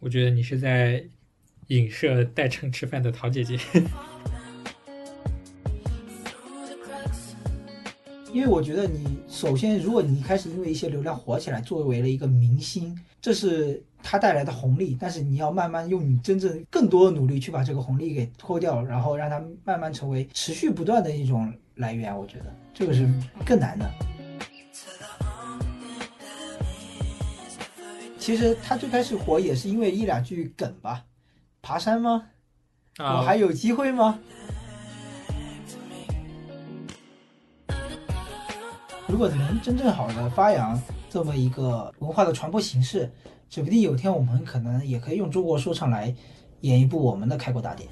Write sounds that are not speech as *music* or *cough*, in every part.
我觉得你是在影射代称吃饭的陶姐姐。*laughs* 因为我觉得你首先，如果你一开始因为一些流量火起来，作为了一个明星，这是它带来的红利。但是你要慢慢用你真正更多的努力去把这个红利给脱掉，然后让它慢慢成为持续不断的一种来源。我觉得这个是更难的。其实他最开始火也是因为一两句梗吧，爬山吗？啊我还有机会吗？如果能真正好的发扬这么一个文化的传播形式，指不定有天我们可能也可以用中国说唱来演一部我们的开国大典。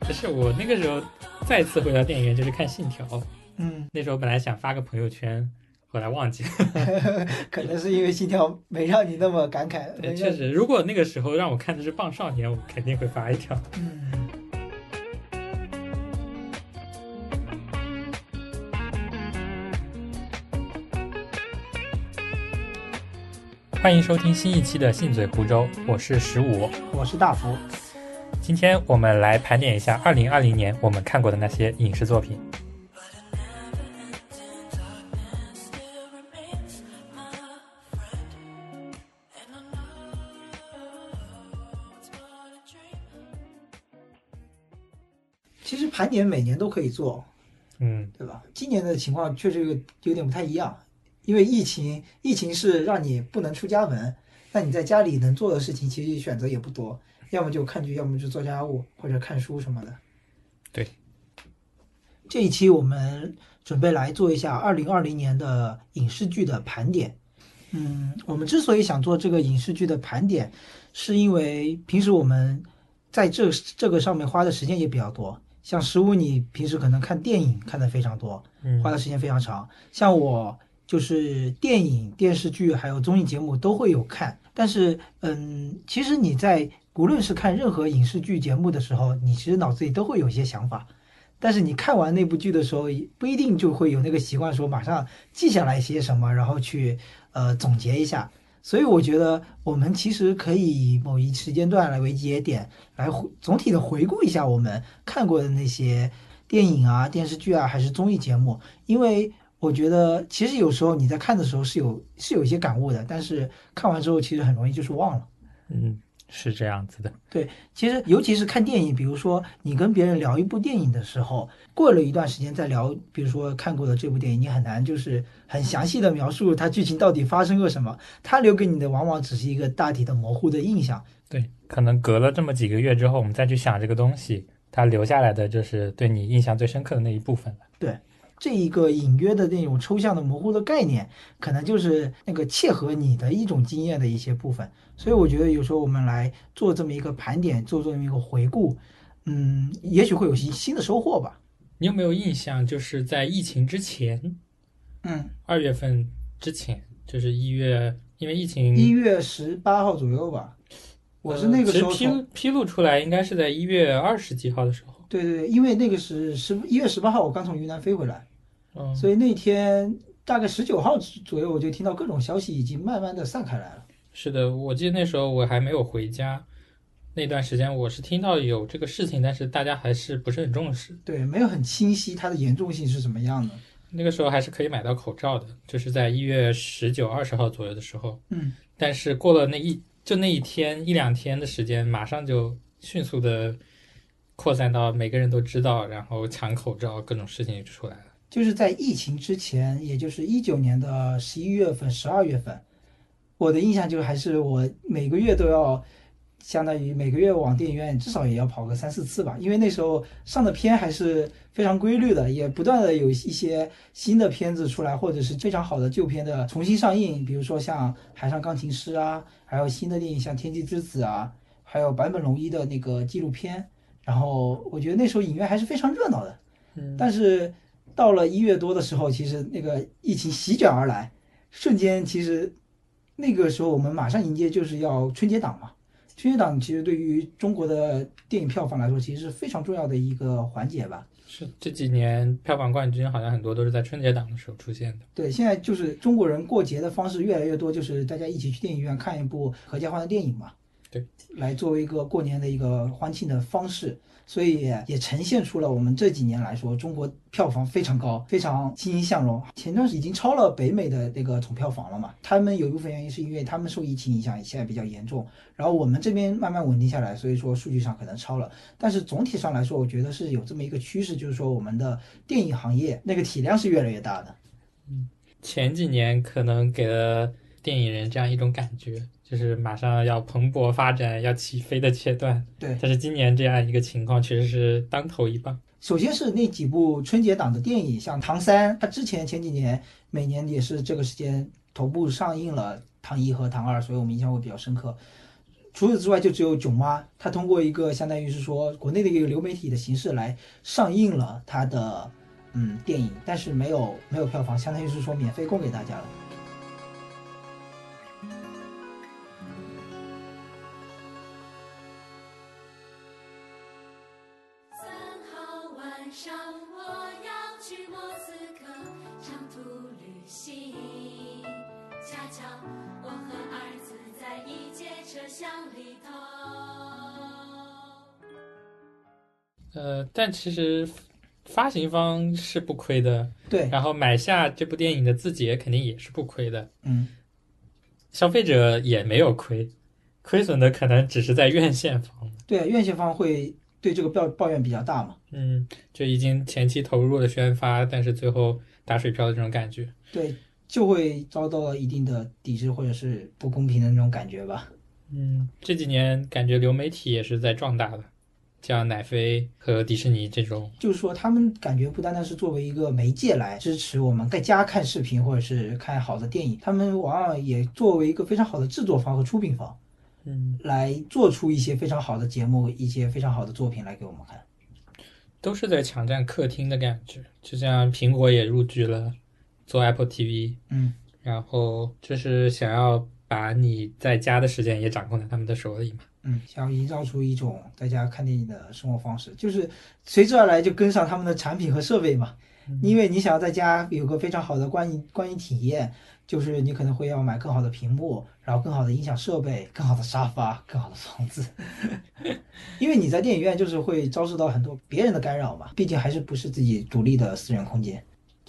可是我那个时候再次回到电影院就是看《信条》，嗯，那时候本来想发个朋友圈，后来忘记了。*laughs* 可能是因为心跳没让你那么感慨。对，确实，如果那个时候让我看的是《棒少年》，我肯定会发一条。*laughs* 嗯，欢迎收听新一期的《信嘴湖州》，我是十五。我是大福。今天我们来盘点一下2020年我们看过的那些影视作品。盘点每年都可以做，嗯，对吧？今年的情况确实有有点不太一样，因为疫情，疫情是让你不能出家门，那你在家里能做的事情其实选择也不多，要么就看剧，要么就做家务或者看书什么的。对，这一期我们准备来做一下二零二零年的影视剧的盘点。嗯，我们之所以想做这个影视剧的盘点，是因为平时我们在这这个上面花的时间也比较多。像十五，你平时可能看电影看的非常多，嗯花的时间非常长。像我就是电影、电视剧还有综艺节目都会有看，但是嗯，其实你在无论是看任何影视剧节目的时候，你其实脑子里都会有一些想法，但是你看完那部剧的时候，不一定就会有那个习惯说马上记下来些什么，然后去呃总结一下。所以我觉得我们其实可以以某一时间段来为节点，来回总体的回顾一下我们看过的那些电影啊、电视剧啊，还是综艺节目。因为我觉得其实有时候你在看的时候是有是有一些感悟的，但是看完之后其实很容易就是忘了。嗯，是这样子的。对，其实尤其是看电影，比如说你跟别人聊一部电影的时候，过了一段时间再聊，比如说看过的这部电影，你很难就是很详细的描述它剧情到底发生过什么，它留给你的往往只是一个大体的模糊的印象。对，可能隔了这么几个月之后，我们再去想这个东西，它留下来的就是对你印象最深刻的那一部分了。这一个隐约的那种抽象的模糊的概念，可能就是那个切合你的一种经验的一些部分。所以我觉得有时候我们来做这么一个盘点，做这么一个回顾，嗯，也许会有新新的收获吧。你有没有印象？就是在疫情之前，嗯，二月份之前，就是一月，因为疫情一月十八号左右吧，我是那个时候披露出来，应该是在一月二十几号的时候。对对对，因为那个是十一月十八号，我刚从云南飞回来，嗯，所以那天大概十九号左右，我就听到各种消息已经慢慢的散开来了。是的，我记得那时候我还没有回家，那段时间我是听到有这个事情，但是大家还是不是很重视。对，没有很清晰它的严重性是怎么样的。那个时候还是可以买到口罩的，就是在一月十九、二十号左右的时候。嗯，但是过了那一就那一天一两天的时间，马上就迅速的扩散到每个人都知道，然后抢口罩，各种事情就出来了。就是在疫情之前，也就是一九年的十一月份、十二月份，我的印象就还是我每个月都要，相当于每个月往电影院至少也要跑个三四次吧，因为那时候上的片还是非常规律的，也不断的有一些新的片子出来，或者是非常好的旧片的重新上映，比如说像《海上钢琴师》啊，还有新的电影像《天气之子》啊，还有坂本龙一的那个纪录片，然后我觉得那时候影院还是非常热闹的。嗯，但是到了一月多的时候，其实那个疫情席卷而来，瞬间其实那个时候我们马上迎接就是要春节档嘛，春节档其实对于中国的电影票房来说，其实是非常重要的一个环节吧。是这几年票房冠军好像很多都是在春节档的时候出现的。对，现在就是中国人过节的方式越来越多，就是大家一起去电影院看一部合家欢的电影嘛。对，来作为一个过年的一个欢庆的方式，所以也呈现出了我们这几年来说，中国票房非常高，非常欣欣向荣。前段时间已经超了北美的那个总票房了嘛。他们有一部分原因是因为他们受疫情影响，现在比较严重，然后我们这边慢慢稳定下来，所以说数据上可能超了。但是总体上来说，我觉得是有这么一个趋势，就是说我们的电影行业那个体量是越来越大的。嗯前几年可能给了电影人这样一种感觉，就是马上要蓬勃发展、要起飞的阶段。对，但是今年这样一个情况确实是当头一棒。首先是那几部春节档的电影，像《唐三》，它之前前几年每年也是这个时间同步上映了《唐一》和《唐二》，所以我们印象会比较深刻。除此之外，就只有《囧妈》，它通过一个相当于是说国内的一个流媒体的形式来上映了它的嗯电影，但是没有没有票房，相当于是说免费供给大家了。车厢里头。呃，但其实发行方是不亏的，对，然后买下这部电影的自己也肯定也是不亏的，嗯，消费者也没有亏，亏损的可能只是在院线方。对，院线方会对这个抱抱怨比较大嘛。嗯，就已经前期投入了宣发，但是最后打水漂的这种感觉。对，就会遭到了一定的抵制或者是不公平的那种感觉吧。嗯，这几年感觉流媒体也是在壮大的，像奈飞和迪士尼这种。就是说，他们感觉不单单是作为一个媒介来支持我们在家看视频或者是看好的电影，他们往往也作为一个非常好的制作方和出品方，嗯，来做出一些非常好的节目、一些非常好的作品来给我们看。都是在抢占客厅的感觉。就像苹果也入局了，做 Apple TV，嗯，然后就是想要把你在家的时间也掌控在他们的手里嘛。嗯，想要营造出一种在家看电影的生活方式，就是随之而来就跟上他们的产品和设备嘛。因为你想要在家有个非常好的观影观影体验，就是你可能会要买更好的屏幕，然后更好的音响设备、更好的沙发、更好的房子。*laughs* 因为你在电影院就是会遭受到很多别人的干扰嘛，毕竟还是不是自己独立的私人空间。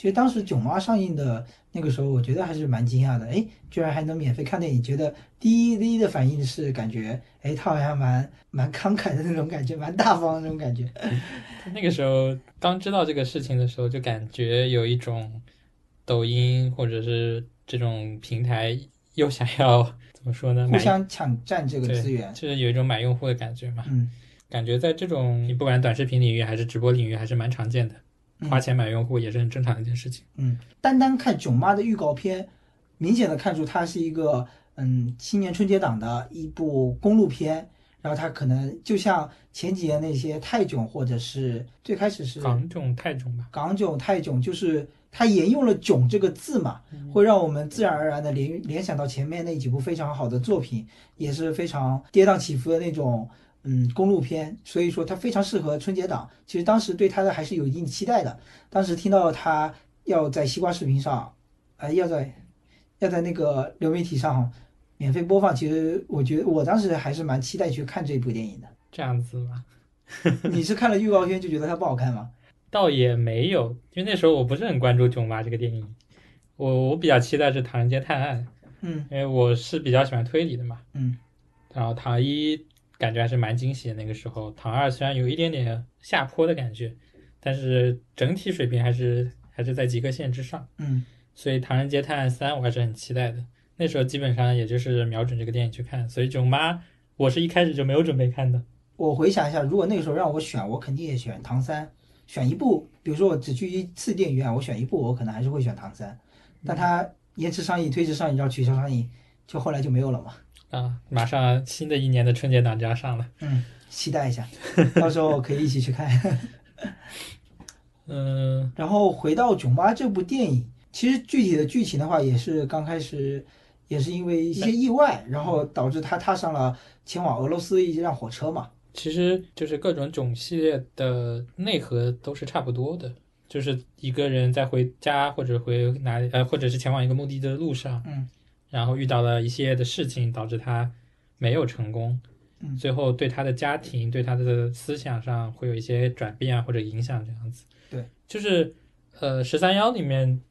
其实当时《囧妈》上映的那个时候，我觉得还是蛮惊讶的，哎，居然还能免费看电影。觉得第一第一的反应是感觉，哎，他好像蛮蛮慷慨的那种感觉，蛮大方的那种感觉。*laughs* 那个时候刚知道这个事情的时候，就感觉有一种抖音或者是这种平台又想要怎么说呢？互相抢占这个资源。就是有一种买用户的感觉嘛。嗯，感觉在这种你不管短视频领域还是直播领域，还是蛮常见的。嗯花钱买用户也是很正常的一件事情。嗯，单单看《囧妈》的预告片，明显的看出它是一个嗯新年春节档的一部公路片。然后它可能就像前几年那些泰囧，或者是最开始是港囧、泰囧吧，港囧、泰囧，就是它沿用了“囧”这个字嘛，会让我们自然而然的联联想到前面那几部非常好的作品，也是非常跌宕起伏的那种嗯公路片，所以说它非常适合春节档。其实当时对它的还是有一定期待的，当时听到它要在西瓜视频上，呃，要在要在那个流媒体上免费播放，其实我觉得我当时还是蛮期待去看这部电影的。这样子吗，*laughs* 你是看了预告片就觉得它不好看吗？*laughs* 倒也没有，因为那时候我不是很关注《囧妈》这个电影，我我比较期待是《唐人街探案》，嗯因为我是比较喜欢推理的嘛。嗯然后唐一感觉还是蛮惊喜的，那个时候唐二虽然有一点点下坡的感觉，但是整体水平还是还是在及格线之上，嗯所以《唐人街探案三》我还是很期待的。那时候基本上也就是瞄准这个电影去看，所以《囧妈》我是一开始就没有准备看的。我回想一下，如果那个时候让我选，我肯定也选《唐三》。选一部，比如说我只去一次电影院，我选一部，我可能还是会选《唐三》。但它延迟上映、推迟上映，然后取消上映，就后来就没有了嘛。啊，马上新的一年的春节档就要上了。嗯，期待一下，*laughs* 到时候可以一起去看。*laughs* 嗯，然后回到《囧妈》这部电影，其实具体的剧情的话，也是刚开始也是因为一些意外，然后导致他踏上了前往俄罗斯一辆火车嘛。其实就是各种囧系列的内核都是差不多的，就是一个人在回家或者回哪里呃，或者是前往一个目的地的路上，嗯，然后遇到了一系列的事情，导致他没有成功，嗯最后对他的家庭、对他的思想上会有一些转变啊或者影响，这样子。对，就是呃，十三幺里面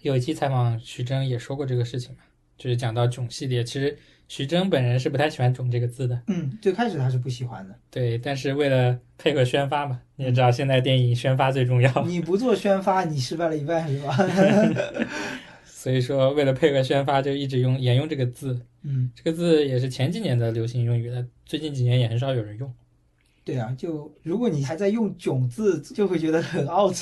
有一期采访徐峥也说过这个事情嘛，就是讲到囧系列，其实徐峥本人是不太喜欢“囧”这个字的。嗯，最开始他是不喜欢的。对，但是为了配合宣发嘛，你也知道现在电影宣发最重要，你不做宣发，你失败了一半是吧？*laughs* 所以说为了配合宣发，就一直用沿用这个字。嗯，这个字也是前几年的流行用语了，最近几年也很少有人用。对啊，就如果你还在用“囧”字，就会觉得很 out。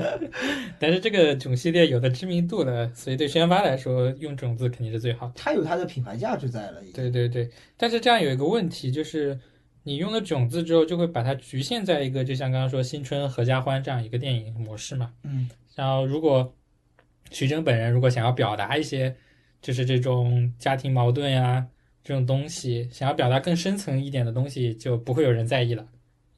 *laughs* 但是这个囧系列有了知名度了，所以对宣发来说，用囧字肯定是最好的。它有它的品牌价值在了。对对对，但是这样有一个问题，就是你用了囧字之后，就会把它局限在一个，就像刚刚说新春合家欢这样一个电影模式嘛。嗯然后，如果徐峥本人如果想要表达一些，就是这种家庭矛盾呀这种东西，想要表达更深层一点的东西，就不会有人在意了，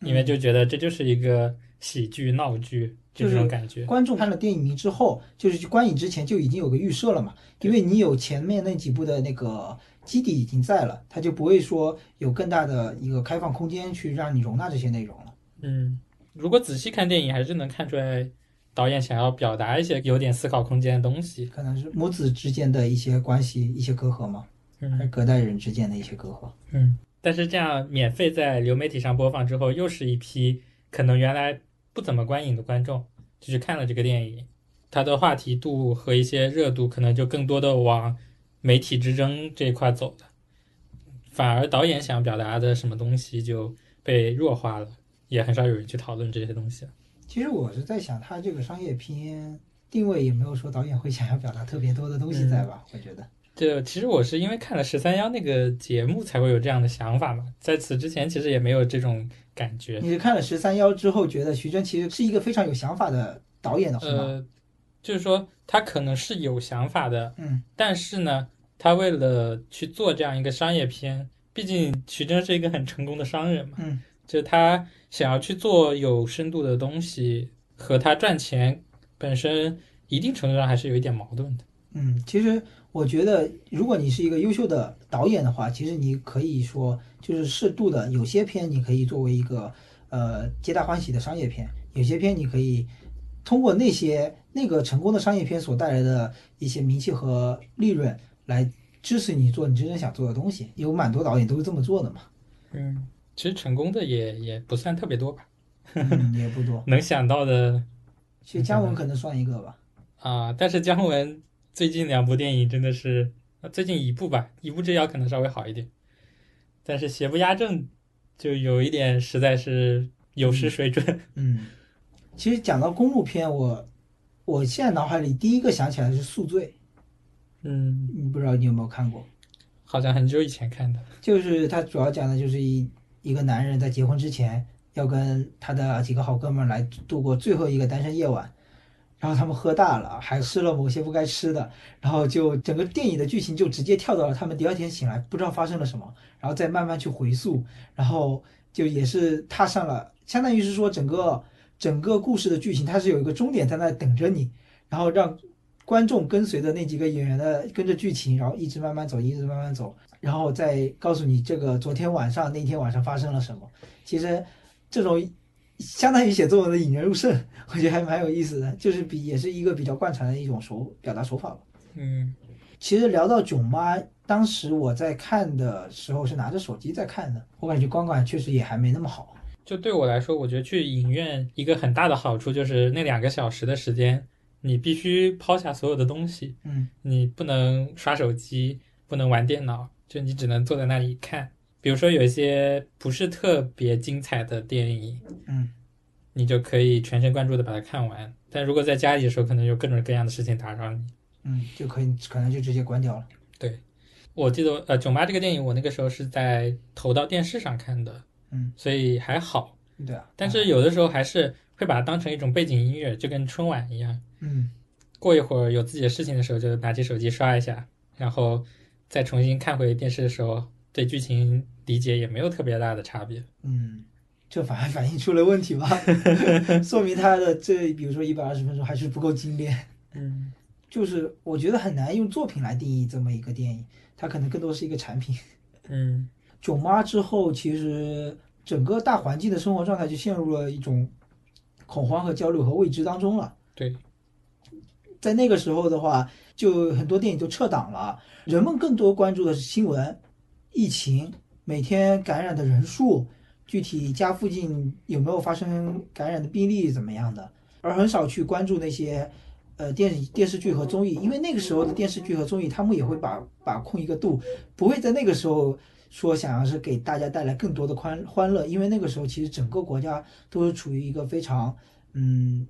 因为就觉得这就是一个喜剧闹剧，就这种感觉。观众看了电影名之后，就是去观影之前就已经有个预设了嘛，因为你有前面那几部的那个基底已经在了，他就不会说有更大的一个开放空间去让你容纳这些内容了。嗯，如果仔细看电影，还是能看出来导演想要表达一些有点思考空间的东西。可能是母子之间的一些关系、一些隔阂嘛，还是嗯隔代人之间的一些隔阂。嗯，但是这样免费在流媒体上播放之后，又是一批可能原来不怎么观影的观众，就去看了这个电影，它的话题度和一些热度可能就更多的往媒体之争这一块走了，反而导演想表达的什么东西就被弱化了，也很少有人去讨论这些东西了。其实我是在想，他这个商业片定位也没有说导演会想要表达特别多的东西在吧？我觉得。对其实我是因为看了十三幺那个节目才会有这样的想法嘛，在此之前其实也没有这种感觉。你是看了十三幺之后，觉得徐峥其实是一个非常有想法的导演的，是吗？呃，就是说他可能是有想法的，嗯但是呢，他为了去做这样一个商业片，毕竟徐峥是一个很成功的商人嘛，嗯就是他想要去做有深度的东西，和他赚钱本身一定程度上还是有一点矛盾的。嗯，其实我觉得，如果你是一个优秀的导演的话，其实你可以说就是适度的，有些片你可以作为一个呃皆大欢喜的商业片，有些片你可以通过那些那个成功的商业片所带来的一些名气和利润来支持你做你真正想做的东西。有蛮多导演都是这么做的嘛，嗯，其实成功的也也不算特别多吧，嗯，也不多。能想到的其实姜文可能算一个吧。啊、但是姜文最近两部电影真的是，呃最近一部吧，一步之遥可能稍微好一点，但是邪不压正就有一点实在是有失水准。嗯，其实讲到公路片，我我现在脑海里第一个想起来的是《宿醉》，嗯，你不知道你有没有看过？好像很久以前看的。就是它主要讲的就是一一个男人在结婚之前要跟他的几个好哥们来度过最后一个单身夜晚，然后他们喝大了，还吃了某些不该吃的，然后就整个电影的剧情就直接跳到了他们第二天醒来不知道发生了什么，然后再慢慢去回溯，然后就也是踏上了，相当于是说整个整个故事的剧情它是有一个终点在那等着你，然后让观众跟随着那几个演员的跟着剧情，然后一直慢慢走，一直慢慢走，然后再告诉你这个昨天晚上那天晚上发生了什么。其实这种相当于写作文的引人入胜，我觉得还蛮有意思的，就是比也是一个比较惯常的一种手表达手法吧。嗯其实聊到囧妈，当时我在看的时候是拿着手机在看的，我感觉观感确实也还没那么好。就对我来说，我觉得去影院一个很大的好处就是那两个小时的时间，你必须抛下所有的东西，嗯你不能刷手机，不能玩电脑，就你只能坐在那里看。比如说有一些不是特别精彩的电影，嗯你就可以全神贯注的把它看完。但如果在家里的时候，可能有各种各样的事情打扰你。嗯，就可以可能就直接关掉了。对我记得呃，《囧妈》这个电影，我那个时候是在投到电视上看的，嗯，所以还好。对啊，但是有的时候还是会把它当成一种背景音乐，就跟春晚一样。嗯过一会儿有自己的事情的时候，就拿起手机刷一下，然后再重新看回电视的时候，对剧情理解也没有特别大的差别。嗯，这反而反映出了问题吧，*laughs* *laughs* 说明他的这比如说一百二十分钟还是不够精炼。嗯 *laughs* 就是我觉得很难用作品来定义这么一个电影，它可能更多是一个产品。嗯囧妈之后，其实整个大环境的生活状态就陷入了一种恐慌和焦虑和未知当中了。对，在那个时候的话，就很多电影都撤档了，人们更多关注的是新闻、疫情、每天感染的人数、具体家附近有没有发生感染的病例怎么样的，而很少去关注那些呃电电视剧和综艺，因为那个时候的电视剧和综艺，他们也会把把控一个度，不会在那个时候说想要是给大家带来更多的欢欢乐，因为那个时候其实整个国家都是处于一个非常嗯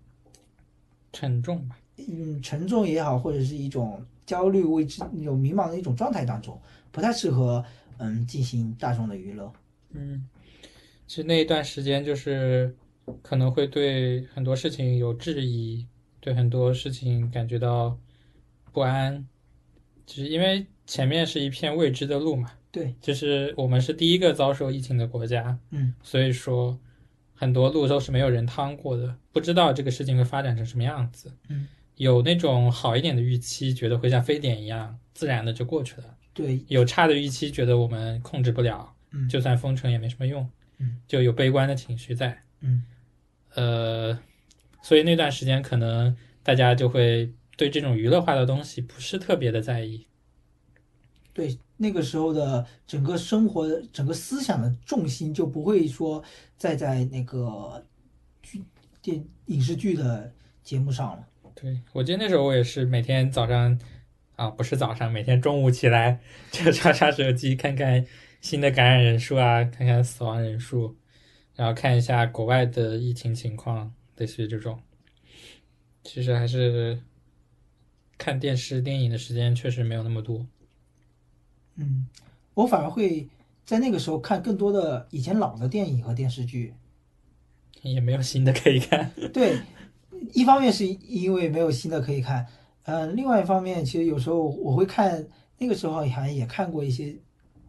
沉重吧。嗯沉重也好，或者是一种焦虑未知、那种迷茫的一种状态当中，不太适合嗯进行大众的娱乐。嗯，其实那一段时间就是可能会对很多事情有质疑，对很多事情感觉到不安，就是因为前面是一片未知的路嘛。对，就是我们是第一个遭受疫情的国家，嗯，所以说很多路都是没有人趟过的，不知道这个事情会发展成什么样子。嗯，有那种好一点的预期，觉得会像非典一样自然的就过去了；对，有差的预期，觉得我们控制不了，嗯，就算封城也没什么用，嗯，就有悲观的情绪在。嗯呃，所以那段时间可能大家就会对这种娱乐化的东西不是特别的在意。对，那个时候的整个生活、整个思想的重心就不会说再在那个剧电影视剧的节目上了。对，我记得那时候我也是每天早上啊，不是早上，每天中午起来就刷刷手机，看看新的感染人数啊，看看死亡人数，然后看一下国外的疫情情况，类似于这种。其实还是看电视、电影的时间确实没有那么多。嗯，我反而会在那个时候看更多的以前老的电影和电视剧。也没有新的可以看。对，一方面是因为没有新的可以看，呃，另外一方面，其实有时候我会看，那个时候好像也看过一些，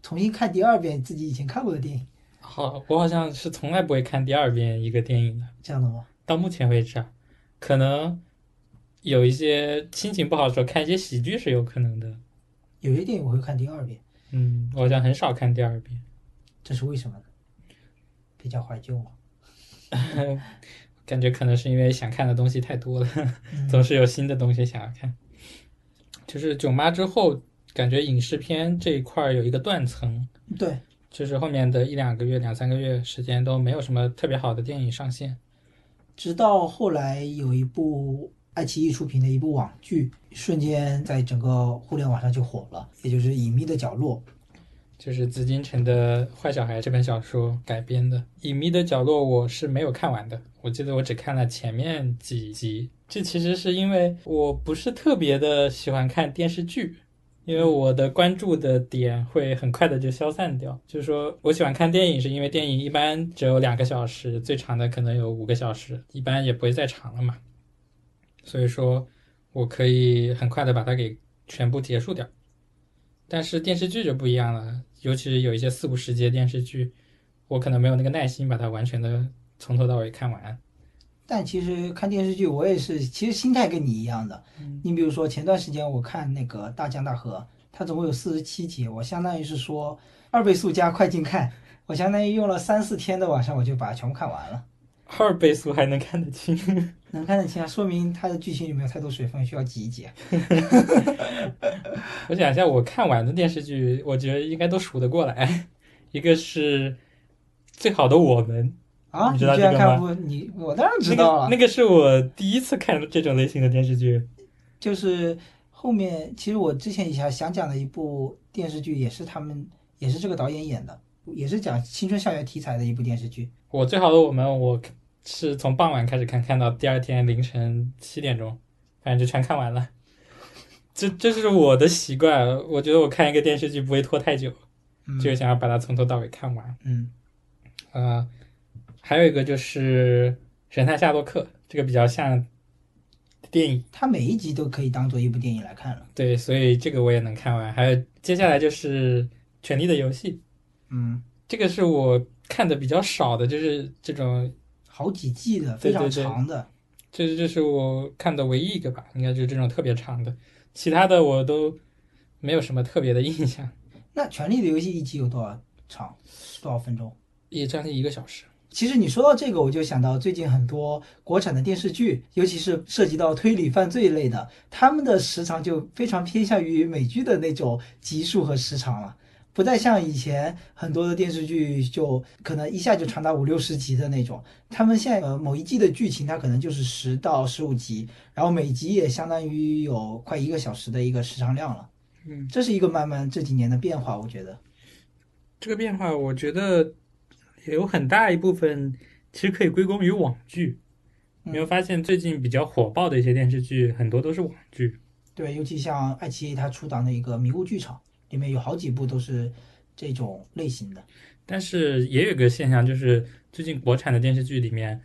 重新看第二遍自己以前看过的电影，好，我好像是从来不会看第二遍一个电影的，这样的吗？到目前为止啊，可能有一些心情不好的时候看一些喜剧是有可能的。有些电影我会看第二遍，嗯，我好像很少看第二遍。这是为什么呢？比较怀旧嘛。*laughs* 感觉可能是因为想看的东西太多了，嗯 *laughs* 总是有新的东西想要看。就是囧妈之后，感觉影视片这一块儿有一个断层，对，就是后面的一两个月、两三个月时间都没有什么特别好的电影上线。直到后来有一部爱奇艺出品的一部网剧，瞬间在整个互联网上就火了，也就是《隐秘的角落》。就是紫禁城的《坏小孩》这本小说改编的《隐秘的角落》，我是没有看完的。我记得我只看了前面几集。这其实是因为我不是特别的喜欢看电视剧，因为我的关注的点会很快的就消散掉。就是说我喜欢看电影，是因为电影一般只有两个小时，最长的可能有五个小时，一般也不会再长了嘛。所以说我可以很快的把它给全部结束掉。但是电视剧就不一样了，尤其是有一些四五十集的电视剧，我可能没有那个耐心把它完全的从头到尾看完。但其实看电视剧，我也是，其实心态跟你一样的。你比如说前段时间我看那个《大江大河》，它总共有四十七集，我相当于是说二倍速加快进看，我相当于用了三四天的晚上我就把它全部看完了。*laughs* 二倍速还能看得清，能看得清啊，说明它的剧情里没有太多水分，需要挤一挤。*laughs* 我想一下，我看完的电视剧，我觉得应该都数得过来。*laughs* 一个是《最好的我们啊，你你知道这个吗居然看不？你我当然》，知道了。那个那个是我第一次看这种类型的电视剧。就是后面，其实我之前想想讲的一部电视剧，也是他们，也是这个导演演的，也是讲青春校园题材的一部电视剧。我《最好的我们》，我是从傍晚开始看，看到第二天凌晨七点钟，反正就全看完了。这这是我的习惯，我觉得我看一个电视剧不会拖太久，嗯就想要把它从头到尾看完。嗯呃，还有一个就是《神探夏洛克》，这个比较像电影。它每一集都可以当做一部电影来看了。对，所以这个我也能看完。还有接下来就是《权力的游戏》，嗯，这个是我看的比较少的，就是这种，好几季的，非常长的。这这是我看的唯一一个吧，应该就是这种特别长的，其他的我都没有什么特别的印象，那《权力的游戏》一集有多少长？多少分钟？也将近一个小时。其实你说到这个，我就想到最近很多国产的电视剧，尤其是涉及到推理犯罪类的，他们的时长就非常偏向于美剧的那种集数和时长了，不再像以前很多的电视剧就可能一下就长达五六十集的那种。他们现在呃某一季的剧情，它可能就是十到十五集，然后每集也相当于有快一个小时的一个时长量了。嗯，这是一个慢慢这几年的变化，我觉得。这个变化，我觉得有很大一部分其实可以归功于网剧。嗯你会发现最近比较火爆的一些电视剧，很多都是网剧。对，尤其像爱奇艺它出档的一个《迷雾剧场》，里面有好几部都是这种类型的。但是也有一个现象，就是最近国产的电视剧里面，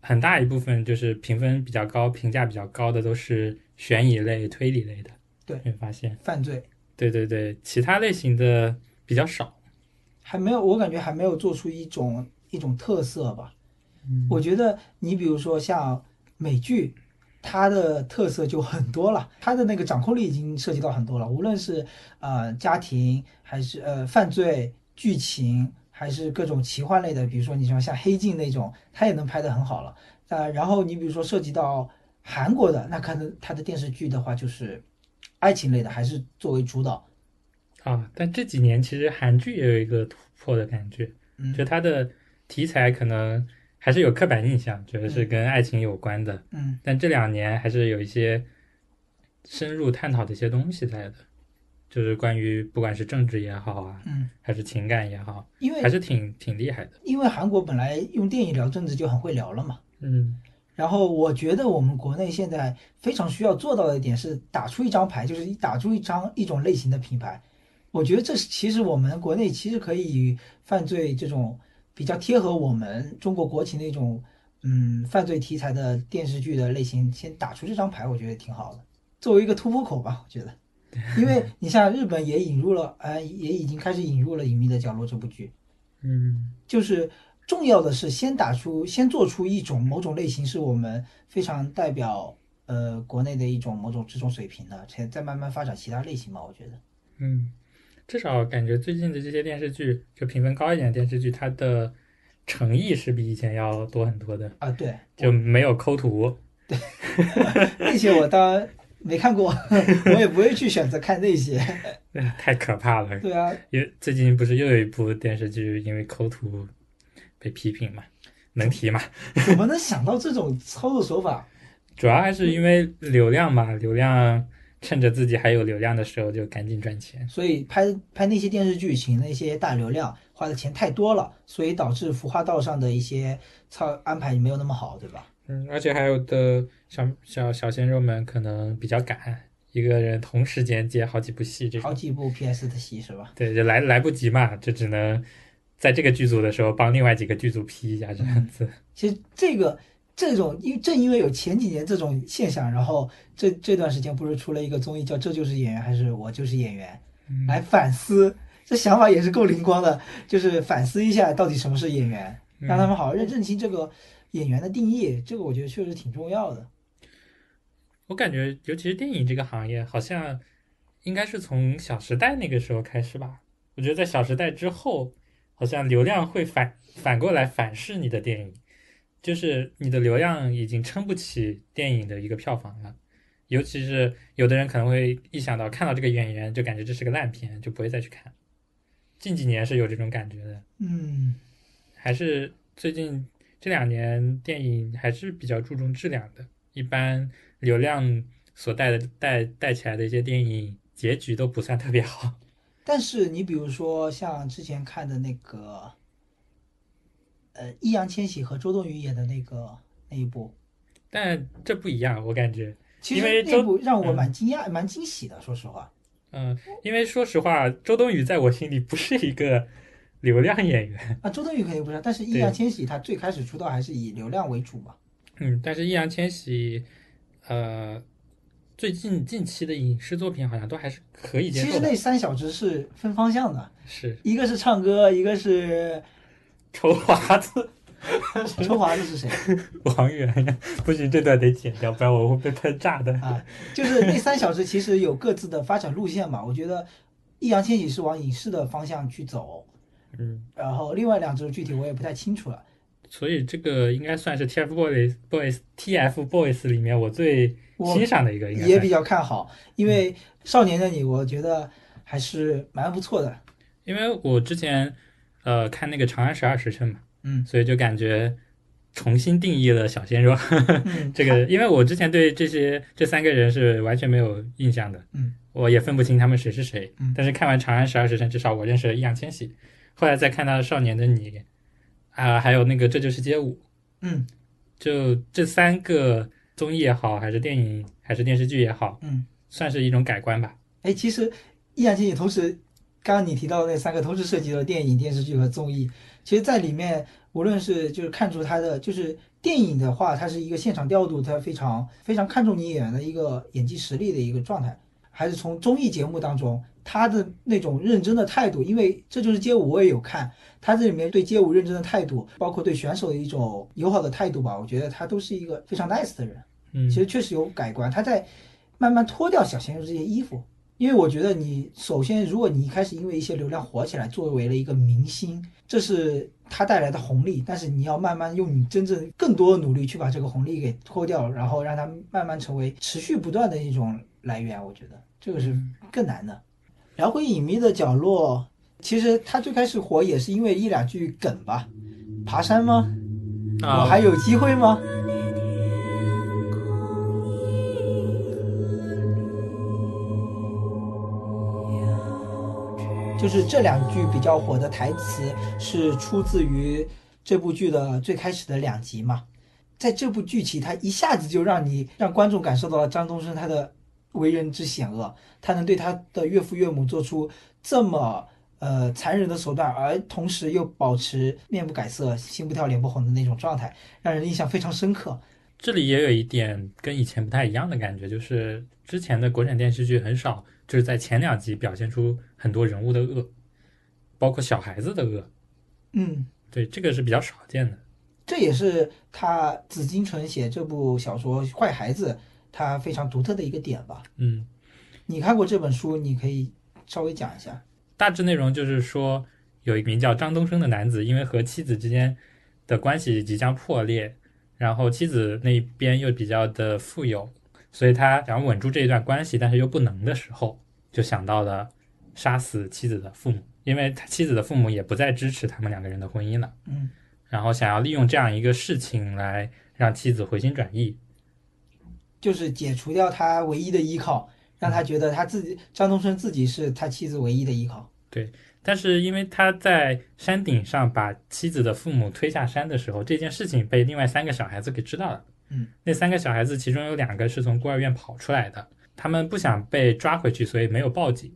很大一部分就是评分比较高、评价比较高的都是悬疑类、推理类的。对你会发现，犯罪对对对，其他类型的比较少。还没有，我感觉还没有做出一种一种特色吧。嗯我觉得你比如说像美剧，它的特色就很多了，它的那个掌控力已经涉及到很多了，无论是呃家庭还是呃犯罪剧情，还是各种奇幻类的，比如说你像像黑镜那种，它也能拍得很好了。呃，然后你比如说涉及到韩国的，那可能它的电视剧的话就是爱情类的，还是作为主导。啊，但这几年其实韩剧也有一个突破的感觉，嗯就它的题材可能还是有刻板印象，觉得是跟爱情有关的，嗯，但这两年还是有一些深入探讨的一些东西在的，就是关于不管是政治也好啊，嗯，还是情感也好，因为还是挺挺厉害的。因为韩国本来用电影聊政治就很会聊了嘛。嗯然后我觉得我们国内现在非常需要做到的一点是打出一张牌，就是打出一张一种类型的品牌。我觉得这是其实我们国内其实可以与犯罪这种比较贴合我们中国国情的一种嗯犯罪题材的电视剧的类型，先打出这张牌，我觉得挺好的，作为一个突破口吧，我觉得。*laughs* 因为你像日本也引入了，呃，也已经开始引入了《隐秘的角落》这部剧，嗯就是重要的是先打出，先做出一种某种类型，是我们非常代表呃国内的一种某种这种水平的，才再慢慢发展其他类型吧。我觉得，嗯，至少感觉最近的这些电视剧，就评分高一点的电视剧，它的诚意是比以前要多很多的，啊，对，就没有抠图。对那些我当然没看过，*laughs* 我也不会去选择看那些。*laughs* 太可怕了！对啊，因为最近不是又有一部电视剧因为抠图被批评嘛，能提吗？*laughs* 怎么能想到这种操作手法？主要还是因为流量嘛，流量趁着自己还有流量的时候就赶紧赚钱。所以拍拍那些电视剧，请那些大流量，花的钱太多了，所以导致服化道上的一些操安排没有那么好，对吧？嗯，而且还有的小小小鲜肉们可能比较赶，一个人同时间接好几部戏，这种好几部 PS 的戏是吧？对就来来不及嘛，就只能在这个剧组的时候帮另外几个剧组 P 一下这样子。其实这个这种，因正因为有前几年这种现象，然后这这段时间不是出了一个综艺叫《这就是演员》还是我就是演员，嗯来反思，这想法也是够灵光的，就是反思一下到底什么是演员，嗯让他们好好认认清这个演员的定义，这个我觉得确实挺重要的。我感觉，尤其是电影这个行业，好像应该是从《小时代》那个时候开始吧。我觉得在《小时代》之后，好像流量会反反过来反噬你的电影，就是你的流量已经撑不起电影的一个票房了。尤其是有的人可能会一想到看到这个演员，就感觉这是个烂片，就不会再去看。近几年是有这种感觉的，嗯，还是最近这两年电影还是比较注重质量的。一般流量所带的带带起来的一些电影结局都不算特别好。但是你比如说像之前看的那个，呃，易烊千玺和周冬雨演的那个那一部，但这不一样，我感觉，其因为周实那部让我蛮惊讶、蛮惊喜的，说实话。嗯，因为说实话，周冬雨在我心里不是一个流量演员，啊，周冬雨肯定不是，但是易烊千玺他最开始出道还是以流量为主嘛。嗯，但是易烊千玺，呃，最近近期的影视作品好像都还是可以接受。其实那三小只是分方向的，是一个是唱歌，一个是抽华子，*laughs* 抽华子是谁 *laughs* 王源，不行，这段得剪掉，不然我会被喷炸的。啊？就是那三小时其实有各自的发展路线嘛。我觉得易烊千玺是往影视的方向去走，嗯，然后另外两只具体我也不太清楚了。所以这个应该算是 TFBOYS Boys TFBOYS 里面我最欣赏的一个，应该也比较看好，因为《少年的你》我觉得还是蛮不错的。因为我之前呃看那个《长安十二时辰》嘛，嗯所以就感觉重新定义了小鲜肉。嗯，*laughs* 这个，因为我之前对这些这三个人是完全没有印象的，嗯，我也分不清他们谁是谁。嗯但是看完《长安十二时辰》，至少我认识了易烊千玺。后来再看到《少年的你》，啊、还有那个《这就是街舞》，嗯就这三个综艺也好，还是电影还是电视剧也好，嗯，算是一种改观吧。哎，其实易烊千玺同时，刚刚你提到的那三个同时涉及了电影、电视剧和综艺。其实，在里面无论是就是看出他的就是电影的话，它是一个现场调度，它非常非常看重你演员的一个演技实力的一个状态，还是从综艺节目当中他的那种认真的态度，因为这就是街舞，我也有看，他这里面对街舞认真的态度，包括对选手的一种友好的态度吧，我觉得他都是一个非常 nice 的人。嗯，其实确实有改观，他在慢慢脱掉小鲜肉这些衣服。因为我觉得你首先，如果你一开始因为一些流量火起来，作为了一个明星，这是他带来的红利。但是你要慢慢用你真正更多的努力去把这个红利给脱掉，然后让它慢慢成为持续不断的一种来源。我觉得这个是更难的。聊回隐秘的角落，其实他最开始火也是因为一两句梗吧，爬山吗？啊，我还有机会吗？就是这两句比较火的台词是出自于这部剧的最开始的两集嘛。在这部剧起，它一下子就让你让观众感受到了张东升他的为人之险恶，他能对他的岳父岳母做出这么呃残忍的手段，而同时又保持面不改色、心不跳、脸不红的那种状态，让人印象非常深刻。这里也有一点跟以前不太一样的感觉，就是之前的国产电视剧很少，就是在前两集表现出很多人物的恶，包括小孩子的恶，嗯，对，这个是比较少见的。这也是他紫金纯写这部小说《坏孩子》他非常独特的一个点吧。嗯，你看过这本书，你可以稍微讲一下。大致内容就是说，有一名叫张东升的男子，因为和妻子之间的关系即将破裂，然后妻子那边又比较的富有，所以他想稳住这一段关系，但是又不能的时候，就想到了杀死妻子的父母，因为他妻子的父母也不再支持他们两个人的婚姻了。嗯，然后想要利用这样一个事情来让妻子回心转意。就是解除掉他唯一的依靠，让他觉得他自己张东升自己是他妻子唯一的依靠。对但是因为他在山顶上把妻子的父母推下山的时候，这件事情被另外三个小孩子给知道了。嗯，那三个小孩子其中有两个是从孤儿院跑出来的，他们不想被抓回去，所以没有报警。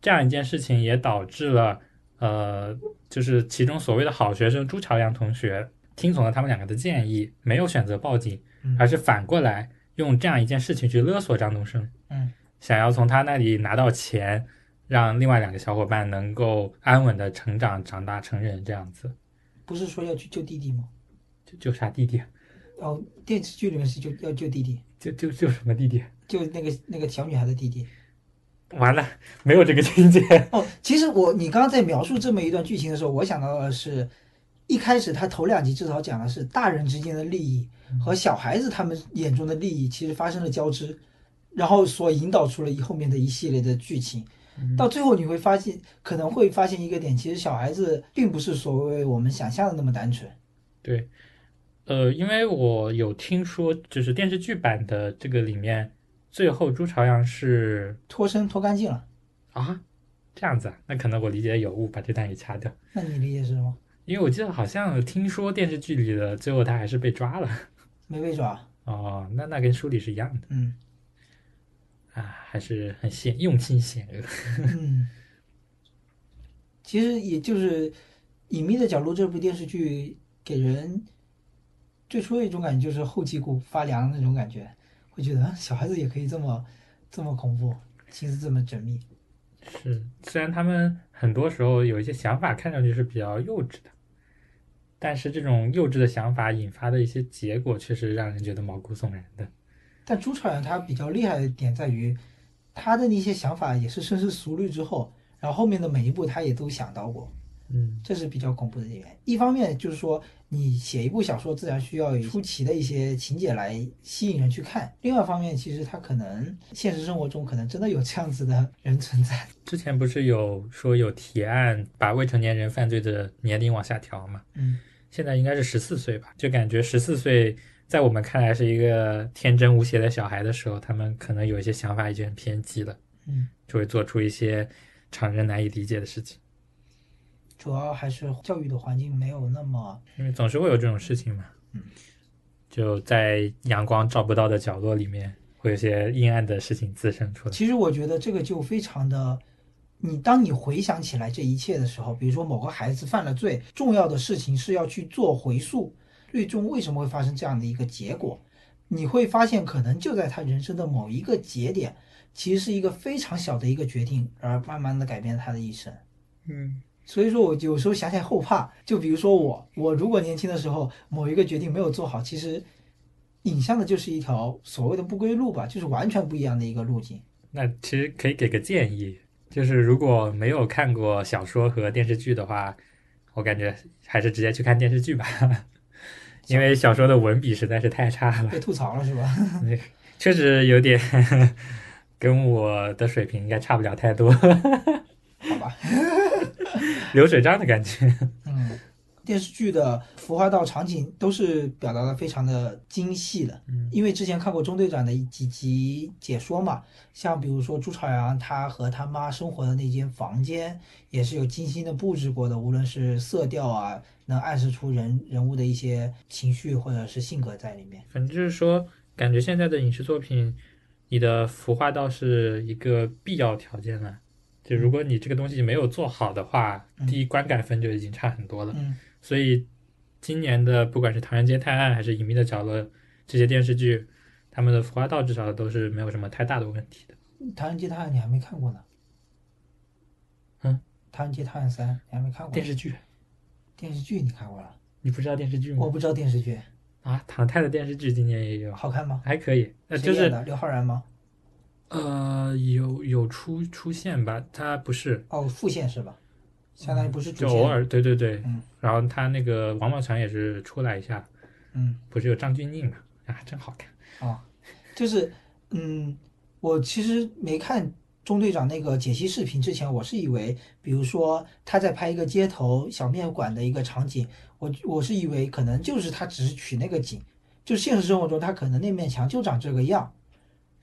这样一件事情也导致了，呃，就是其中所谓的好学生朱朝阳同学听从了他们两个的建议，没有选择报警，嗯而是反过来用这样一件事情去勒索张东升。嗯，想要从他那里拿到钱，让另外两个小伙伴能够安稳的成长、长大成人，这样子。不是说要去救弟弟吗？就救啥弟弟？哦，电视剧里面是救要救弟弟，救救救什么弟弟？救那个那个小女孩的弟弟。完了，没有这个情节。哦，其实我你刚刚在描述这么一段剧情的时候，我想到的是，一开始他头两集至少讲的是大人之间的利益和小孩子他们眼中的利益其实发生了交织，然后所引导出了后面的一系列的剧情。到最后你会发现，可能会发现一个点，其实小孩子并不是所谓我们想象的那么单纯。对，呃，因为我有听说，就是电视剧版的这个里面，最后朱朝阳是脱身脱干净了，啊这样子啊，那可能我理解有误，把这段给掐掉。那你理解是什么？因为我记得好像听说电视剧里的最后他还是被抓了。*laughs* 没被抓。哦，那那跟书里是一样的嗯啊，还是很险，用心险恶。嗯，其实也就是《隐秘的角落》这部电视剧给人最初的一种感觉就是后脊骨发凉的那种感觉。会觉得啊小孩子也可以这么这么恐怖，心思这么缜密。是，虽然他们很多时候有一些想法看上去是比较幼稚的，但是这种幼稚的想法引发的一些结果，却是让人觉得毛骨悚然的。但朱朝阳他比较厉害的点在于，他的那些想法也是深思熟虑之后，然后后面的每一步他也都想到过，嗯，这是比较恐怖的点。一方面就是说，你写一部小说自然需要有出奇的一些情节来吸引人去看；另外一方面，其实他可能现实生活中可能真的有这样子的人存在。之前不是有说有提案把未成年人犯罪的年龄往下调吗？嗯，现在应该是十四岁吧，就感觉十四岁在我们看来是一个天真无邪的小孩的时候，他们可能有一些想法已经很偏激了，嗯，就会做出一些常人难以理解的事情。主要还是教育的环境没有那么因为总是会有这种事情嘛，嗯，就在阳光照不到的角落里面，会有些阴暗的事情滋生出来。其实我觉得这个就非常的，你当你回想起来这一切的时候，比如说某个孩子犯了罪，重要的事情是要去做回溯，最终为什么会发生这样的一个结果，你会发现可能就在他人生的某一个节点，其实是一个非常小的一个决定，而慢慢的改变他的一生。嗯，所以说，我有时候想起来后怕。就比如说我，我如果年轻的时候某一个决定没有做好，其实引向的就是一条所谓的不归路吧，就是完全不一样的一个路径。那其实可以给个建议，就是如果没有看过小说和电视剧的话，我感觉还是直接去看电视剧吧，*laughs* 因为小说的文笔实在是太差了，被吐槽了是吧？*laughs* 确实有点 *laughs* 跟我的水平应该差不了太多，好吧。*laughs* 流水账的感觉。嗯，电视剧的服化道场景都是表达的非常的精细的。嗯因为之前看过中队长的几集解说嘛，像比如说朱朝阳他和他妈生活的那间房间，也是有精心的布置过的，无论是色调啊，能暗示出人人物的一些情绪或者是性格在里面。反正就是说，感觉现在的影视作品，你的服化道是一个必要条件了。就如果你这个东西没有做好的话，嗯第一观感分就已经差很多了。嗯所以今年的不管是《唐人街探案》还是《隐秘的角落》这些电视剧，他们的服化道至少都是没有什么太大的问题的。《唐人街探案》你还没看过呢？嗯，《唐人街探案三》你还没看过？电视剧电视剧你看过了？你不知道电视剧吗？我不知道电视剧啊，唐泰的电视剧今年也有，好看吗？还可以。呃，就是刘昊然吗？呃，有有出出现吧，他不是，哦，副线是吧？相当于不是主线。就偶尔，对对对。嗯然后他那个王宝强也是出来一下，嗯。不是有张钧甯嘛？啊，真好看。啊，就是嗯，我其实没看中队长那个解析视频之前，我是以为，比如说他在拍一个街头小面馆的一个场景，我我是以为可能就是他只是取那个景，就现实生活中他可能那面墙就长这个样。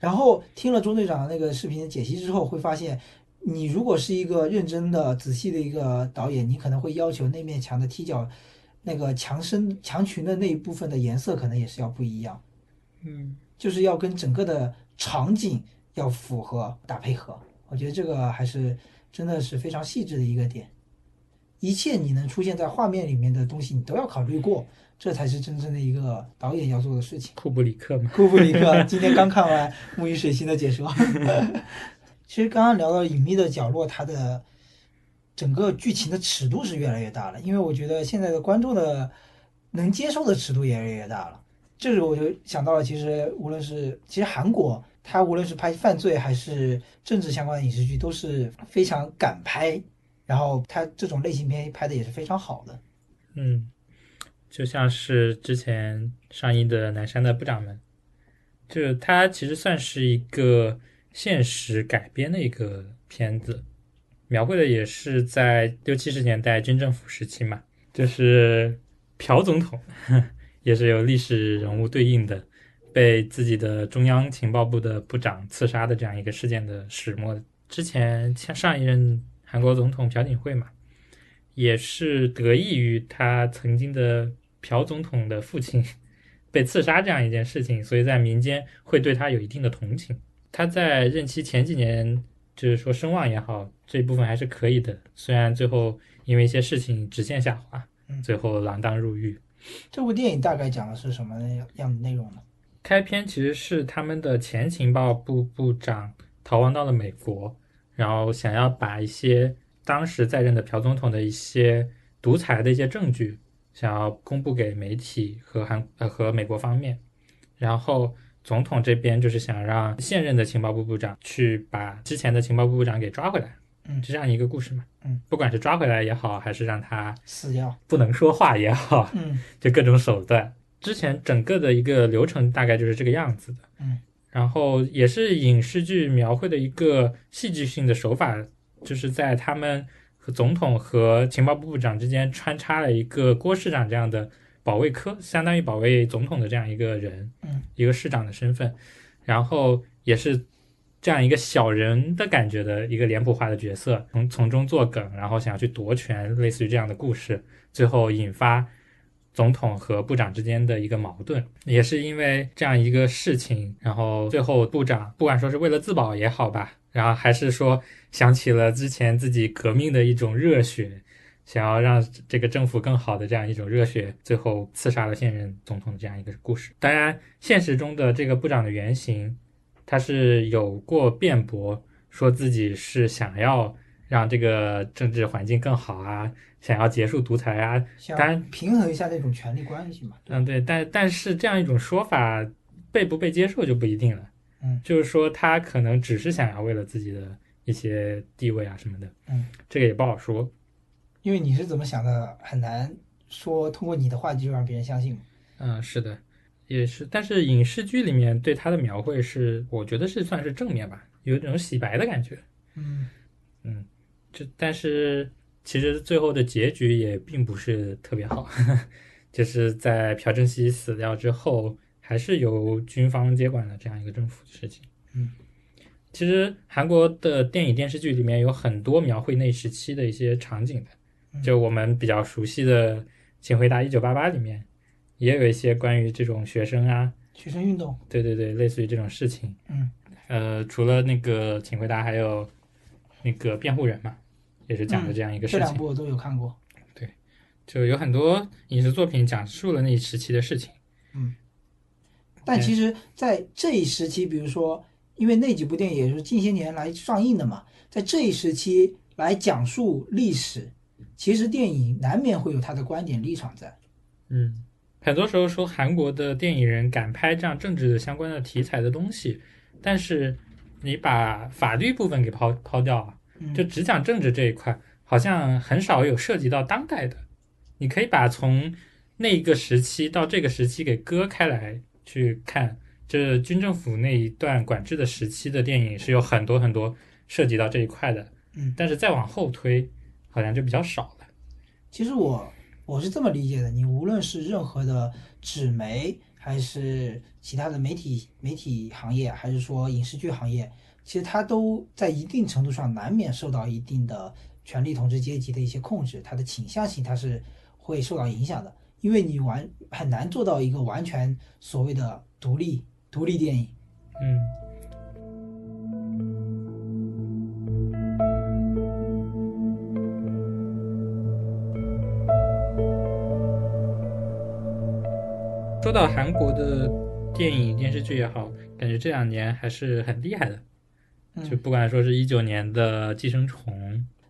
然后听了中队长的那个视频的解析之后，会发现，你如果是一个认真的、仔细的一个导演，你可能会要求那面墙的踢脚，那个墙身墙裙的那一部分的颜色可能也是要不一样。嗯，就是要跟整个的场景要符合打配合。我觉得这个还是真的是非常细致的一个点。一切你能出现在画面里面的东西，你都要考虑过，这才是真正的一个导演要做的事情。库布里克嘛，库布里克 *laughs* 今天刚看完《木鱼水星》的解说。*laughs* 其实刚刚聊到《隐秘的角落》，它的整个剧情的尺度是越来越大了，因为我觉得现在的观众的能接受的尺度也越来越大了。这时候我就想到了，其实无论是其实韩国，它无论是拍犯罪还是政治相关的影视剧，都是非常敢拍，然后它这种类型片拍的也是非常好的。嗯，就像是之前上映的《南山的部长们》，就它其实算是一个现实改编的一个片子，描绘的也是在六七十年代军政府时期嘛，就是朴总统 *laughs* 也是有历史人物对应的，被自己的中央情报部的部长刺杀的这样一个事件的始末。之前像上一任韩国总统朴槿惠嘛，也是得益于他曾经的朴总统的父亲 *laughs* 被刺杀这样一件事情，所以在民间会对他有一定的同情。他在任期前几年，就是说声望也好，这一部分还是可以的。虽然最后因为一些事情直线下滑嗯，最后锒铛入狱。这部电影大概讲的是什么样的内容呢？开篇其实是他们的前情报部部长逃亡到了美国，然后想要把一些当时在任的朴总统的一些独裁的一些证据，想要公布给媒体和韩呃和美国方面，然后总统这边就是想让现任的情报部部长去把之前的情报部部长给抓回来，嗯。就这样一个故事嘛，嗯，不管是抓回来也好，还是让他死掉。不能说话也好，嗯。就各种手段。之前整个的一个流程大概就是这个样子的，嗯，然后也是影视剧描绘的一个戏剧性的手法，就是在他们和总统和情报部部长之间穿插了一个郭市长这样的保卫科，相当于保卫总统的这样一个人，嗯，一个市长的身份，然后也是这样一个小人的感觉的一个脸谱化的角色，从从中作梗，然后想要去夺权，类似于这样的故事，最后引发总统和部长之间的一个矛盾，也是因为这样一个事情，然后最后部长不管说是为了自保也好吧，然后还是说想起了之前自己革命的一种热血，想要让这个政府更好的这样一种热血，最后刺杀了现任总统的这样一个故事。当然，现实中的这个部长的原型，他是有过辩驳，说自己是想要让这个政治环境更好啊，想要结束独裁啊，想当然平衡一下那种权力关系嘛。嗯，对，但但是这样一种说法被不被接受就不一定了。嗯，就是说他可能只是想要为了自己的一些地位啊什么的。嗯，这个也不好说。因为你是怎么想的，很难说通过你的话就让别人相信。嗯，是的，也是。但是影视剧里面对他的描绘是，我觉得是算是正面吧，有一种洗白的感觉。嗯嗯，这但是其实最后的结局也并不是特别好，*laughs* 就是在朴正熙死掉之后，还是由军方接管了这样一个政府的事情。嗯，其实韩国的电影电视剧里面有很多描绘那时期的一些场景的，嗯就我们比较熟悉的《请回答一九八八》里面，也有一些关于这种学生啊，学生运动，对对对，类似于这种事情。嗯，呃，除了那个《请回答》，还有那个辩护人嘛，也是讲的这样一个事情。这两部我都有看过。对就有很多影视作品讲述了那一时期的事情。嗯但其实，在这一时期，比如说，因为那几部电影也是近些年来上映的嘛，在这一时期来讲述历史，其实电影难免会有他的观点立场在。嗯，很多时候说韩国的电影人敢拍这样政治的相关的题材的东西，但是你把法律部分给抛抛掉啊，嗯，就只讲政治这一块，好像很少有涉及到当代的。你可以把从那个时期到这个时期给割开来去看，这军政府那一段管制的时期的电影是有很多很多涉及到这一块的。嗯，但是再往后推，好像就比较少了。其实我我是这么理解的，你无论是任何的纸媒，还是其他的媒体媒体行业，还是说影视剧行业，其实它都在一定程度上难免受到一定的权力统治阶级的一些控制，它的倾向性它是会受到影响的，因为你完很难做到一个完全所谓的独立独立电影。嗯，说到韩国的电影、电视剧也好，感觉这两年还是很厉害的。嗯就不管说是一九年的《寄生虫》，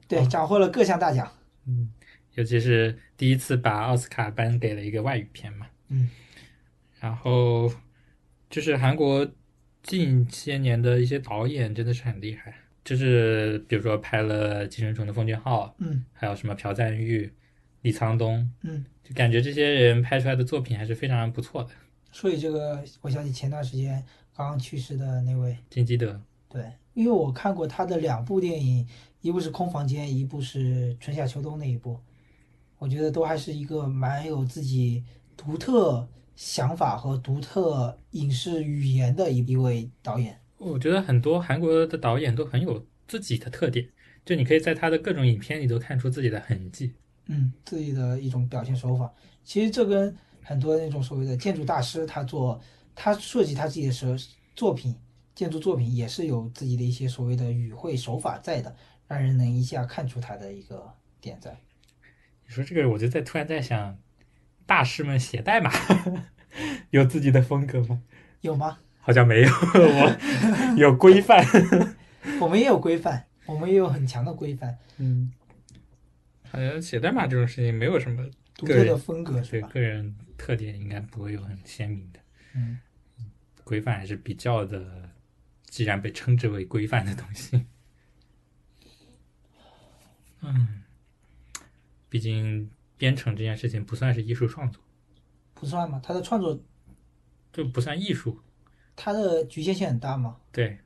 对，斩获了各项大奖。嗯，尤其是第一次把奥斯卡颁给了一个外语片嘛，嗯，然后就是韩国近些年的一些导演真的是很厉害，就是比如说拍了《寄生虫》的奉俊昊，嗯还有什么朴赞玉、李沧东，嗯，就感觉这些人拍出来的作品还是非常不错的。所以这个，我想起前段时间刚刚去世的那位。金基德，对，因为我看过他的两部电影，一部是《空房间》，一部是《春夏秋冬》那一部，我觉得都还是一个蛮有自己独特想法和独特影视语言的一一位导演。我觉得很多韩国的导演都很有自己的特点，就你可以在他的各种影片里都看出自己的痕迹。嗯，自己的一种表现手法。其实这跟很多那种所谓的建筑大师，他做他设计他自己的时作品，建筑作品也是有自己的一些所谓的语汇手法在的，让人能一下看出他的一个点在。你说这个，我就在突然在想，大师们写代码 *laughs* 有自己的风格吗？有吗？好像没有，我 *laughs* 有规范。*laughs* 我们也有规范，我们也有很强的规范，嗯，好像写代码这种事情没有什么独特的风格是吧？对个人特点，应该不会有很鲜明的嗯，规范，还是比较的，既然被称之为规范的东西。嗯，毕竟编程这件事情不算是艺术创作，不算嘛，他的创作就不算艺术。它的局限性很大嘛。对，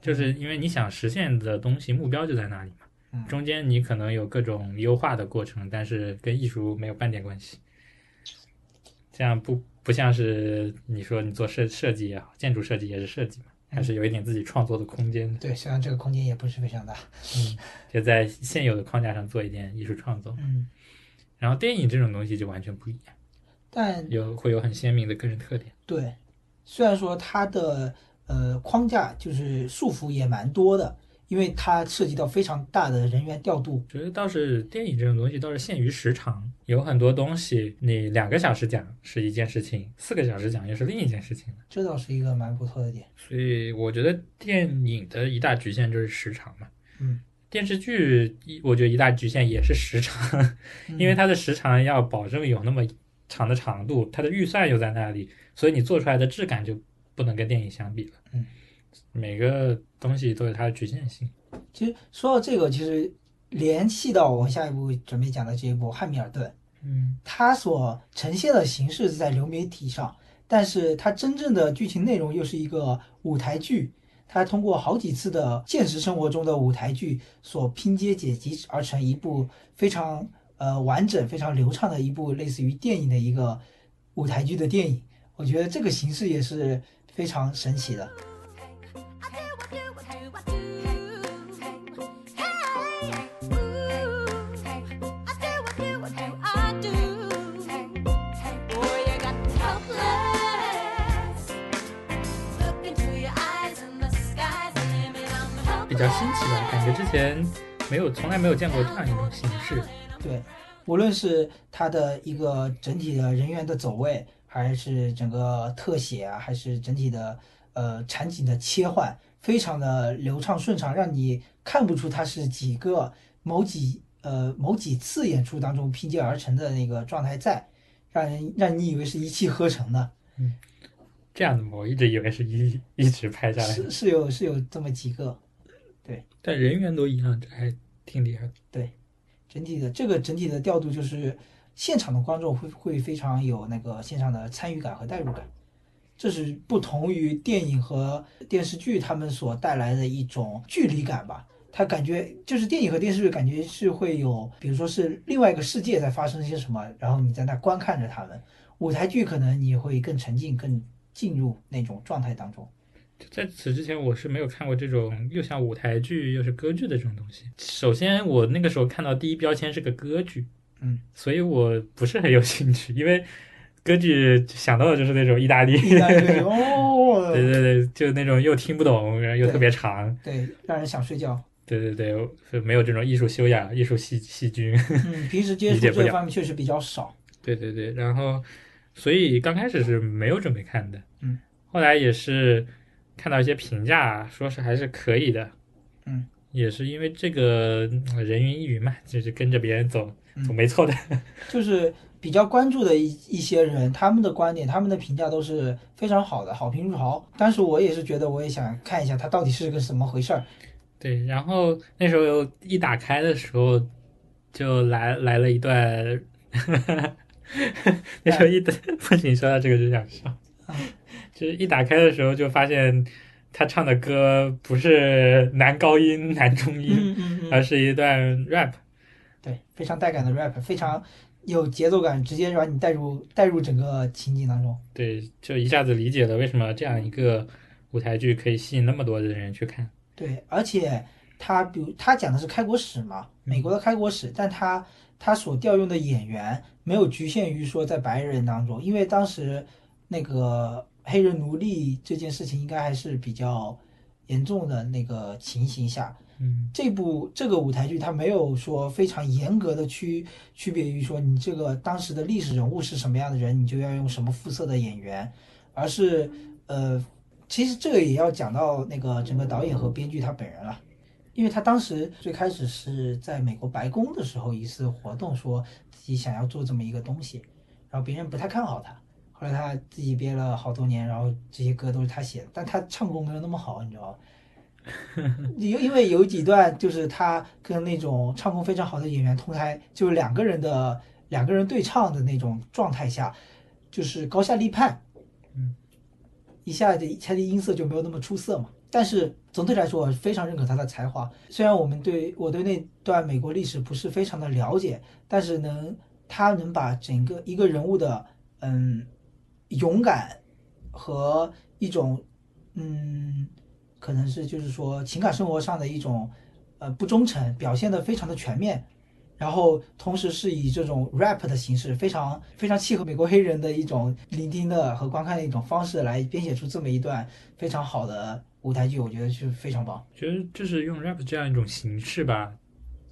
就是因为你想实现的东西目标就在那里嘛，嗯中间你可能有各种优化的过程，但是跟艺术没有半点关系。这样不不像是你说你做设设计也好，建筑设计也是设计嘛，还是有一点自己创作的空间的，对，虽然这个空间也不是非常大。嗯就在现有的框架上做一点艺术创作。嗯，然后电影这种东西就完全不一样，但有会有很鲜明的个人特点。对，虽然说它的呃框架就是束缚也蛮多的，因为它涉及到非常大的人员调度。觉得倒是电影这种东西倒是限于时长，有很多东西你两个小时讲是一件事情，四个小时讲又是另一件事情的。这倒是一个蛮不错的点。所以我觉得电影的一大局限就是时长嘛。嗯，电视剧一我觉得一大局限也是时长，*laughs* 因为它的时长要保证有那么长的长度，它的预算又在那里，所以你做出来的质感就不能跟电影相比了。嗯，每个东西都有它的局限性。其实说到这个，其实联系到我们下一步准备讲的这一部《汉密尔顿》，嗯它所呈现的形式是在流媒体上，但是它真正的剧情内容又是一个舞台剧。它通过好几次的现实生活中的舞台剧所拼接剪辑而成一部非常呃完整、非常流畅的一部类似于电影的一个舞台剧的电影。我觉得这个形式也是非常神奇的。比较新奇吧，感觉之前没有，从来没有见过这样一种形式。对，无论是它的一个整体的人员的走位，还是整个特写啊，还是整体的呃场景的切换，非常的流畅顺畅，让你看不出它是几个某几呃某几次演出当中拼接而成的那个状态在，让人让你以为是一气呵成的，嗯这样的吗？我一直以为是一一直拍下来的，是是有是有这么几个。但人员都一样，这还挺厉害的。整体的这个整体的调度就是现场的观众会会非常有那个现场的参与感和代入感，这是不同于电影和电视剧他们所带来的一种距离感吧。他感觉就是电影和电视剧感觉是会有，比如说是另外一个世界在发生些什么，然后你在那观看着他们。舞台剧可能你会更沉浸、更进入那种状态当中。在此之前，我是没有看过这种又像舞台剧又是歌剧的这种东西。首先，我那个时候看到第一标签是个歌剧，嗯，所以我不是很有兴趣，因为歌剧想到的就是那种意大利，意大利哦，*laughs* 对对对，就那种又听不懂，然后又特别长，对，让人想睡觉。对对对，是没有这种艺术修养、艺术细细菌。嗯，平时接 *laughs* 触这方面确实比较少。对对对，然后所以刚开始是没有准备看的，嗯，后来也是看到一些评价，说是还是可以的，嗯，也是因为这个呃人云亦云嘛，就是跟着别人走，嗯总没错的。*laughs* 就是比较关注的一一些人，他们的观点、他们的评价都是非常好的，好评如潮。但是我也是觉得，我也想看一下它到底是个什么回事儿。对，然后那时候一打开的时候，就来来了一段，*laughs* 那时候一等不仅，*laughs* 说到这个就想笑，就是一打开的时候就发现他唱的歌不是男高音、男中音，嗯嗯而是一段 rap。对，非常带感的 rap，非常有节奏感，直接把你带入带入整个情景当中。对，就一下子理解了为什么这样一个舞台剧可以吸引那么多的人去看。对，而且他比如他讲的是开国史嘛，美国的开国史，但他他所调用的演员没有局限于说在白人当中，因为当时那个黑人奴隶这件事情应该还是比较严重的那个情形下，嗯，这部这个舞台剧它没有说非常严格的区区别于说你这个当时的历史人物是什么样的人，你就要用什么肤色的演员，而是呃，其实这个也要讲到那个整个导演和编剧他本人了，因为他当时最开始是在美国白宫的时候一次活动，说自己想要做这么一个东西，然后别人不太看好他，后来他自己憋了好多年，然后这些歌都是他写的，但他唱功没有那么好，你知道吗？*laughs* 因因为有几段就是他跟那种唱功非常好的演员同台，就是两个人的两个人对唱的那种状态下，就是高下立判，嗯，一下子他的音色就没有那么出色嘛。但是总体来说，我非常认可他的才华。虽然我们对我对那段美国历史不是非常的了解，但是能他能把整个一个人物的嗯勇敢和一种嗯。可能是就是说情感生活上的一种呃不忠诚表现的非常的全面，然后同时是以这种 rap 的形式，非常非常契合美国黑人的一种聆听的和观看的一种方式来编写出这么一段非常好的舞台剧，我觉得是非常棒。觉得就是用 rap 这样一种形式吧，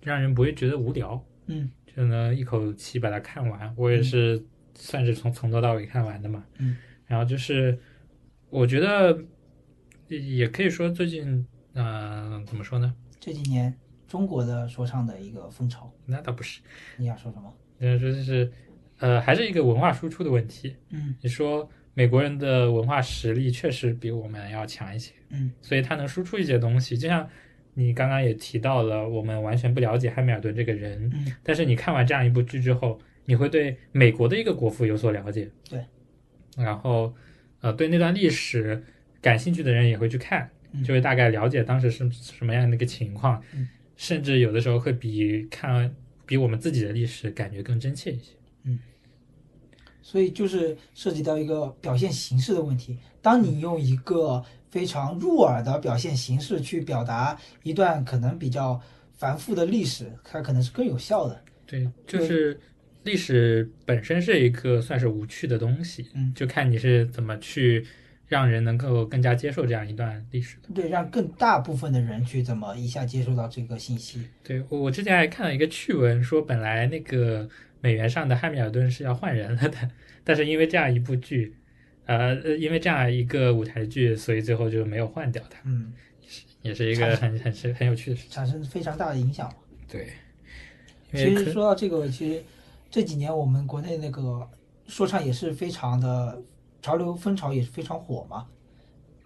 让人不会觉得无聊，嗯，就能一口气把它看完。我也是算是从从头到尾看完的嘛，嗯，然后就是我觉得。也可以说最近，嗯，怎么说呢？这几年中国的说唱的一个风潮，那倒不是。你想说什么？嗯，说就是，呃，还是一个文化输出的问题。嗯，你说美国人的文化实力确实比我们要强一些。嗯，所以他能输出一些东西。就像你刚刚也提到了，我们完全不了解汉密尔顿这个人。嗯，但是你看完这样一部剧之后，你会对美国的一个国父有所了解。对。然后，呃，对那段历史。感兴趣的人也会去看，就会大概了解当时是什么样的一个情况，甚至有的时候会比看比我们自己的历史感觉更真切一些。嗯，所以就是涉及到一个表现形式的问题。当你用一个非常入耳的表现形式去表达一段可能比较繁复的历史，它可能是更有效的。对，就是历史本身是一个算是无趣的东西，嗯，就看你是怎么去。让人能够更加接受这样一段历史，对，让更大部分的人去怎么一下接受到这个信息。对我，我之前还看了一个趣闻，说本来那个美元上的汉密尔顿是要换人了的，*laughs* 但是因为这样一部剧，呃，因为这样一个舞台剧，所以最后就没有换掉他。嗯，也是一个很很是很有趣的事，产生非常大的影响。对，其实说到这个，其实这几年我们国内那个说唱也是非常的。潮流风潮也是非常火嘛，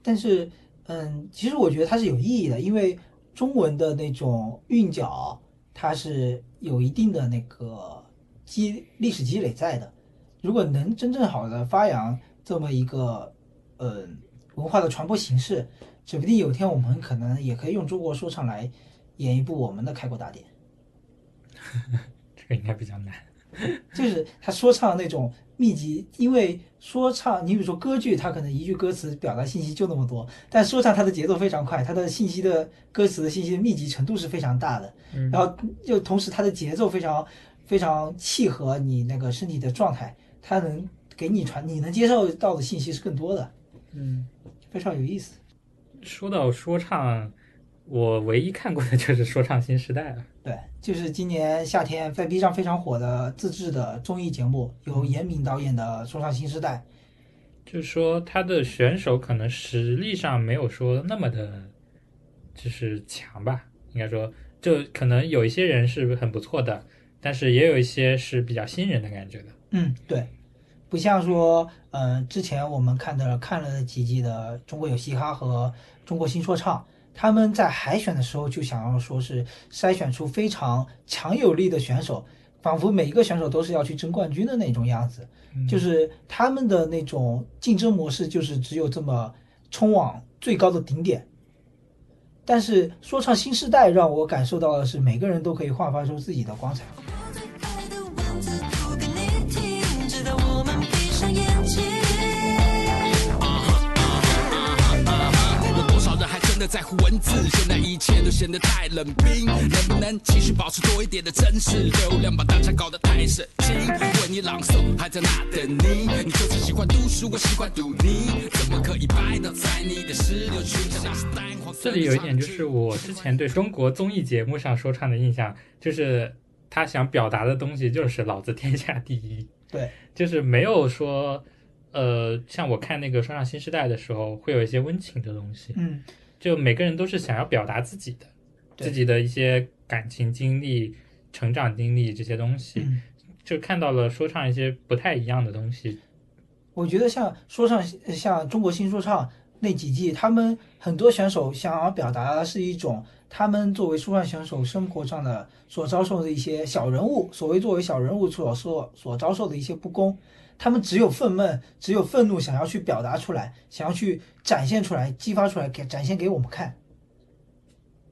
但是，嗯，其实我觉得它是有意义的，因为中文的那种韵脚，它是有一定的那个积历史积累在的。如果能真正好的发扬这么一个，嗯，文化的传播形式，指不定有一天我们可能也可以用中国说唱来演一部我们的开国大典。*laughs* 这个应该比较难。就是他说唱那种密集，因为说唱，你比如说歌剧，它可能一句歌词表达信息就那么多，但说唱它的节奏非常快，它的信息的歌词的信息的密集程度是非常大的，然后又同时它的节奏非常非常契合你那个身体的状态，它能给你传，你能接受到的信息是更多的，嗯，非常有意思。说到说唱。我唯一看过的 *laughs* 就是《说唱新时代》了。对，就是今年夏天在 B 站非常火的自制的综艺节目，由严敏导演的《说唱新时代》。就是说，他的选手可能实力上没有说那么的，就是强吧。应该说，就可能有一些人是很不错的，但是也有一些是比较新人的感觉的。嗯，对，不像说，嗯，之前我们看的看了几季的《中国有嘻哈》和《中国新说唱》。他们在海选的时候就想要说是筛选出非常强有力的选手，仿佛每一个选手都是要去争冠军的那种样子，就是他们的那种竞争模式就是只有这么冲往最高的顶点。但是说唱新时代让我感受到的是每个人都可以焕发出自己的光彩。的在乎文字，现在一切都显得太冷冰。能不能继续保持多一点的真实？流量把大家搞得太神经。为你朗诵，还在那等你。你就是喜欢读书，我喜欢读你。怎么可以拜倒在你的石榴裙下？这里有一点就是我之前对中国综艺节目上说唱的印象，就是他想表达的东西就是老子天下第一。对，*laughs* 就是没有说。呃，像我看那个《说唱新时代》的时候，会有一些温情的东西，嗯，就每个人都是想要表达自己的，自己的一些感情经历、成长经历这些东西，嗯就看到了说唱一些不太一样的东西。我觉得像说唱，像中国新说唱那几季，他们很多选手想要表达的是一种他们作为说唱选手生活上的所遭受的一些小人物，所谓作为小人物所所所遭受的一些不公，他们只有愤懑，只有愤怒，想要去表达出来，想要去展现出来，激发出来，给展现给我们看。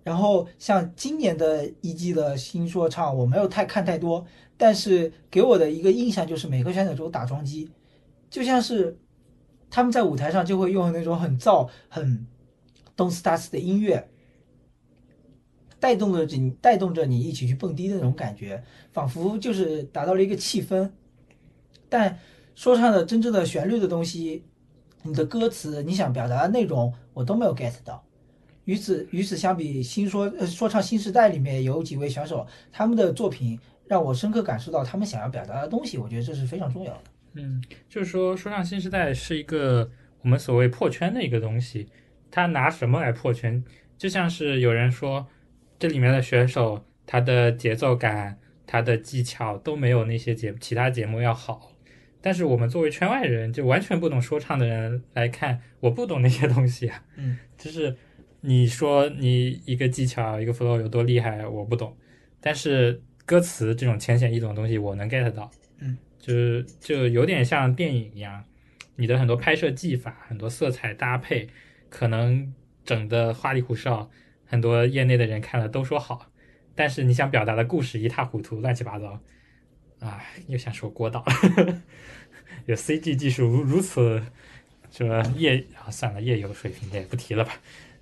然后像今年的一季的新说唱，我没有太看太多，但是给我的一个印象就是每个选手都打桩机，就像是他们在舞台上就会用那种很燥、很 don't start 的音乐，带动着你，带动着你一起去蹦迪的那种感觉，仿佛就是达到了一个气氛。但说唱的真正的旋律的东西，你的歌词，你想表达的内容，我都没有 get 到。与此与此相比，新说呃说唱新时代里面有几位选手，他们的作品让我深刻感受到他们想要表达的东西，我觉得这是非常重要的。嗯，就是说，说唱新时代是一个我们所谓破圈的一个东西，他拿什么来破圈？就像是有人说，这里面的选手他的节奏感、他的技巧都没有那些节其他节目要好。但是我们作为圈外人，就完全不懂说唱的人来看，我不懂那些东西啊。嗯，就是你说你一个技巧、一个 flow 有多厉害，我不懂，但是歌词这种浅显易懂的东西，我能 get 到。嗯，就是就有点像电影一样，你的很多拍摄技法、很多色彩搭配，可能整的花里胡哨，很多业内的人看了都说好，但是你想表达的故事一塌糊涂、乱七八糟，啊，又想说郭导，有 CG 技术如如此，这业啊算了，业有水平的也不提了吧。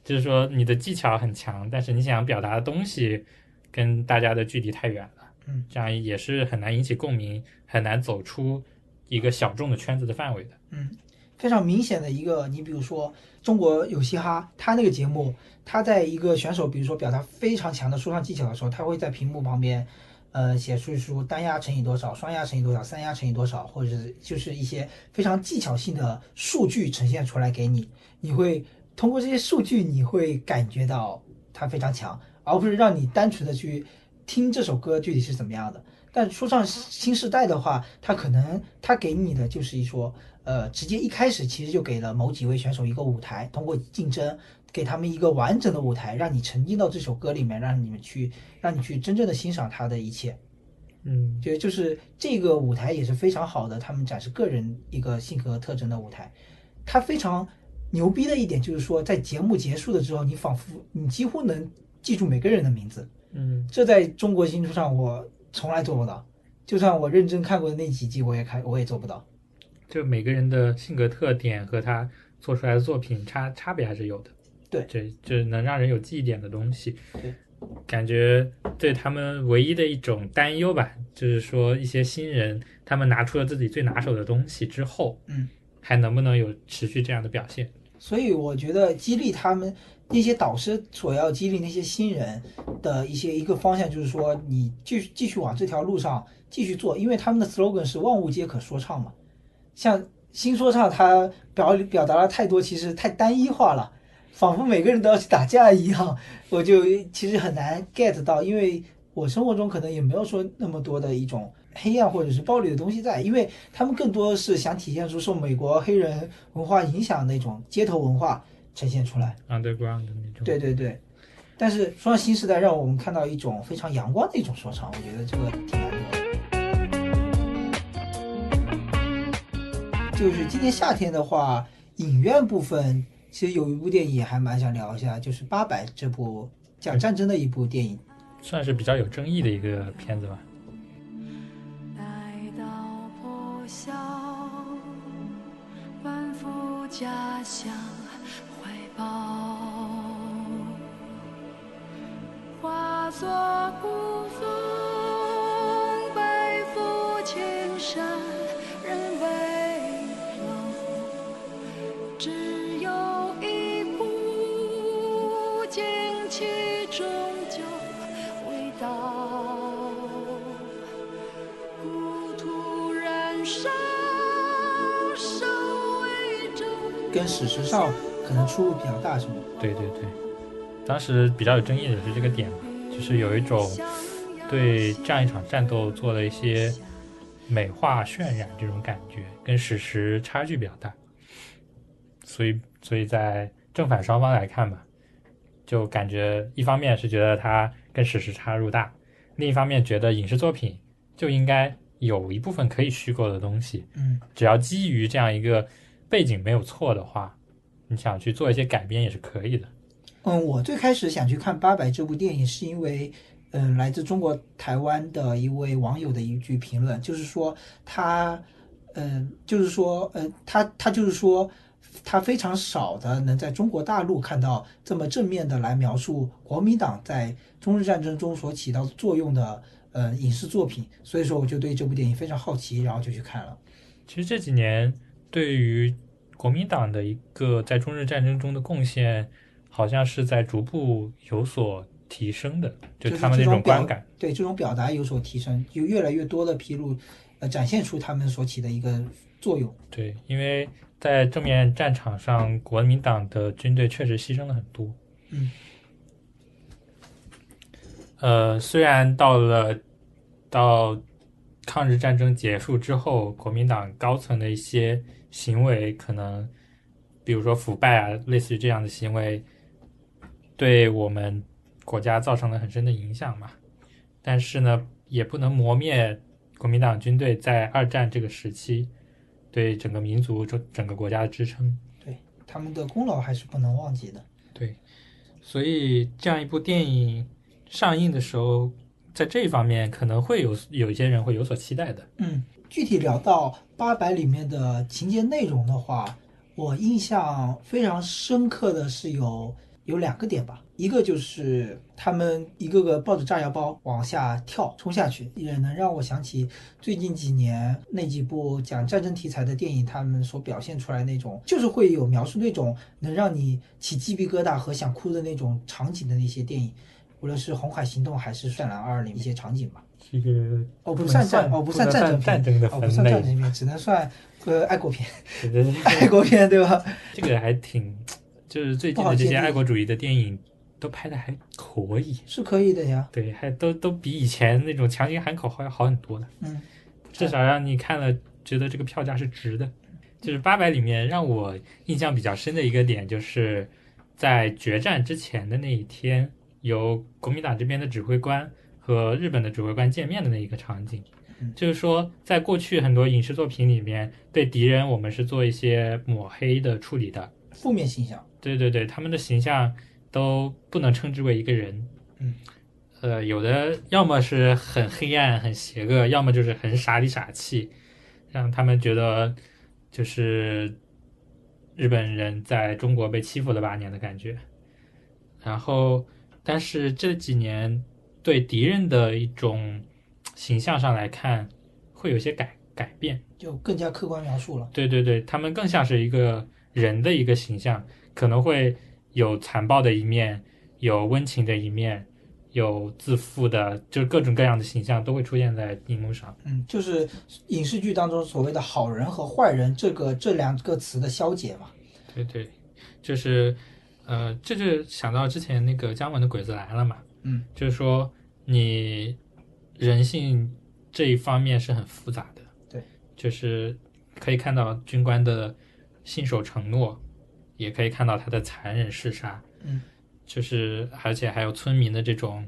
就是说你的技巧很强，但是你想表达的东西跟大家的距离太远了，嗯，这样也是很难引起共鸣，很难走出一个小众的圈子的范围的。嗯非常明显的一个，你比如说中国有嘻哈，他那个节目，他在一个选手，比如说表达非常强的说唱技巧的时候，他会在屏幕旁边，呃，写出出单压乘以多少，双压乘以多少，三压乘以多少，或者是就是一些非常技巧性的数据呈现出来给你，你会通过这些数据，你会感觉到它非常强，而不是让你单纯的去听这首歌具体是怎么样的。但说唱新时代的话，它可能它给你的就是一说，呃，直接一开始其实就给了某几位选手一个舞台，通过竞争给他们一个完整的舞台，让你沉浸到这首歌里面，让你们去让你去真正的欣赏他的一切。嗯，觉得就是这个舞台也是非常好的，他们展示个人一个性格特征的舞台。它非常牛逼的一点就是说，在节目结束的时候，你仿佛你几乎能记住每个人的名字。嗯，这在中国新说唱我从来做不到，就算我认真看过的那几季，我也看我也做不到。就每个人的性格特点和他做出来的作品差差别还是有的。对这就是能让人有记忆点的东西。对，感觉对他们唯一的一种担忧吧，就是说一些新人他们拿出了自己最拿手的东西之后，嗯，还能不能有持续这样的表现？所以我觉得激励他们那些导师所要激励那些新人的一些一个方向，就是说你继续继续往这条路上继续做，因为他们的 slogan 是万物皆可说唱嘛。像新说唱，它表表达了太多，其实太单一化了，仿佛每个人都要去打架一样，*laughs* 我就其实很难 get 到，因为我生活中可能也没有说那么多的一种黑暗或者是暴力的东西在，因为他们更多是想体现出受美国黑人文化影响那种街头文化呈现出来。underground 的那种。对对对，但是说到新时代让我们看到一种非常阳光的一种说唱，我觉得这个挺难得的。就是今年夏天的话，影院部分其实有一部电影还蛮想聊一下，就是《八佰》这部讲战争的一部电影。算是比较有争议的一个片子吧。来到破晓，奔赴家乡怀抱，化作孤峰，跟史实上可能出入比较大，是吗？对对对，当时比较有争议的是这个点嘛，就是有一种对这样一场战斗做了一些美化渲染这种感觉，跟史实差距比较大。所以，所以在正反双方来看吧，就感觉一方面是觉得它跟史实差入大，另一方面觉得影视作品就应该有一部分可以虚构的东西，嗯只要基于这样一个背景没有错的话，你想去做一些改编也是可以的。嗯，我最开始想去看《八佰》这部电影，是因为嗯，来自中国台湾的一位网友的一句评论，就是说他，嗯，就是说，呃，他他就是说。他非常少的能在中国大陆看到这么正面的来描述国民党在中日战争中所起到作用的呃影视作品，所以说我就对这部电影非常好奇，然后就去看了。其实这几年对于国民党的一个在中日战争中的贡献，好像是在逐步有所提升的，就就是他们那这种表种观感。对这种表达有所提升，有越来越多的披露，呃，展现出他们所起的一个作用。对，因为在正面战场上，国民党的军队确实牺牲了很多。嗯，呃，虽然到了到抗日战争结束之后，国民党高层的一些行为可能，比如说腐败啊，类似于这样的行为，对我们国家造成了很深的影响嘛。但是呢，也不能磨灭国民党军队在二战这个时期对整个民族、整整个国家的支撑。对他们的功劳还是不能忘记的。对，所以这样一部电影上映的时候，在这一方面可能会有有一些人会有所期待的。嗯，具体聊到《八佰》里面的情节内容的话，我印象非常深刻的是有有两个点吧，一个就是他们一个个抱着炸药包往下跳冲下去，也能让我想起最近几年那几部讲战争题材的电影，他们所表现出来那种，就是会有描述那种能让你起鸡皮疙瘩和想哭的那种场景的那些电影。无论是《红海行动》还是《战狼二》里一些场景吧，这个哦，不算战，哦，不算算战争片，战争的哦，不算战争片，只能算呃爱国片，*laughs* 爱国片对吧？这个还挺，就是最近的这些爱国主义的电影都拍的还可以，是可以的呀，对，还都都比以前那种强行喊口号要好很多的。嗯，至少让你看了觉得这个票价是值的。就是八百里面让我印象比较深的一个点，就是在决战之前的那一天，由国民党这边的指挥官和日本的指挥官见面的那一个场景嗯。就是说，在过去很多影视作品里面，对敌人我们是做一些抹黑的处理的。负面形象，对对对，他们的形象都不能称之为一个人。嗯，呃，有的要么是很黑暗、很邪恶，要么就是很傻里傻气，让他们觉得就是日本人在中国被欺负了八年的感觉。然后，但是这几年对敌人的一种形象上来看，会有些改改变。就更加客观描述了。对对对，他们更像是一个人的一个形象，可能会有残暴的一面，有温情的一面，有自负的，就是各种各样的形象都会出现在荧幕上。嗯，就是影视剧当中所谓的好人和坏人这个这两个词的消解嘛。对对，就是呃，这就想到之前那个姜文的《鬼子来了》嘛，嗯，就是说你人性这一方面是很复杂的，对，就是可以看到军官的信守承诺，也可以看到他的残忍嗜杀，嗯，就是而且还有村民的这种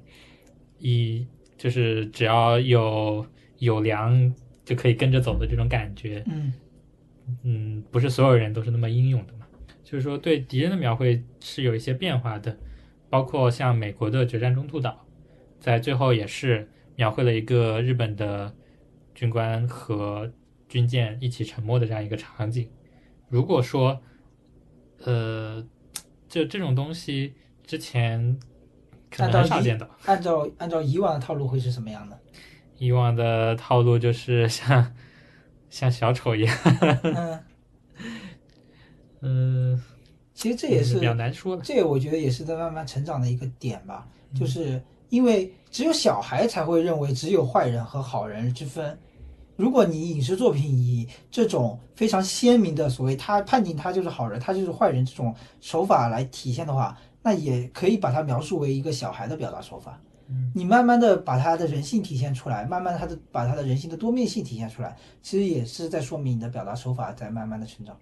一就是只要有有粮就可以跟着走的这种感觉，嗯。嗯，不是所有人都是那么英勇的嘛。就是说，对敌人的描绘是有一些变化的，包括像美国的决战中途岛，在最后也是描绘了一个日本的军官和军舰一起沉没的这样一个场景。如果说，呃，就这种东西之前可能很少见到，按照按照以往的套路会是什么样的？以往的套路就是像像小丑一样，嗯，嗯，其实这也是比较难说的。这个我觉得也是在慢慢成长的一个点吧，嗯就是因为只有小孩才会认为只有坏人和好人之分，如果你影视作品以这种非常鲜明的所谓他判定他就是好人，他就是坏人这种手法来体现的话，那也可以把它描述为一个小孩的表达手法。嗯，你慢慢的把他的人性体现出来，慢慢地他的把他的人性的多面性体现出来，其实也是在说明你的表达手法在慢慢的成长。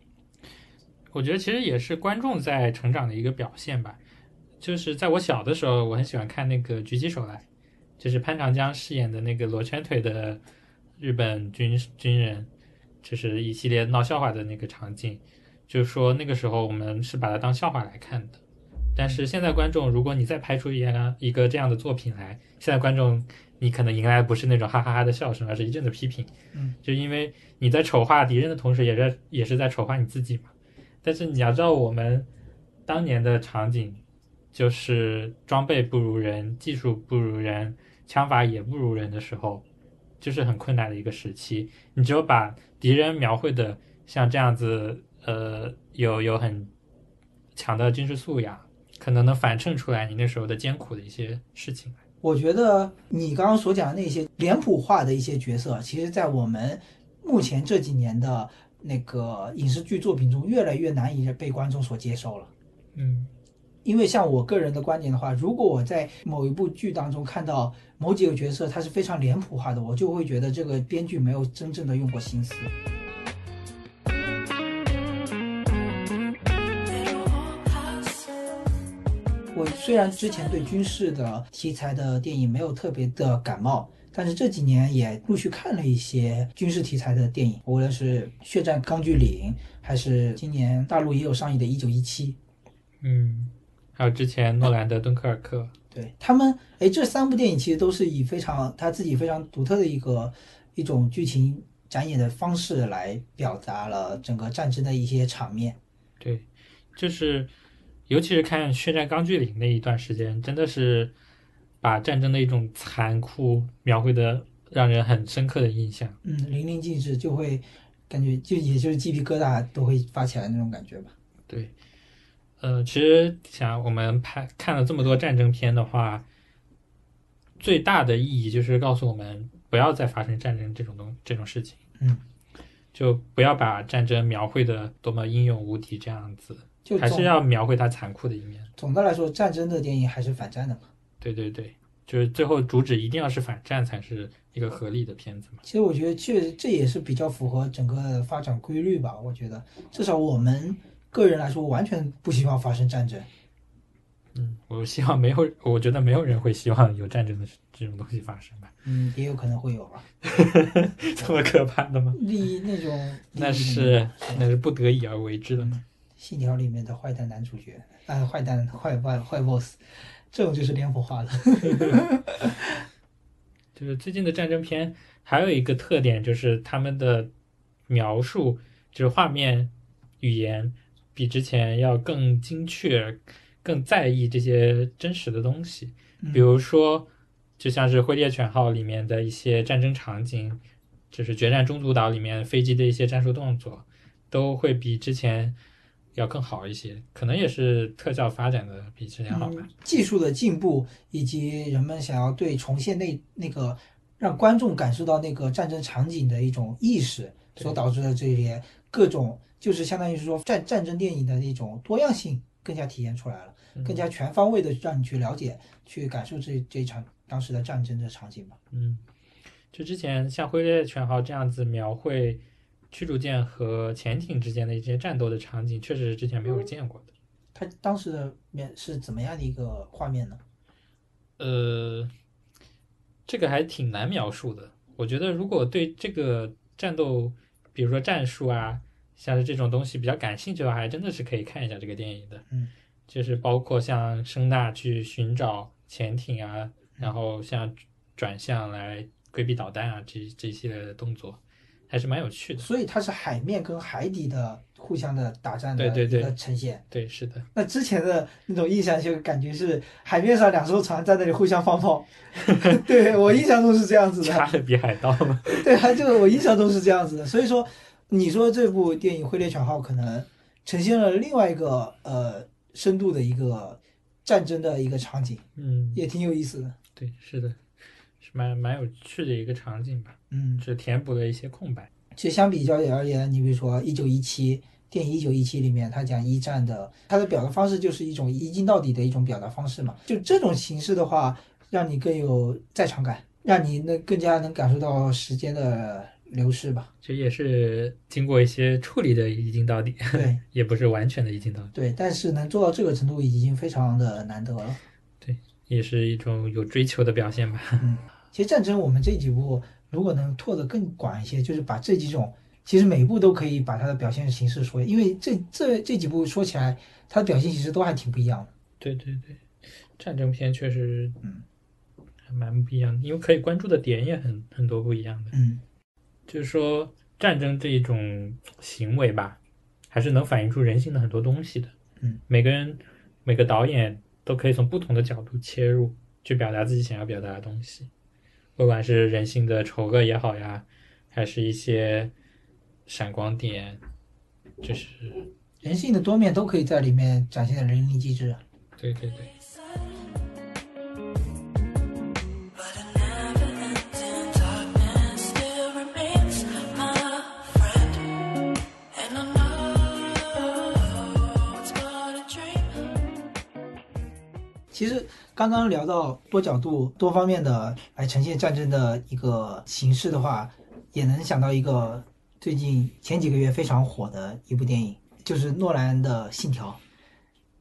我觉得其实也是观众在成长的一个表现吧。就是在我小的时候，我很喜欢看那个《举起手来》，就是潘长江饰演的那个罗圈腿的日本军军人，就是一系列闹笑话的那个场景。就是说那个时候我们是把它当笑话来看的，但是现在观众，如果你再拍出一个一个这样的作品来，现在观众你可能迎来不是那种哈哈哈的笑声，而是一阵的批评。嗯，就因为你在丑化敌人的同时，也在也是在丑化你自己嘛。但是你要知道，我们当年的场景就是装备不如人，技术不如人，枪法也不如人的时候，就是很困难的一个时期。你只有把敌人描绘的像这样子，呃，有有很强的军事素养，可能能反衬出来你那时候的艰苦的一些事情。我觉得你刚刚所讲的那些脸谱化的一些角色，其实在我们目前这几年的那个影视剧作品中，越来越难以被观众所接受了。嗯因为像我个人的观点的话，如果我在某一部剧当中看到某几个角色他是非常脸谱化的，我就会觉得这个编剧没有真正的用过心思。我虽然之前对军事的题材的电影没有特别的感冒，但是这几年也陆续看了一些军事题材的电影，无论是《血战钢锯岭》，还是今年大陆也有上映的《一九一七》。嗯，还有之前诺兰的《敦刻尔克》。对他们，哎，这三部电影其实都是以非常他自己非常独特的一个一种剧情展演的方式来表达了整个战争的一些场面。对，就是尤其是看《血战钢锯岭》那一段时间，真的是把战争的一种残酷描绘的让人很深刻的印象。嗯，淋漓尽致，就会感觉就也就是鸡皮疙瘩都会发起来那种感觉吧。对，呃，其实想我们拍看了这么多战争片的话，最大的意义就是告诉我们不要再发生战争这种东这种事情。嗯，就不要把战争描绘的多么英勇无敌这样子，就还是要描绘它残酷的一面。总的来说，战争的电影还是反战的嘛。对对对，就是最后主旨一定要是反战才是一个合理的片子嘛。其实我觉得这这也是比较符合整个发展规律吧。我觉得至少我们个人来说，完全不希望发生战争。嗯，我希望没有，我觉得没有人会希望有战争的这种东西发生吧？嗯，也有可能会有吧。*laughs* 这么可怕的吗？利益那种那是那是不得已而为之的嘛。信条里面的坏蛋男主角，啊，坏蛋坏坏坏 boss，这种就是脸谱化的。*laughs* 就是最近的战争片还有一个特点，就是他们的描述，就是画面语言比之前要更精确，更在意这些真实的东西。比如说，就像是《灰猎犬号》里面的一些战争场景，就是《决战中途岛》里面飞机的一些战术动作，都会比之前要更好一些。可能也是特效发展的比之前好吧。嗯技术的进步，以及人们想要对重现那那个让观众感受到那个战争场景的一种意识，所导致的这些各种，就是相当于是说战战争电影的一种多样性更加体现出来了，嗯更加全方位的让你去了解、去感受这这一场当时的战争的场景吧。嗯，就之前像《灰猎犬号》这样子描绘驱逐舰和潜艇之间的一些战斗的场景，确实是之前没有见过的。它当时的面是怎么样的一个画面呢？呃，这个还挺难描述的。我觉得如果对这个战斗，比如说战术啊，像是这种东西比较感兴趣的话，还真的是可以看一下这个电影的。嗯，就是包括像声呐去寻找潜艇啊，然后像转向来规避导弹啊，这这一系列的动作，还是蛮有趣的。所以它是海面跟海底的互相的打战的呈现。对，是的。那之前的那种印象就感觉是海面上两艘船在那里互相放炮，*laughs* 对我印象中是这样子的。加勒比海盗嘛，*laughs* 对啊，就我印象中是这样子的。所以说，你说这部电影《灰猎犬号》可能呈现了另外一个呃深度的一个战争的一个场景，嗯，也挺有意思的。对，是的，是蛮蛮有趣的一个场景吧，嗯，只填补了一些空白。其实相比较而言，你比如说《一九一七》电影《一九一七》里面，他讲一战的，他的表达方式就是一种一镜到底的一种表达方式嘛。就这种形式的话，让你更有在场感，让你能更加能感受到时间的流逝吧。这也是经过一些处理的一镜到底，对 *laughs* 也不是完全的一镜到底，对，但是能做到这个程度已经非常的难得了。对也是一种有追求的表现吧。其实战争我们这几部如果能拓得更广一些，就是把这几种，其实每一部都可以把它的表现形式说，因为这这这几部说起来，它的表现形式都还挺不一样的。对对对，战争片确实，嗯，还蛮不一样的，因为可以关注的点也很很多不一样的。嗯就是说，战争这一种行为吧，还是能反映出人性的很多东西的。嗯，每个人每个导演都可以从不同的角度切入，去表达自己想要表达的东西，不管是人性的丑恶也好呀，还是一些闪光点，就是人性的多面都可以在里面展现的淋漓尽致。对对对。其实刚刚聊到多角度、多方面的来呈现战争的一个形式的话，也能想到一个最近前几个月非常火的一部电影，就是诺兰的《信条》。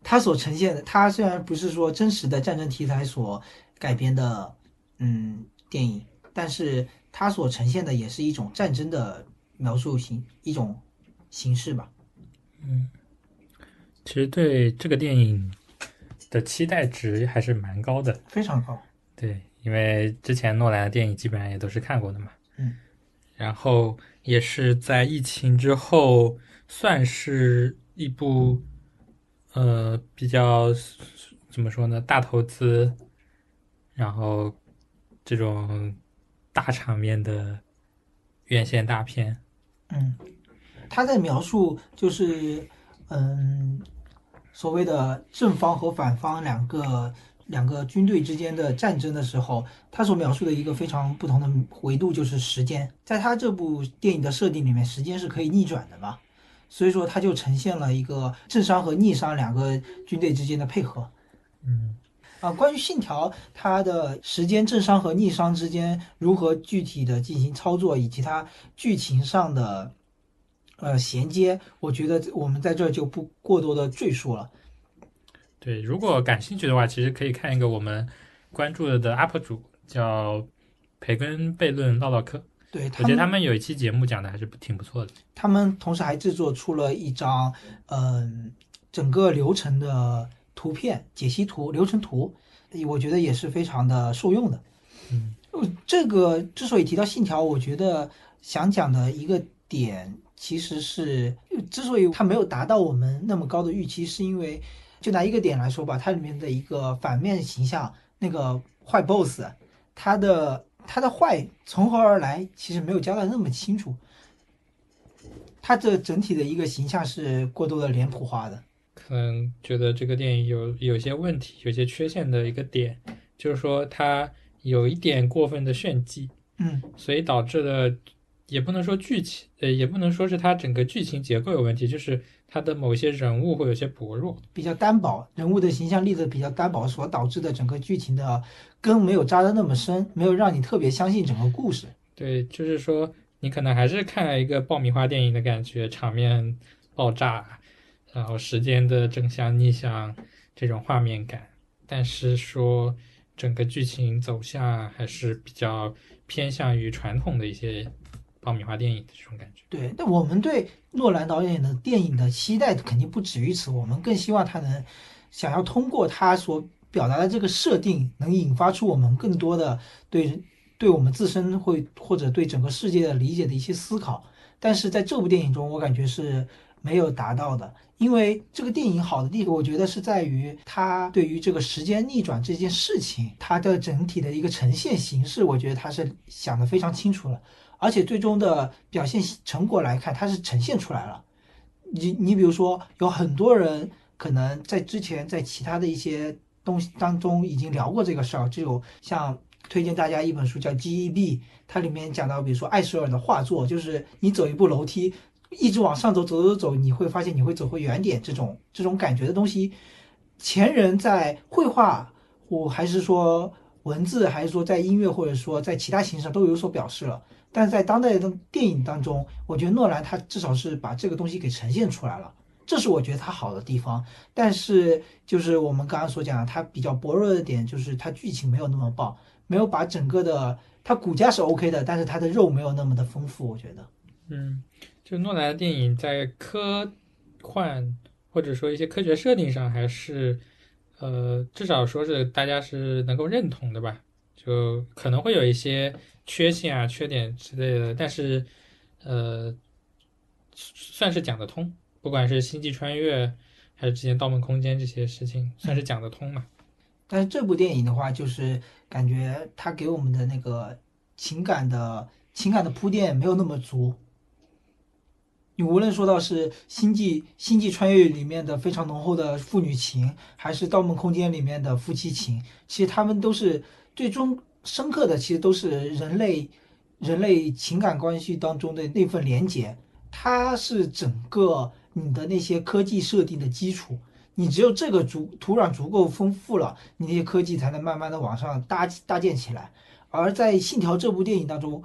它所呈现的，它虽然不是说真实的战争题材所改编的，嗯，电影，但是它所呈现的也是一种战争的描述形一种形式吧。嗯其实对这个电影的期待值还是蛮高的。非常高。对，因为之前诺兰的电影基本上也都是看过的嘛。嗯。然后也是在疫情之后，算是一部呃比较怎么说呢，大投资，然后这种大场面的院线大片。嗯，他在描述就是嗯，所谓的正方和反方两个两个军队之间的战争的时候，他所描述的一个非常不同的维度就是时间。在他这部电影的设定里面，时间是可以逆转的嘛，所以说他就呈现了一个正商和逆商两个军队之间的配合。嗯，啊，关于信条，它的时间正商和逆商之间如何具体的进行操作，以及它剧情上的呃衔接，我觉得我们在这儿就不过多的赘述了。对，如果感兴趣的话，其实可以看一个我们关注的 UP 主叫培根悖论唠唠嗑，对，我觉得他们有一期节目讲的还是挺不错的。他们同时还制作出了一张嗯、整个流程的图片解析图、流程图，我觉得也是非常的受用的。嗯呃，这个之所以提到信条，我觉得想讲的一个点，其实是之所以它没有达到我们那么高的预期，是因为就拿一个点来说吧，它里面的一个反面形象，那个坏 boss，他的他的坏从何而来，其实没有交代那么清楚。他这整体的一个形象是过度的脸谱化的，可能觉得这个电影有有些问题、有些缺陷的一个点，就是说它有一点过分的炫技，嗯，所以导致了也不能说剧情，呃，也不能说是它整个剧情结构有问题，就是它的某些人物会有些薄弱。比较单薄，人物的形象立得比较单薄，所导致的整个剧情的根没有扎得那么深，没有让你特别相信整个故事。对，就是说你可能还是看了一个爆米花电影的感觉，场面爆炸，然后时间的正向逆向这种画面感，但是说整个剧情走向还是比较偏向于传统的一些爆米花电影的这种感觉。对，但我们对诺兰导演的电影的期待肯定不止于此，我们更希望他能想要通过他所表达的这个设定，能引发出我们更多的对对我们自身会或者对整个世界的理解的一些思考。但是在这部电影中，我感觉是没有达到的，因为这个电影好的地方，我觉得是在于它对于这个时间逆转这件事情，它的整体的一个呈现形式，我觉得它是想得非常清楚了。而且最终的表现成果来看，它是呈现出来了。你你比如说，有很多人可能在之前在其他的一些东西当中已经聊过这个事儿，就有像推荐大家一本书叫《G.E.B》，它里面讲到，比如说艾舍尔的画作，就是你走一步楼梯，一直往上走，走走走，你会发现你会走回原点，这种这种感觉的东西，前人在绘画，或还是说文字，还是说在音乐，或者说在其他形式上都有所表示了。但是在当代的电影当中，我觉得诺兰他至少是把这个东西给呈现出来了，这是我觉得他好的地方。但是就是我们刚刚所讲他，比较薄弱的点就是他剧情没有那么棒，没有把整个的他骨架是 OK 的，但是他的肉没有那么的丰富，我觉得。嗯，就诺兰的电影在科幻或者说一些科学设定上，还是呃，至少说是大家是能够认同的吧。就可能会有一些缺陷啊、缺点之类的，但是呃，算是讲得通。不管是星际穿越还是之前《盗梦空间》这些事情，算是讲得通嘛。但是这部电影的话，就是感觉它给我们的那个情感的情感的铺垫没有那么足。你无论说到是《星际星际穿越》里面的非常浓厚的父女情，还是《盗梦空间》里面的夫妻情，其实他们都是最终深刻的，其实都是人类人类情感关系当中的那份连结。它是整个你的那些科技设定的基础。你只有这个足土壤足够丰富了，你那些科技才能慢慢的往上搭搭建起来。而在《信条》这部电影当中，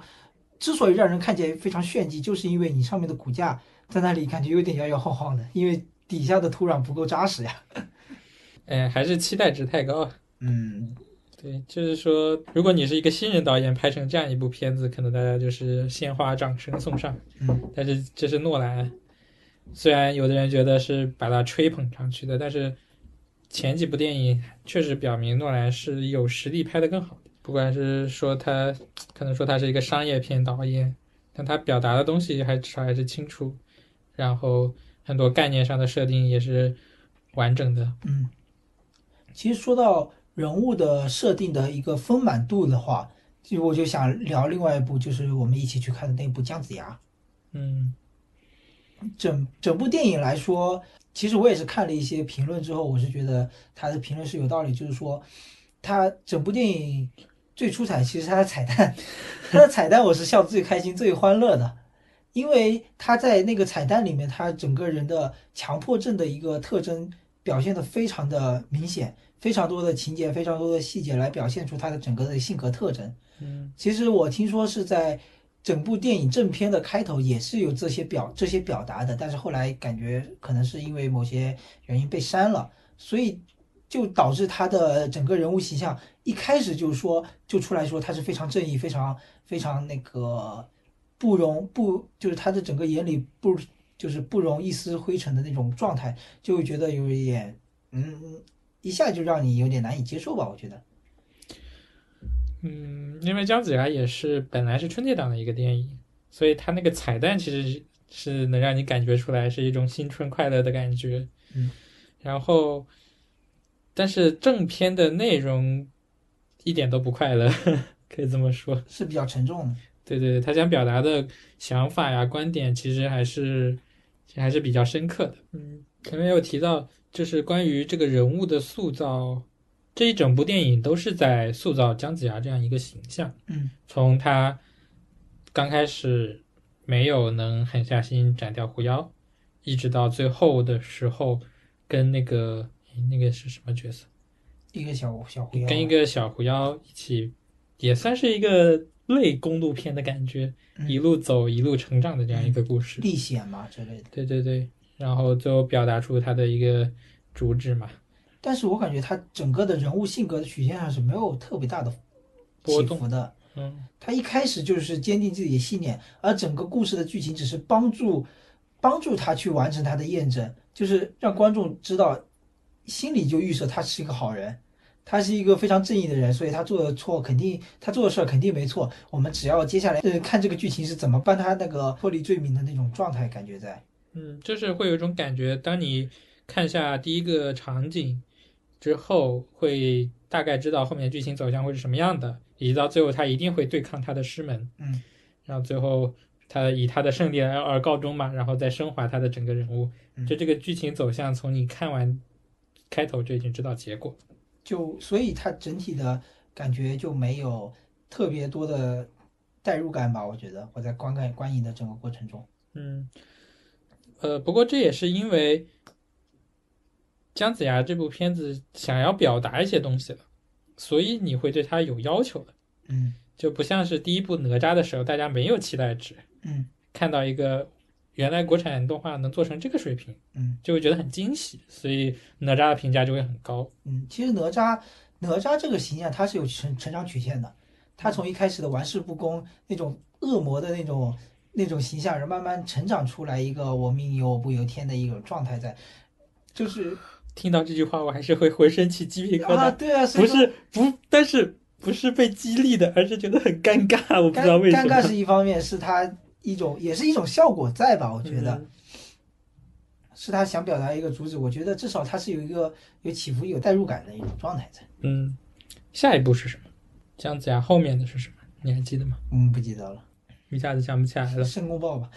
之所以让人看起来非常炫技，就是因为你上面的骨架在那里感觉有点摇摇晃晃的，因为底下的土壤不够扎实呀。*laughs* 哎，还是期待值太高。嗯，对，就是说，如果你是一个新人导演，拍成这样一部片子，可能大家就是鲜花掌声送上。嗯，但是这是诺兰，虽然有的人觉得是把他吹捧上去的，但是前几部电影确实表明诺兰是有实力拍得更好的。不管是说他，可能说他是一个商业片导演，但他表达的东西还至少还是清楚，然后很多概念上的设定也是完整的。嗯，其实说到人物的设定的一个丰满度的话，就我就想聊另外一部，就是我们一起去看的那部《姜子牙》。嗯整整部电影来说，其实我也是看了一些评论之后，我是觉得他的评论是有道理，就是说，他整部电影最出彩，其实是他的彩蛋，他的彩蛋我是笑得最开心、最欢乐的，因为他在那个彩蛋里面，他整个人的强迫症的一个特征表现的非常的明显，非常多的情节、非常多的细节来表现出他的整个的性格特征。嗯其实我听说是在整部电影正片的开头也是有这些表这些表达的，但是后来感觉可能是因为某些原因被删了，所以就导致他的整个人物形象一开始就说就出来说他是非常正义、非常非常那个不容不就是他的整个眼里不就是不容一丝灰尘的那种状态，就会觉得有一点嗯一下就让你有点难以接受吧，我觉得。嗯，因为姜子牙也是本来是春节档的一个电影，所以他那个彩蛋其实是是能让你感觉出来是一种新春快乐的感觉。嗯，然后，但是正片的内容一点都不快乐，*laughs* 可以这么说。是比较沉重的。对对对，他想表达的想法呀、观点，其实还是其实还是比较深刻的。嗯，前面有提到，就是关于这个人物的塑造，这一整部电影都是在塑造姜子牙这样一个形象。嗯，从他刚开始没有能狠下心斩掉狐妖，一直到最后的时候，跟那个那个是什么角色？一个小小狐妖，跟一个小狐妖一起，也算是一个类公路片的感觉，嗯一路走一路成长的这样一个故事。历险嘛之类的。对对对，然后最后表达出他的一个主旨嘛，但是我感觉他整个的人物性格的曲线上是没有特别大的波动起伏的。嗯他一开始就是坚定自己的信念，而整个故事的剧情只是帮助帮助他去完成他的验证，就是让观众知道，心里就预设他是一个好人，他是一个非常正义的人，所以他做的错肯定他做的事儿肯定没错。我们只要接下来呃看这个剧情是怎么帮他那个脱离罪名的那种状态，感觉在。嗯，就是会有一种感觉，当你看下第一个场景之后，会大概知道后面剧情走向会是什么样的，以及到最后他一定会对抗他的师门，嗯，然后最后他以他的胜利而而告终嘛，然后再升华他的整个人物，嗯就这个剧情走向，从你看完开头就已经知道结果。就所以它整体的感觉就没有特别多的代入感吧。我觉得我在观看观影的整个过程中，嗯，呃，不过这也是因为姜子牙这部片子想要表达一些东西了，所以你会对他有要求的，嗯。就不像是第一部哪吒的时候，大家没有期待值，嗯。看到一个原来国产动画能做成这个水平，嗯就会觉得很惊喜，所以哪吒的评价就会很高。嗯，其实哪吒哪吒这个形象他是有成成长曲线的，他从一开始的玩世不恭那种恶魔的那种那种形象，然后慢慢成长出来一个我命由我不由天的一种状态在，就是听到这句话，我还是会浑身起鸡皮疙瘩。啊，对啊，所不是不，但是不是被激励的，而是觉得很尴尬，我不知道为什么。尴尬是一方面，是他一种也是一种效果在吧？我觉得、嗯是他想表达一个主旨，我觉得至少他是有一个有起伏、有代入感的一种状态在。嗯，下一步是什么？姜子牙后面的是什么？你还记得吗？嗯，不记得了，一下子想不起来了。申公豹吧。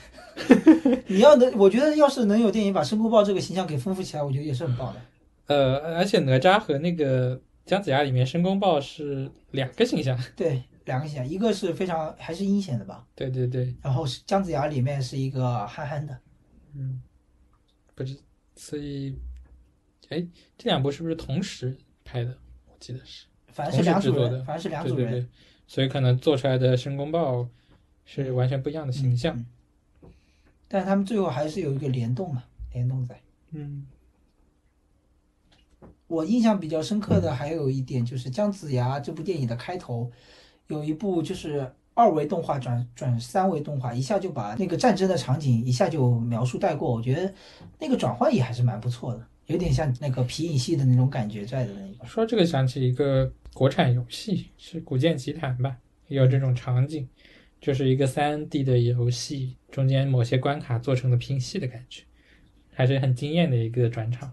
*laughs* 你要能，我觉得要是能有电影把申公豹这个形象给丰富起来，我觉得也是很棒的。呃，而且哪吒和那个姜子牙里面，申公豹是两个形象。对，两个形象，一个是非常还是阴险的吧，对对对，然后是姜子牙里面是一个憨憨的。嗯，不是，所以，哎，这两部是不是同时拍的？我记得是。反正是两组人，的反正是两组人。对对对，所以可能做出来的申公豹是完全不一样的形象。嗯但是他们最后还是有一个联动嘛，联动在。嗯我印象比较深刻的还有一点就是《姜子牙》这部电影的开头，有一部就是二维动画转转三维动画，一下就把那个战争的场景一下就描述带过。我觉得那个转换也还是蛮不错的，有点像那个皮影戏的那种感觉在的那个。说这个想起一个国产游戏，是《古剑奇谭》吧，也有这种场景，就是一个三 D 的游戏，中间某些关卡做成了拼戏的感觉，还是很惊艳的一个转场。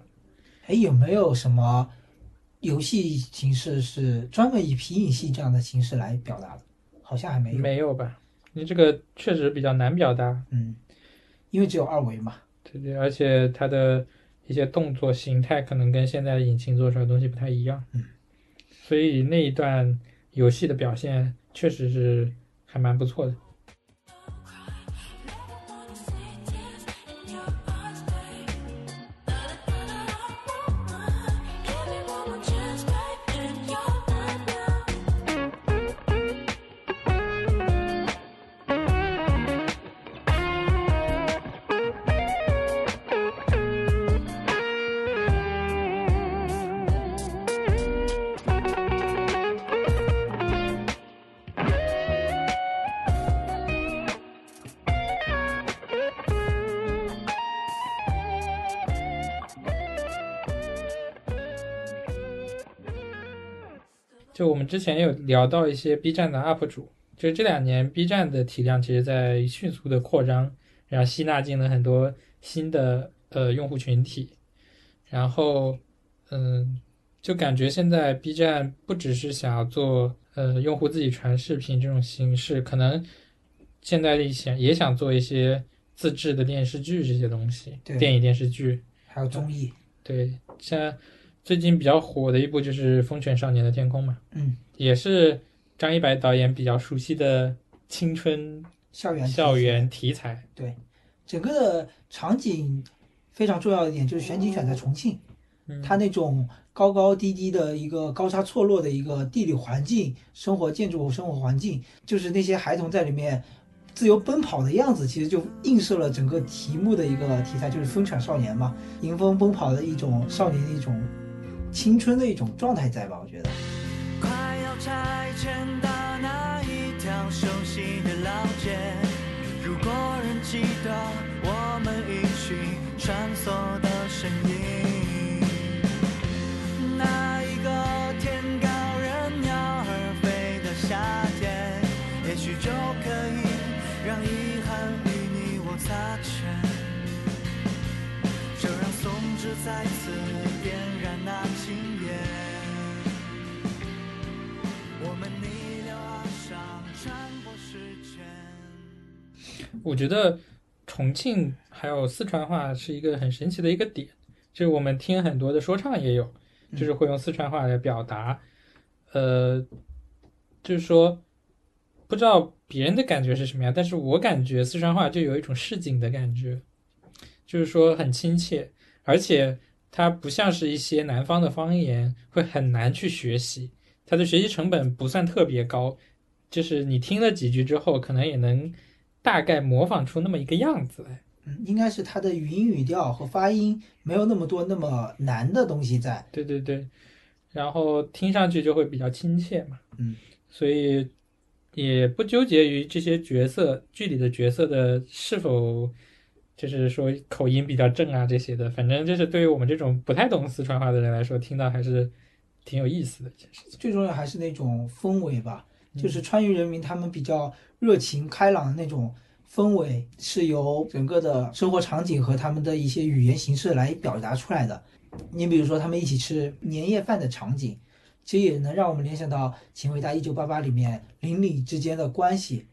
哎，有没有什么游戏形式是专门以皮影戏这样的形式来表达的？好像还没有。没有吧？你这个确实比较难表达，嗯，因为只有二维嘛。对对，而且它的一些动作形态可能跟现在的引擎做出来的东西不太一样，嗯，所以那一段游戏的表现确实是还蛮不错的。之前有聊到一些 B 站的 UP 主，就是这两年 B 站的体量其实在迅速的扩张，然后吸纳进了很多新的呃用户群体，然后嗯，就感觉现在 B 站不只是想要做呃用户自己传视频这种形式，可能现在想也想做一些自制的电视剧这些东西，对。电影电视剧，还有综艺，对，像最近比较火的一部就是《风犬少年的天空》嘛，嗯，也是张一白导演比较熟悉的青春校园校园题材。对，整个的场景非常重要的一点就是选景选在重庆，嗯。它那种高高低低的一个高差错落的一个地理环境、生活建筑、生活环境，就是那些孩童在里面自由奔跑的样子，其实就映射了整个题目的一个题材，就是风犬少年嘛，迎风奔跑的一种少年的一种青春的一种状态在吧？我觉得。快要拆迁的那一条熟悉的老街，如果人记得我们一起穿梭的身影，那一个天高任鸟儿飞的夏天，也许就可以让遗憾与你我擦肩。就让松枝再我觉得重庆还有四川话是一个很神奇的一个点，就是我们听很多的说唱也有，就是会用四川话来表达。呃，就是说，不知道别人的感觉是什么样，但是我感觉四川话就有一种市井的感觉，就是说很亲切，而且它不像是一些南方的方言会很难去学习，它的学习成本不算特别高，就是你听了几句之后，可能也能大概模仿出那么一个样子来。嗯，应该是它的语音语调和发音没有那么多那么难的东西在。对对对，然后听上去就会比较亲切嘛。嗯，所以也不纠结于这些角色剧里的角色的是否就是说口音比较正啊这些的，反正就是对于我们这种不太懂四川话的人来说，听到还是挺有意思的一件事情。最重要还是那种氛围吧，嗯就是川渝人民他们比较热情开朗的那种氛围，是由整个的生活场景和他们的一些语言形式来表达出来的。你比如说他们一起吃年夜饭的场景，其实也能让我们联想到《请回答一九八八》里面邻里之间的关系。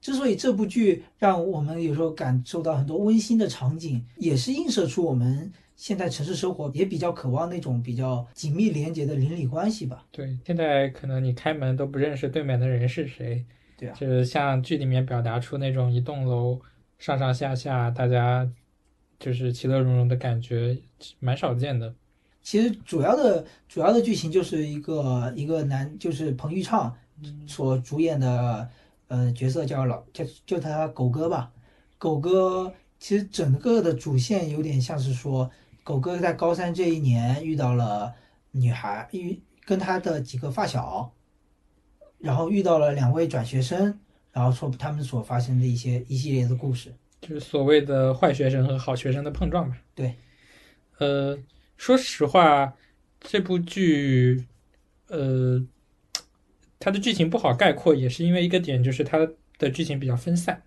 之所以这部剧让我们有时候感受到很多温馨的场景，也是映射出我们现在城市生活也比较渴望那种比较紧密连结的邻里关系吧。对，现在可能你开门都不认识对面的人是谁，对啊就是像剧里面表达出那种一栋楼上上下下大家就是其乐融融的感觉，蛮少见的。其实主要的主要的剧情就是一个一个男，就是彭昱畅所主演的呃角色叫老叫叫他狗哥吧。狗哥其实整个的主线有点像是说，狗哥在高三这一年遇到了女孩，遇跟他的几个发小，然后遇到了两位转学生，然后说他们所发生的一些一系列的故事。就是所谓的坏学生和好学生的碰撞吧。对，呃，说实话，这部剧，呃，它的剧情不好概括，也是因为一个点，就是它的剧情比较分散。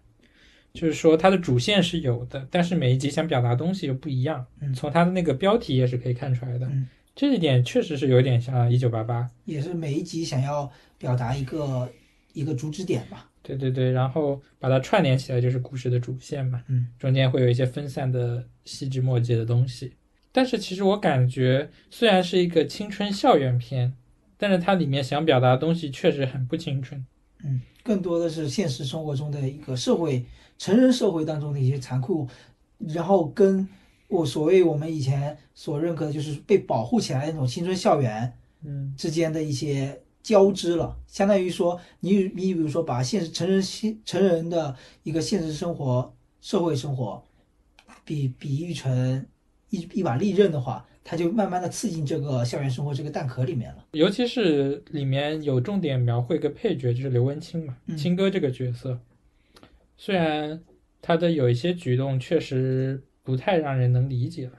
就是说，它的主线是有的，但是每一集想表达东西又不一样。嗯从它的那个标题也是可以看出来的。嗯这一点确实是有点像《一九八八》。也是每一集想要表达一个一个主旨点吧。对对对，然后把它串联起来就是故事的主线嘛。嗯，中间会有一些分散的细枝末节的东西。但是其实我感觉，虽然是一个青春校园片，但是它里面想表达的东西确实很不青春。嗯，更多的是现实生活中的一个社会成人社会当中的一些残酷，然后跟我所谓我们以前所认可的，就是被保护起来的那种青春校园嗯之间的一些交织了，相当于说你你比如说把现实成人现成人的一个现实生活、社会生活比比喻成一一把利刃的话，它就慢慢的刺进这个校园生活这个蛋壳里面了。尤其是里面有重点描绘一个配角，就是刘文清嘛，嗯清哥这个角色，虽然他的有一些举动确实不太让人能理解了，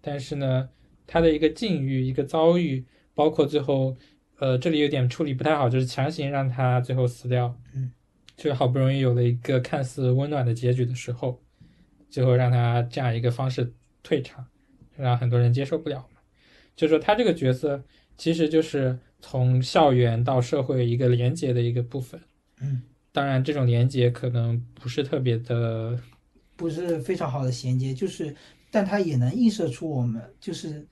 但是呢，他的一个境遇、一个遭遇，包括最后，呃，这里有点处理不太好，就是强行让他最后死掉，嗯，就好不容易有了一个看似温暖的结局的时候，最后让他这样一个方式退场，让很多人接受不了嘛。就说他这个角色其实就是从校园到社会一个连接的一个部分。嗯，当然，这种连接可能不是特别的，不是非常好的衔接，就是，但他也能映射出我们，就是，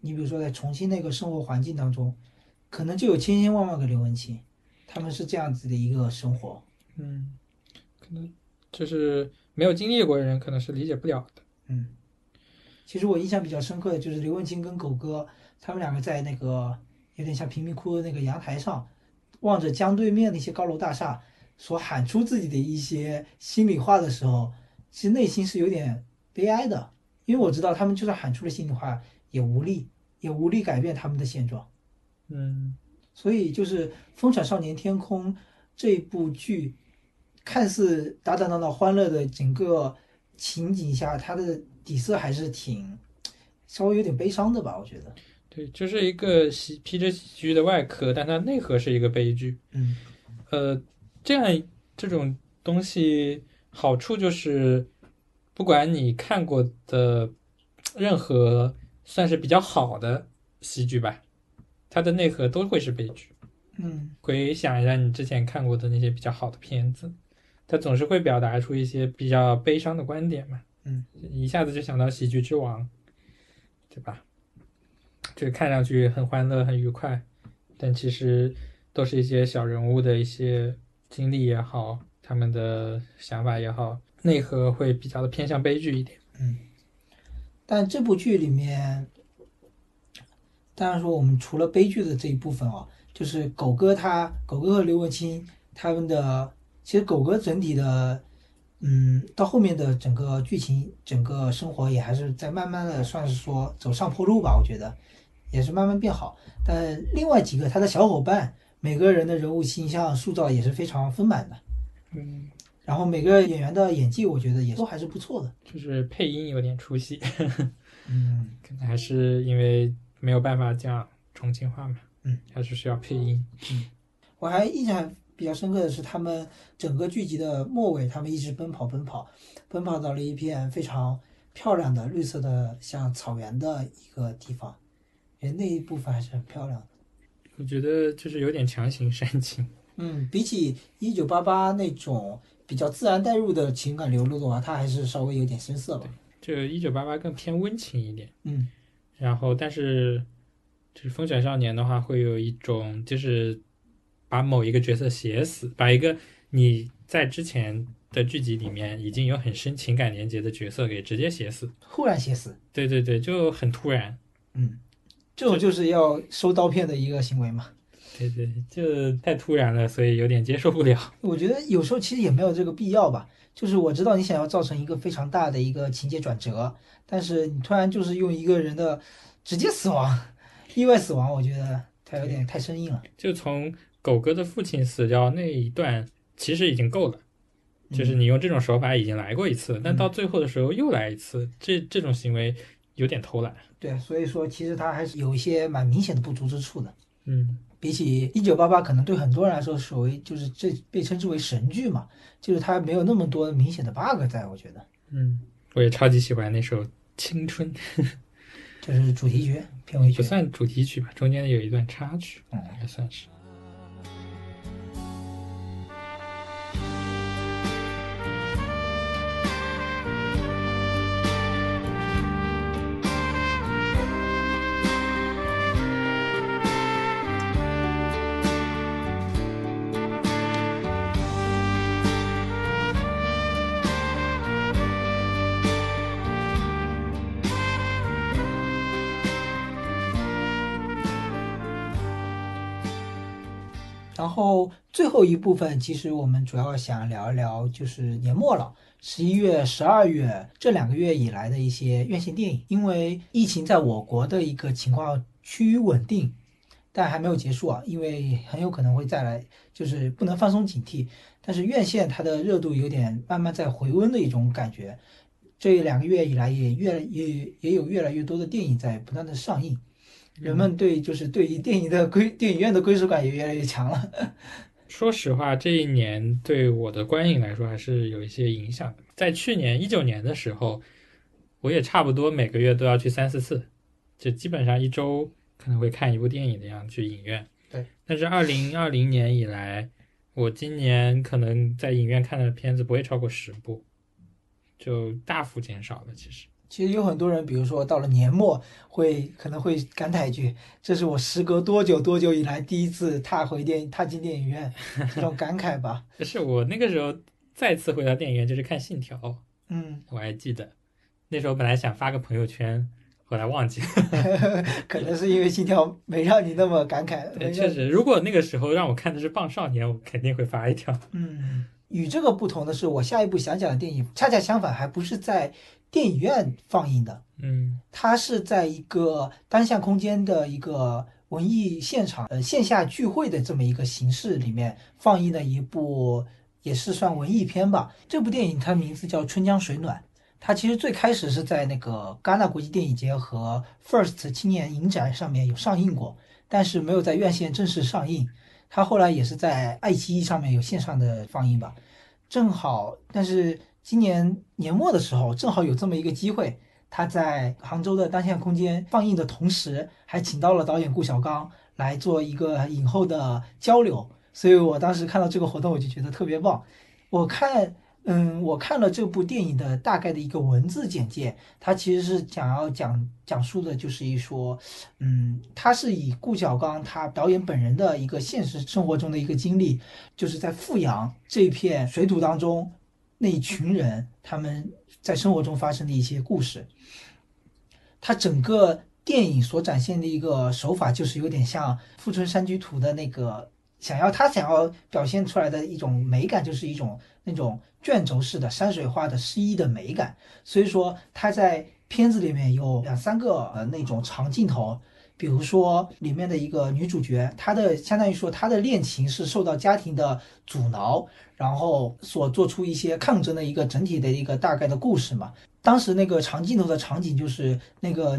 你比如说在重庆那个生活环境当中，可能就有千千万万个刘文清，他们是这样子的一个生活。嗯，可能就是没有经历过的人可能是理解不了的。嗯，其实我印象比较深刻的就是刘文清跟狗哥他们两个在那个有点像贫民窟的那个阳台上，望着江对面那些高楼大厦，所喊出自己的一些心里话的时候，其实内心是有点悲哀的，因为我知道他们就算喊出了心里话，也无力，也无力改变他们的现状。嗯，所以就是《风产少年天空》这部剧，看似打打闹闹、欢乐的整个情景下，它的底色还是挺稍微有点悲伤的吧？我觉得。对，就是一个喜披着喜剧的外壳，但它内核是一个悲剧。嗯呃，这样这种东西好处就是，不管你看过的任何算是比较好的喜剧吧，它的内核都会是悲剧。嗯回想一下你之前看过的那些比较好的片子，它总是会表达出一些比较悲伤的观点嘛。嗯，一下子就想到《喜剧之王》，对吧？这个看上去很欢乐、很愉快，但其实都是一些小人物的一些经历也好，他们的想法也好，内核会比较的偏向悲剧一点。嗯但这部剧里面，当然说我们除了悲剧的这一部分啊，就是狗哥他狗哥和刘文清他们的，其实狗哥整体的，嗯，到后面的整个剧情、整个生活也还是在慢慢的算是说走上坡路吧，我觉得也是慢慢变好。但另外几个他的小伙伴，每个人的人物形象塑造也是非常丰满的，嗯，然后每个演员的演技，我觉得也都还是不错的。就是配音有点出戏，嗯，*laughs* 可能还是因为没有办法讲重庆话嘛，嗯，还是需要配音。嗯我还印象比较深刻的是，他们整个剧集的末尾，他们一直奔跑奔跑，奔跑到了一片非常漂亮的绿色的像草原的一个地方，觉得那一部分还是很漂亮的。我觉得就是有点强行煽情。嗯，比起一九八八那种比较自然带入的情感流露的话，它还是稍微有点生涩吧。这个一九八八更偏温情一点，嗯然后但是就是风犬少年的话，会有一种就是把某一个角色写死，把一个你在之前的剧集里面已经有很深情感连接的角色给直接写死。忽然写死，对对对，就很突然。嗯，这种就是要收刀片的一个行为嘛。对对，就太突然了，所以有点接受不了。我觉得有时候其实也没有这个必要吧。就是我知道你想要造成一个非常大的一个情节转折，但是你突然就是用一个人的直接死亡、意外死亡，我觉得他有点太生硬了。就从狗哥的父亲死掉那一段，其实已经够了。就是你用这种手法已经来过一次，但到最后的时候又来一次，这这种行为有点偷懒。对，所以说其实他还是有一些蛮明显的不足之处的。嗯，比起一九八八，可能对很多人来说所谓就是这被称之为神剧嘛，就是它没有那么多明显的 bug 在，我觉得嗯，我也超级喜欢那首《青春》，*laughs* 就是主题曲、片尾曲。不算主题曲吧，中间有一段插曲，嗯也算是。最后一部分，其实我们主要想聊一聊，就是年末了，十一月、十二月这两个月以来的一些院线电影。因为疫情在我国的一个情况趋于稳定，但还没有结束啊，因为很有可能会再来，就是不能放松警惕。但是院线它的热度有点慢慢在回温的一种感觉。这两个月以来，也越也也有越来越多的电影在不断的上映。人们对就是对于电影的归电影院的归属感也越来越强了。说实话，这一年对我的观影来说还是有一些影响的。在去年一九年的时候，我也差不多每个月都要去三四次，就基本上一周可能会看一部电影的样子去影院。对。但是二零二零年以来，我今年可能在影院看的片子不会超过十部，就大幅减少了。其实，其实有很多人，比如说到了年末，会可能会感慨一句：“这是我时隔多久多久以来第一次踏回电踏进电影院。*laughs* ”这种感慨吧。是我那个时候再次回到电影院就是看《信条》，嗯，我还记得那时候本来想发个朋友圈，后来忘记了。*laughs* 可能是因为信条没让你那么感慨。对，确实，如果那个时候让我看的是《棒少年》，我肯定会发一条。嗯，与这个不同的是，我下一部想讲的电影恰恰相反，还不是在电影院放映的，嗯它是在一个单向空间的一个文艺现场，呃，线下聚会的这么一个形式里面放映的一部，也是算文艺片吧。这部电影它名字叫《春江水暖》，它其实最开始是在那个戛纳国际电影节和 First 青年影展上面有上映过，但是没有在院线正式上映。它后来也是在爱奇艺上面有线上的放映吧。正好，但是今年年末的时候，正好有这么一个机会，他在杭州的单向空间放映的同时，还请到了导演顾晓刚来做一个影后的交流，所以我当时看到这个活动，我就觉得特别棒。我看嗯，我看了这部电影的大概的一个文字简介，它其实是想要讲讲述的，就是一说，嗯，它是以顾晓刚他导演本人的一个现实生活中的一个经历，就是在富阳这片水土当中，那一群人他们在生活中发生的一些故事。它整个电影所展现的一个手法，就是有点像《富春山居图》的那个想要他想要表现出来的一种美感，就是一种那种卷轴式的山水画的诗意的美感。所以说他在片子里面有两三个呃那种长镜头，比如说里面的一个女主角，她的相当于说她的恋情是受到家庭的阻挠，然后所做出一些抗争的一个整体的一个大概的故事嘛。当时那个长镜头的场景就是那个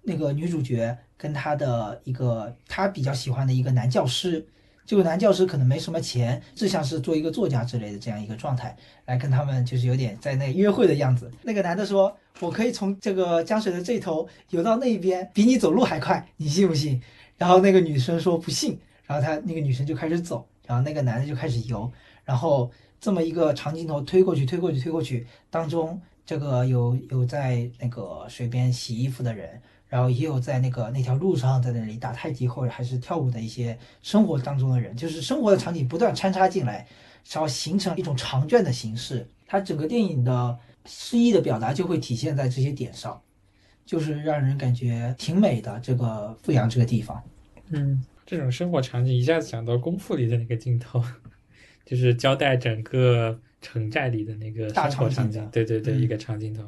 那个女主角跟她的一个她比较喜欢的一个男教师，这个男教师可能没什么钱，志向是做一个作家之类的这样一个状态，来跟他们就是有点在那约会的样子。那个男的说：“我可以从这个江水的这头游到那边，比你走路还快，你信不信？”然后那个女生说不信，然后他那个女生就开始走，然后那个男的就开始游，然后这么一个长镜头推过去，推过去，推过去，当中这个有有在那个水边洗衣服的人，然后也有在那个那条路上在那里打太极或者还是跳舞的一些生活当中的人，就是生活的场景不断穿插进来，然后形成一种长卷的形式。它整个电影的诗意的表达就会体现在这些点上，就是让人感觉挺美的。这个富阳这个地方，嗯，这种生活场景一下子想到《功夫》里的那个镜头，*laughs* 就是交代整个城寨里的那个大场场景对对对，嗯一个长镜头。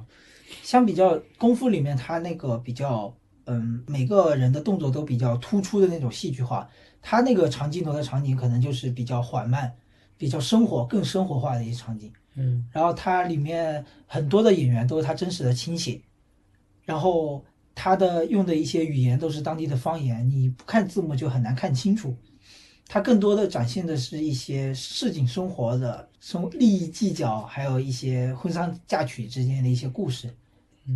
相比较功夫里面，他那个比较，嗯，每个人的动作都比较突出的那种戏剧化，他那个长镜头的场景可能就是比较缓慢、比较生活、更生活化的一些场景。嗯然后它里面很多的演员都是他真实的亲戚，然后他的用的一些语言都是当地的方言，你不看字幕就很难看清楚。它更多的展现的是一些市井生活的生利益计较，还有一些婚丧嫁娶之间的一些故事，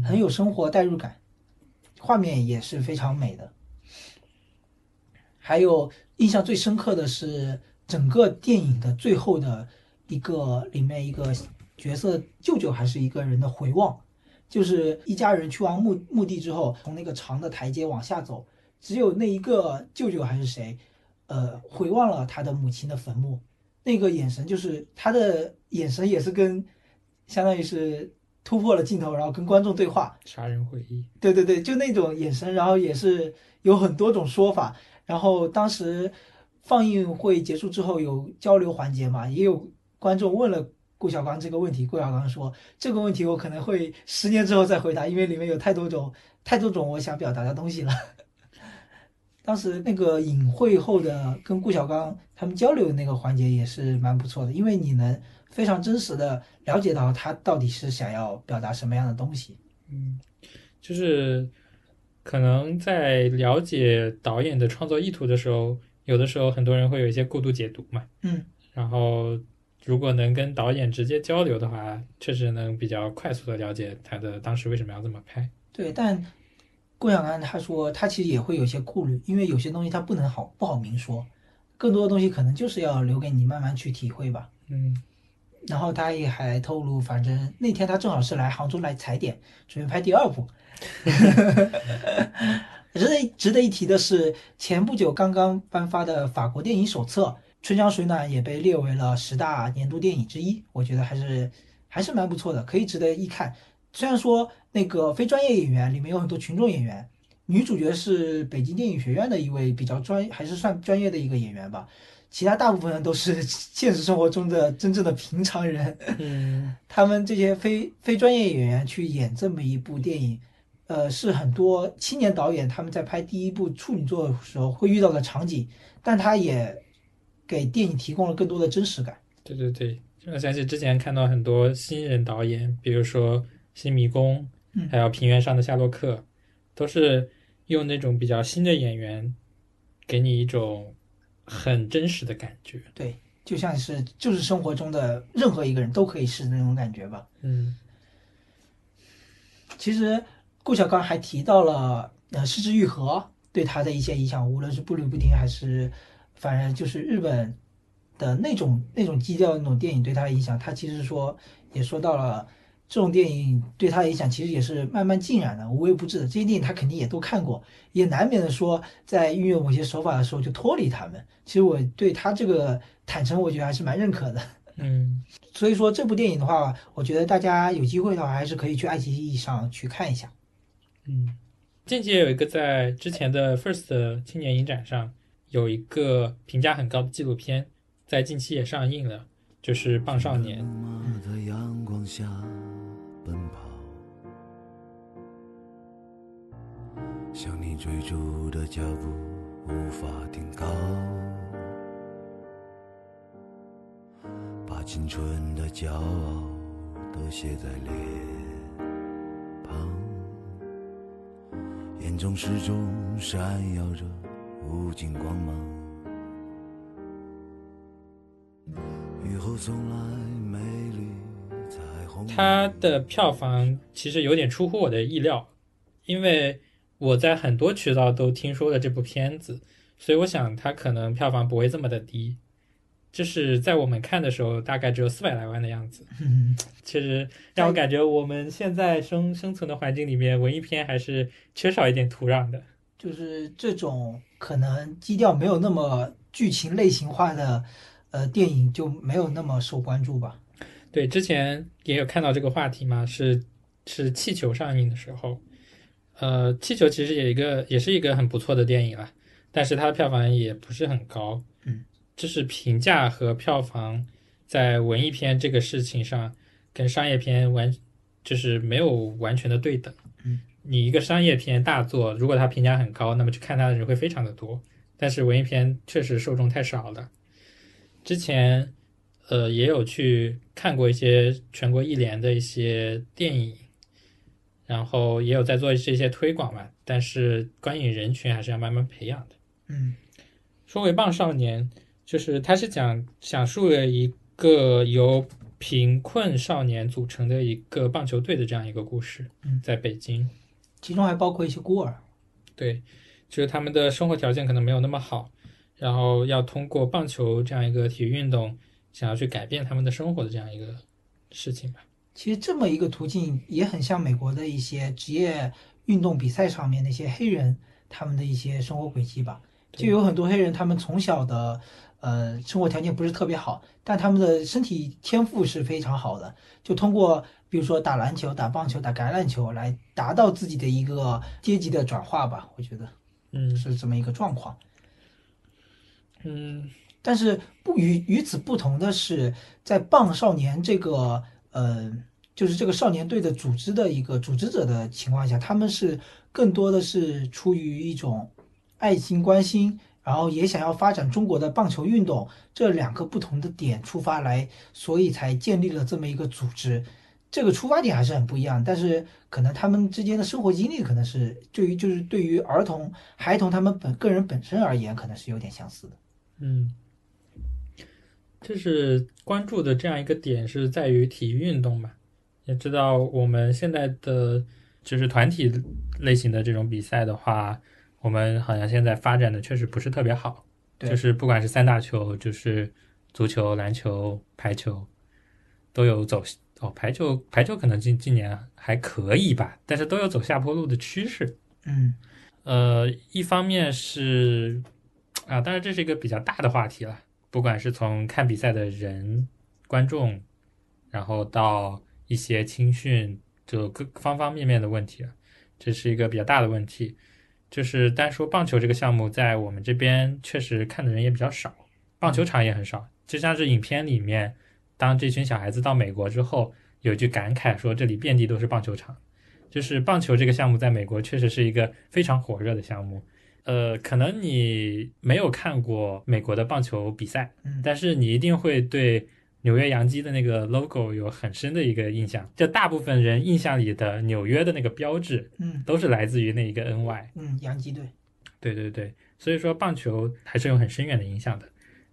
很有生活代入感，画面也是非常美的。还有印象最深刻的是整个电影的最后的一个里面一个角色舅舅还是一个人的回望，就是一家人去完墓墓地之后，从那个长的台阶往下走，只有那一个舅舅还是谁，呃，回望了他的母亲的坟墓，那个眼神就是他的眼神也是跟，相当于是突破了镜头，然后跟观众对话，杀人回忆，对对对，就那种眼神，然后也是有很多种说法。然后当时放映会结束之后有交流环节嘛，也有观众问了顾晓刚这个问题，顾晓刚说这个问题我可能会十年之后再回答，因为里面有太多种 *laughs* 太多种我想表达的东西了。当时那个影会后的跟顾晓刚他们交流的那个环节也是蛮不错的，因为你能非常真实的了解到他到底是想要表达什么样的东西。嗯，就是可能在了解导演的创作意图的时候，有的时候很多人会有一些过度解读嘛。嗯，然后如果能跟导演直接交流的话，确实能比较快速的了解他的当时为什么要这么拍。对，但顾晓刚他说他其实也会有些顾虑，因为有些东西他不能好不好明说，更多的东西可能就是要留给你慢慢去体会吧。嗯然后他也还透露，反正那天他正好是来杭州来踩点，准备拍第二部。*laughs* 值得值得一提的是，前不久刚刚颁发的法国电影手册《春江水暖》也被列为了十大年度电影之一，我觉得还是还是蛮不错的，可以值得一看。虽然说那个非专业演员里面有很多群众演员，女主角是北京电影学院的一位比较专，还是算专业的一个演员吧。其他大部分人都是 *laughs* 现实生活中的真正的平常人，嗯。他们这些非非专业演员去演这么一部电影，呃，是很多青年导演他们在拍第一部处女作的时候会遇到的场景，但他也给电影提供了更多的真实感。对对对，我想起之前看到很多新人导演，比如说新迷宫，嗯。还有平原上的夏洛克，都是用那种比较新的演员，给你一种很真实的感觉。对，就像是就是生活中的任何一个人都可以是那种感觉吧。嗯其实顾晓刚还提到了呃失之愈合对他的一些影响，无论是步履不停还是反正就是日本的那种那种基调那种电影对他的影响，他其实说也说到了。这种电影对他的影响其实也是慢慢浸染的，无微不至的。这些电影他肯定也都看过，也难免的说在运用某些手法的时候就脱离他们。其实我对他这个坦诚，我觉得还是蛮认可的。嗯，*laughs* 所以说这部电影的话，我觉得大家有机会的话，还是可以去爱奇艺上去看一下。嗯，近期也有一个在之前的 First 青年影展上有一个评价很高的纪录片，在近期也上映了，就是《棒少年》。妈向你追逐的脚步无法停靠，把青春的骄傲都写在脸庞，眼中始终闪耀着无尽光芒。雨后送来美丽彩虹。它的票房其实有点出乎我的意料，因为我在很多渠道都听说了这部片子，所以我想它可能票房不会这么的低。就是在我们看的时候，大概只有四百来万的样子。嗯，其实让我感觉我们现在生生存的环境里面，文艺片还是缺少一点土壤的。就是这种可能基调没有那么剧情类型化的呃电影就没有那么受关注吧。对，之前也有看到这个话题嘛，是是气球上映的时候，呃，气球其实也一个也是一个很不错的电影啦，但是它的票房也不是很高，嗯，就是评价和票房在文艺片这个事情上跟商业片完就是没有完全的对等，嗯，你一个商业片大作，如果它评价很高，那么去看它的人会非常的多，但是文艺片确实受众太少了，之前。呃，也有去看过一些全国一联的一些电影，然后也有在做这些推广嘛，但是观影人群还是要慢慢培养的。嗯说回《棒少年》，就是它是讲讲述了一个由贫困少年组成的一个棒球队的这样一个故事嗯，在北京。其中还包括一些孤儿。对，就是他们的生活条件可能没有那么好，然后要通过棒球这样一个体育运动，想要去改变他们的生活的这样一个事情吧。其实这么一个途径也很像美国的一些职业运动比赛上面那些黑人他们的一些生活轨迹吧。就有很多黑人，他们从小的呃生活条件不是特别好，但他们的身体天赋是非常好的，就通过比如说打篮球、打棒球、打橄榄球来达到自己的一个阶级的转化吧。我觉得嗯是这么一个状况。嗯但是不与与此不同的是，在棒少年这个呃，就是这个少年队的组织的一个组织者的情况下，他们是更多的是出于一种爱心关心，然后也想要发展中国的棒球运动这两个不同的点出发来，所以才建立了这么一个组织。这个出发点还是很不一样，但是可能他们之间的生活经历可能是对于就是对于儿童孩童他们本个人本身而言，可能是有点相似的。嗯，就是关注的这样一个点是在于体育运动嘛。也知道我们现在的就是团体类型的这种比赛的话，我们好像现在发展的确实不是特别好。对就是不管是三大球，就是足球、篮球、排球，都有走哦，排球排球可能近近年还可以吧，但是都有走下坡路的趋势。嗯呃，一方面是啊，当然这是一个比较大的话题了，不管是从看比赛的人、观众，然后到一些青训，就各方方面面的问题，这是一个比较大的问题。就是单说棒球这个项目，在我们这边确实看的人也比较少，棒球场也很少。就像是影片里面，当这群小孩子到美国之后，有句感慨说这里遍地都是棒球场。就是棒球这个项目在美国确实是一个非常火热的项目。呃，可能你没有看过美国的棒球比赛，嗯，但是你一定会对纽约洋基的那个 logo 有很深的一个印象。就大部分人印象里的纽约的那个标志，嗯都是来自于那一个 NY。嗯，洋基队。对对对，所以说棒球还是有很深远的影响的，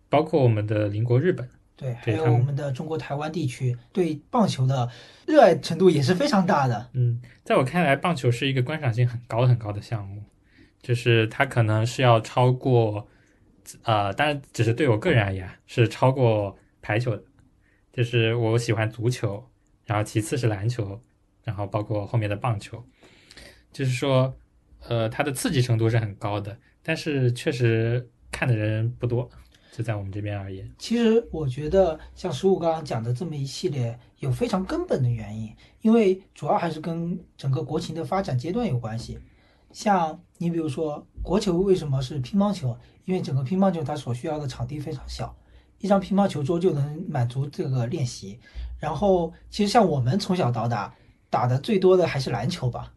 包括我们的邻国日本。对，还有我们的中国台湾地区对棒球的热爱程度也是非常大的。嗯，在我看来，棒球是一个观赏性很高很高的项目，就是它可能是要超过呃，当然只是对我个人而言是超过排球的，就是我喜欢足球，然后其次是篮球，然后包括后面的棒球，就是说，呃，它的刺激程度是很高的，但是确实看的人不多，就在我们这边而言。其实我觉得像十五刚刚讲的这么一系列，有非常根本的原因，因为主要还是跟整个国情的发展阶段有关系。像你比如说国球为什么是乒乓球？因为整个乒乓球它所需要的场地非常小，一张乒乓球桌就能满足这个练习。然后其实像我们从小到大打的最多的还是篮球吧，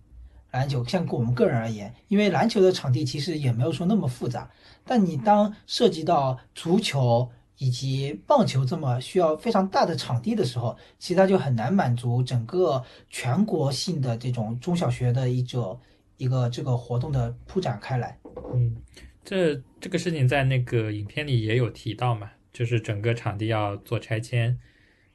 篮球像我们个人而言，因为篮球的场地其实也没有说那么复杂，但你当涉及到足球以及棒球这么需要非常大的场地的时候，其实它就很难满足整个全国性的这种中小学的一种一个这个活动的铺展开来。嗯，这这个事情在那个影片里也有提到嘛，就是整个场地要做拆迁，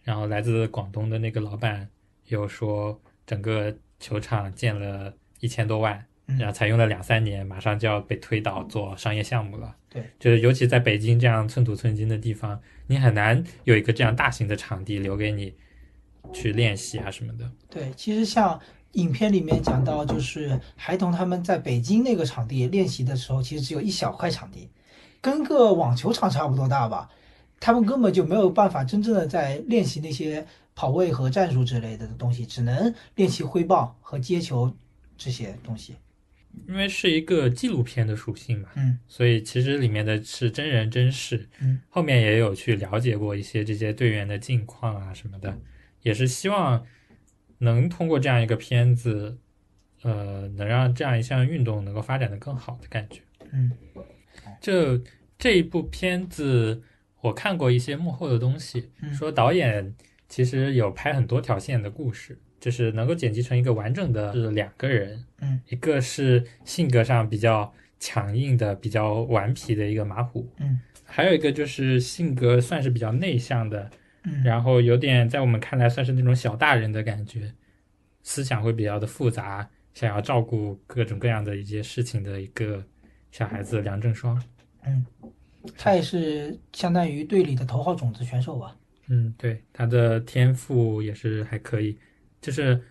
然后来自广东的那个老板有说，整个球场建了一千多万，嗯然后才用了两三年，马上就要被推倒做商业项目了。对，就是尤其在北京这样寸土寸金的地方，你很难有一个这样大型的场地留给你去练习啊什么的。对，其实像影片里面讲到，就是孩童他们在北京那个场地练习的时候，其实只有一小块场地，跟个网球场差不多大吧。他们根本就没有办法真正的在练习那些跑位和战术之类的东西，只能练习挥棒和接球这些东西。因为是一个纪录片的属性嘛，嗯所以其实里面的是真人真事，嗯，后面也有去了解过一些这些队员的近况啊什么的，也是希望能通过这样一个片子，呃，能让这样一项运动能够发展的更好的感觉。嗯。这这一部片子我看过一些幕后的东西，嗯。说导演其实有拍很多条线的故事，就是能够剪辑成一个完整的，是两个人，嗯，一个是性格上比较强硬的、比较顽皮的一个马虎，嗯，还有一个就是性格算是比较内向的，嗯，然后有点在我们看来算是那种小大人的感觉，思想会比较的复杂，想要照顾各种各样的一些事情的一个小孩子梁正双。嗯他也是相当于队里的头号种子选手吧。嗯，对，他的天赋也是还可以，就是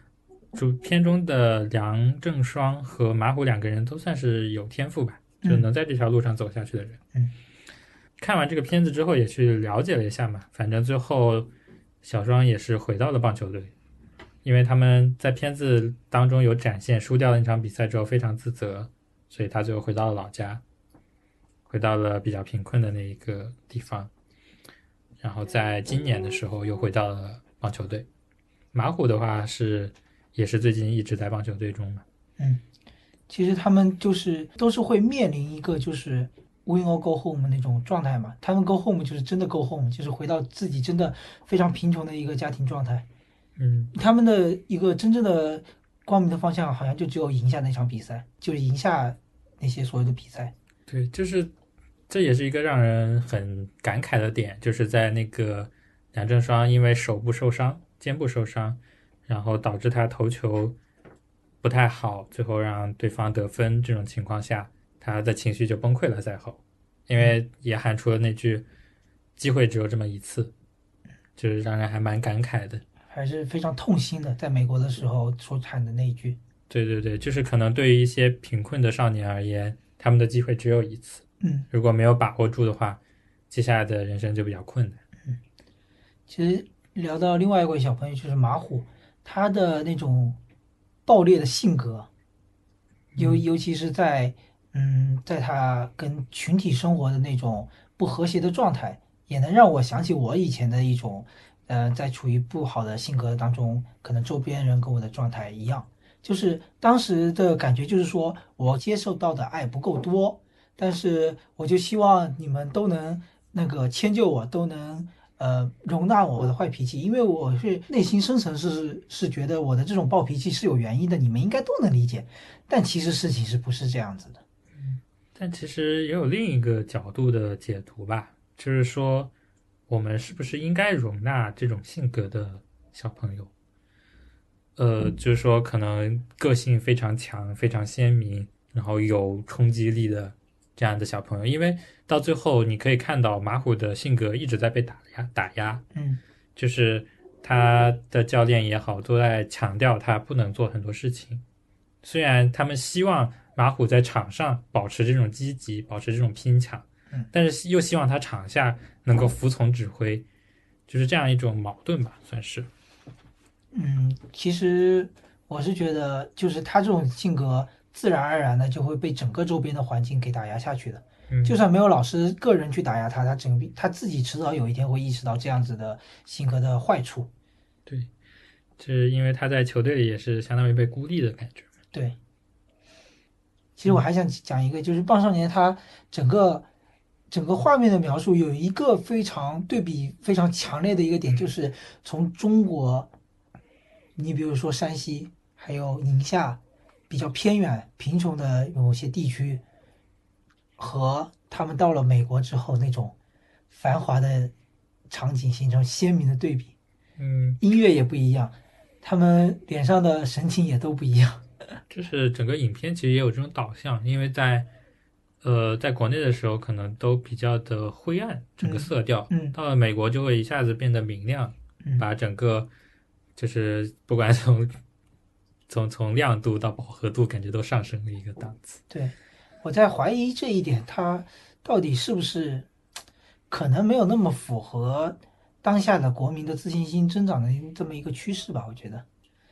主片中的梁正双和马虎两个人都算是有天赋吧，嗯就能在这条路上走下去的人。嗯，看完这个片子之后也去了解了一下嘛，反正最后小双也是回到了棒球队，因为他们在片子当中有展现输掉了那场比赛之后非常自责，所以他最后回到了老家，回到了比较贫困的那一个地方。然后在今年的时候又回到了棒球队。马虎的话是也是最近一直在棒球队中嘛。嗯其实他们就是都是会面临一个就是 win or go home 那种状态嘛。他们 go home 就是真的 go home，就是回到自己真的非常贫穷的一个家庭状态。嗯，他们的一个真正的光明的方向，好像就只有赢下那场比赛，就是赢下那些所有的比赛。对，就是这也是一个让人很感慨的点，就是在那个梁振双因为手部受伤、肩部受伤，然后导致他投球不太好，最后让对方得分这种情况下，他的情绪就崩溃了。赛后，因为也喊出了那句“机会只有这么一次”，就是让人还蛮感慨的。还是非常痛心的，在美国的时候所喊的那一句。对对对，就是可能对于一些贫困的少年而言，他们的机会只有一次，嗯，如果没有把握住的话，接下来的人生就比较困难。嗯其实聊到另外一位小朋友，就是马虎，他的那种暴烈的性格，尤尤其是在嗯，在他跟群体生活的那种不和谐的状态，也能让我想起我以前的一种，呃，在处于不好的性格当中，可能周边人跟我的状态一样，就是当时的感觉就是说我接受到的爱不够多，但是我就希望你们都能那个迁就我，都能呃容纳我的坏脾气，因为我是内心深层是是觉得我的这种暴脾气是有原因的，你们应该都能理解。但其实事情是不是这样子的？但其实也有另一个角度的解读吧，就是说，我们是不是应该容纳这种性格的小朋友？呃，就是说，可能个性非常强、非常鲜明，然后有冲击力的这样的小朋友，因为到最后你可以看到马虎的性格一直在被打压打压，嗯就是他的教练也好，都在强调他不能做很多事情。虽然他们希望马虎在场上保持这种积极，保持这种拼抢嗯，但是又希望他场下能够服从指挥，就是这样一种矛盾吧，算是。嗯，其实我是觉得，就是他这种性格，自然而然的就会被整个周边的环境给打压下去的。嗯，就算没有老师个人去打压他，他整个他自己迟早有一天会意识到这样子的性格的坏处。对就是因为他在球队里也是相当于被孤立的感觉。对，其实我还想讲一个，就是棒少年他整个整个画面的描述有一个非常对比非常强烈的一个点，就是从中国，你比如说山西还有宁夏比较偏远贫穷的某些地区，和他们到了美国之后那种繁华的场景形成鲜明的对比，嗯，音乐也不一样，他们脸上的神情也都不一样。*laughs* 就是整个影片其实也有这种导向，因为在呃在国内的时候可能都比较的灰暗，整个色调，嗯到了美国就会一下子变得明亮，嗯把整个就是不管从 *laughs* 从从亮度到饱和度，感觉都上升了一个档次。对，我在怀疑这一点，它到底是不是可能没有那么符合当下的国民的自信心增长的这么一个趋势吧？我觉得，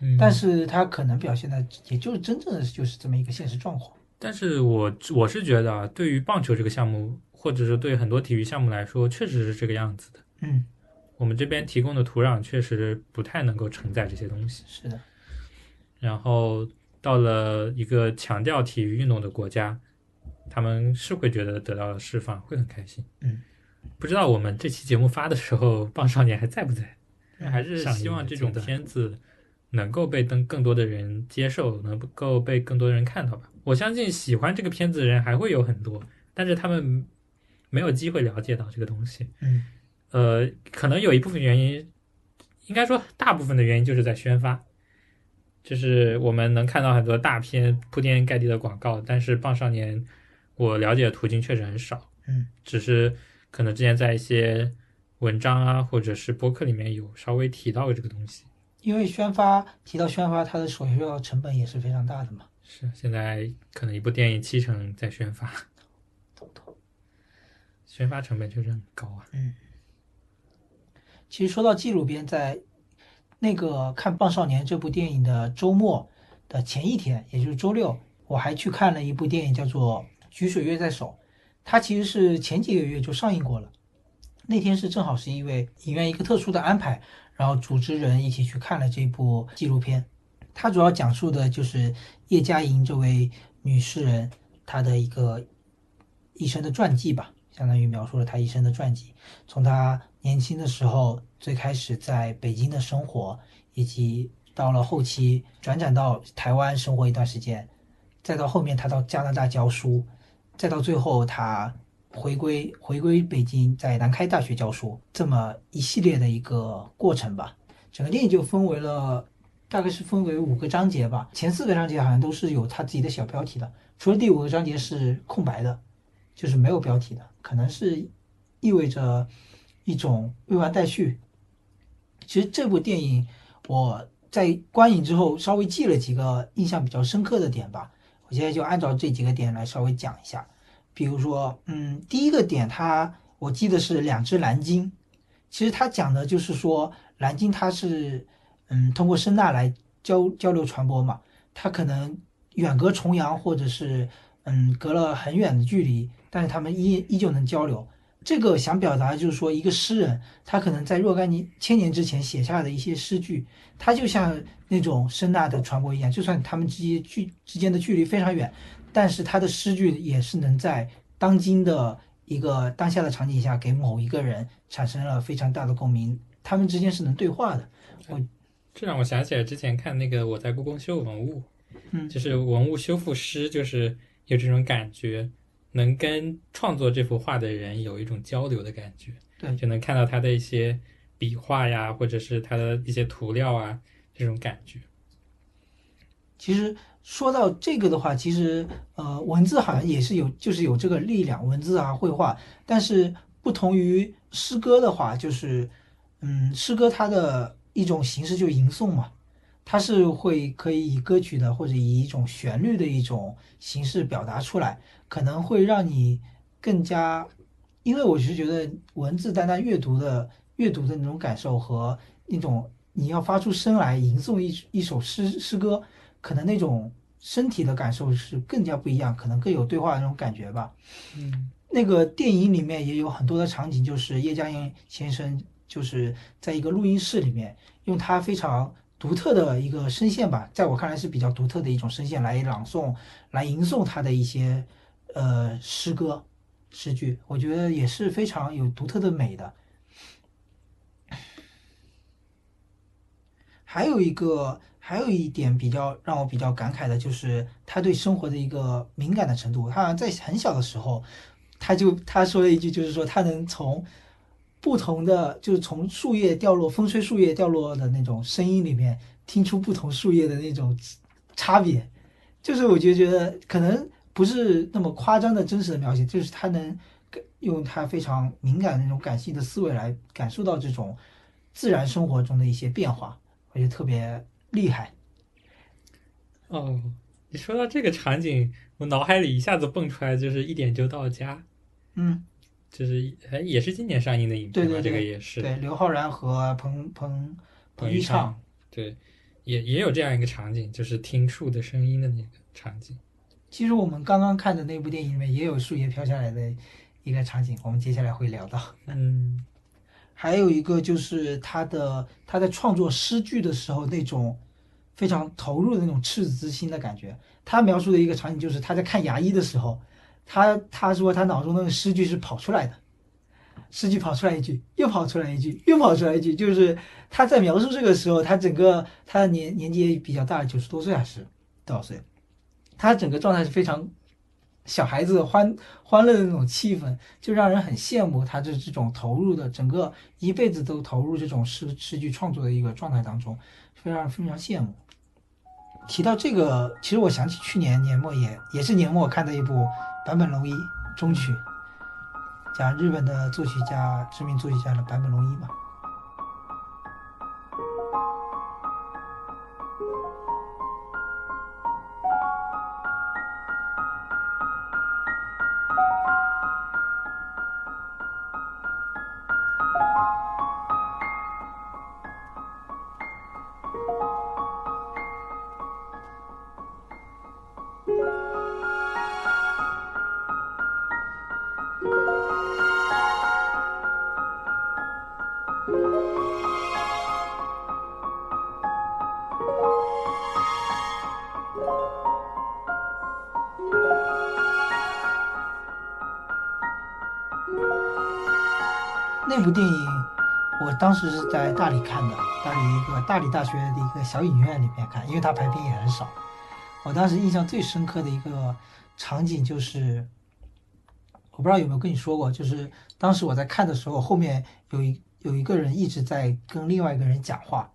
嗯，但是它可能表现的也就是真正的就是这么一个现实状况。但是我我是觉得啊，对于棒球这个项目，或者是对很多体育项目来说，确实是这个样子的。嗯，我们这边提供的土壤确实不太能够承载这些东西。是的，然后到了一个强调体育运动的国家，他们是会觉得得到了释放，会很开心。嗯，不知道我们这期节目发的时候，*laughs* 棒少年还在不在？还是希望这种片子能够被更更多的人接受，能够被更多的人看到吧。我相信喜欢这个片子的人还会有很多，但是他们没有机会了解到这个东西。嗯呃，可能有一部分原因，应该说大部分的原因就是在宣发，就是我们能看到很多大片铺天盖地的广告，但是棒少年我了解的途径确实很少，嗯，只是可能之前在一些文章啊或者是博客里面有稍微提到过这个东西。因为宣发提到宣发，它的所需要成本也是非常大的嘛。是，现在可能一部电影七成在宣发，*laughs* 宣发成本确实很高啊。嗯其实说到纪录片，在那个看《棒少年》这部电影的周末的前一天，也就是周六，我还去看了一部电影，叫做《举水月在手》。它其实是前几个月就上映过了。那天是正好是因为影院一个特殊的安排，然后组织人一起去看了这部纪录片。它主要讲述的就是叶嘉莹这位女诗人她的一个一生的传记吧，相当于描述了她一生的传记。从她年轻的时候，最开始在北京的生活，以及到了后期转战到台湾生活一段时间，再到后面她到加拿大教书，再到最后她回归回归北京，在南开大学教书，这么一系列的一个过程吧。整个电影就分为了，大概是分为五个章节吧。前四个章节好像都是有他自己的小标题的，除了第五个章节是空白的，就是没有标题的，可能是意味着一种未完待续。其实这部电影我在观影之后稍微记了几个印象比较深刻的点吧，我现在就按照这几个点来稍微讲一下。比如说，嗯，第一个点它我记得是两只蓝鲸，其实它讲的就是说蓝鲸它是嗯通过声呐来交交流传播嘛，它可能远隔重洋或者是嗯隔了很远的距离，但是他们依依旧能交流。这个想表达就是说，一个诗人他可能在若干年千年之前写下的一些诗句，它就像那种声呐的传播一样，就算他们之间距之间的距离非常远，但是他的诗句也是能在当今的一个当下的场景下，给某一个人产生了非常大的共鸣，他们之间是能对话的。我这让我想起来之前看那个我在故宫修文物，嗯就是文物修复师，就是有这种感觉，能跟创作这幅画的人有一种交流的感觉，对就能看到他的一些笔画呀，或者是他的一些涂料啊，这种感觉。其实说到这个的话，其实呃，文字好像也是有，就是有这个力量，文字啊，绘画。但是不同于诗歌的话，就是嗯，诗歌它的一种形式就吟诵嘛，它是会可以以歌曲的或者以一种旋律的一种形式表达出来，可能会让你更加，因为我是觉得文字单单阅读的阅读的那种感受和那种你要发出声来吟诵一一首诗诗歌。可能那种身体的感受是更加不一样，可能更有对话的那种感觉吧。嗯，那个电影里面也有很多的场景，就是叶嘉莹先生就是在一个录音室里面，用他非常独特的一个声线吧，在我看来是比较独特的一种声线来朗诵、来吟诵他的一些呃诗歌诗句，我觉得也是非常有独特的美的。还有一个，还有一点比较让我比较感慨的，就是他对生活的一个敏感的程度。他好像在很小的时候，他就他说了一句，就是说他能从不同的，就是从树叶掉落、风吹树叶掉落的那种声音里面，听出不同树叶的那种差别。就是我就觉得可能不是那么夸张的真实的描写，就是他能用他非常敏感的那种感性的思维来感受到这种自然生活中的一些变化。我觉得特别厉害。哦，你说到这个场景，我脑海里一下子蹦出来就是一点就到家，嗯，就是哎也是今年上映的影片对对这个也是对，刘昊然和彭彭彭昱畅，，对，也也有这样一个场景，就是听树的声音的那个场景。其实我们刚刚看的那部电影里面也有树叶飘下来的一个场景，我们接下来会聊到。嗯还有一个就是他的他在创作诗句的时候那种非常投入的那种赤子之心的感觉。他描述的一个场景就是他在看牙医的时候，他他说他脑中那个诗句是跑出来的，诗句跑出来一句，又跑出来一句，又跑出来一句，就是他在描述这个时候，他整个他年年纪也比较大，九十多岁还是多少岁？他整个状态是非常小孩子欢欢乐的那种气氛，就让人很羡慕他这这种投入的，整个一辈子都投入这种诗诗句创作的一个状态当中，非常非常羡慕。提到这个，其实我想起去年年末也也是年末看的一部坂本龙一中曲，讲日本的作曲家知名作曲家的坂本龙一嘛。当时是在大理看的，大理一个大理大学的一个小影院里面看，因为它排片也很少。我当时印象最深刻的一个场景就是，我不知道有没有跟你说过，就是当时我在看的时候，后面有一有一个人一直在跟另外一个人讲话，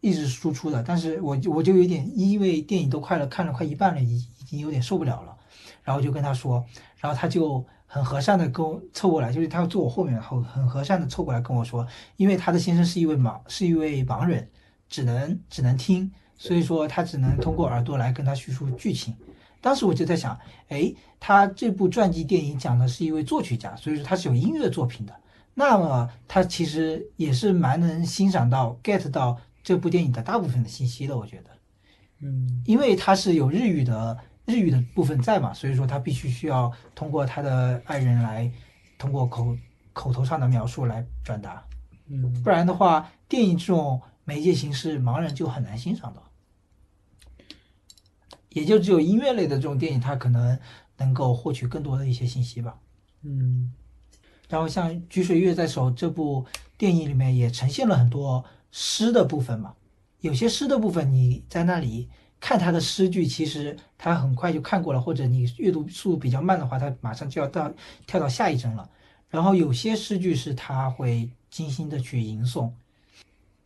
一直输出的，但是我我就有点因为电影都快了，看了快一半了，已已经有点受不了了，然后就跟他说，然后他就很和善的跟我凑过来，就是他坐我后面，然后很和善的凑过来跟我说，因为他的先生是一位盲是一位盲人，只能只能听，所以说他只能通过耳朵来跟他叙述剧情。当时我就在想，哎，他这部传记电影讲的是一位作曲家，所以说他是有音乐作品的。那么他其实也是蛮能欣赏到、get 到这部电影的大部分的信息的，我觉得。嗯因为他是有日语的日语的部分在嘛，所以说他必须需要通过他的爱人来通过口口头上的描述来转达，嗯不然的话，电影这种媒介形式，盲人就很难欣赏到。也就只有音乐类的这种电影，它可能能够获取更多的一些信息吧。嗯然后像《举水月在手》这部电影里面也呈现了很多诗的部分嘛，有些诗的部分你在那里看他的诗句，其实他很快就看过了，或者你阅读速度比较慢的话，他马上就要到跳到下一帧了。然后有些诗句是他会精心的去吟诵，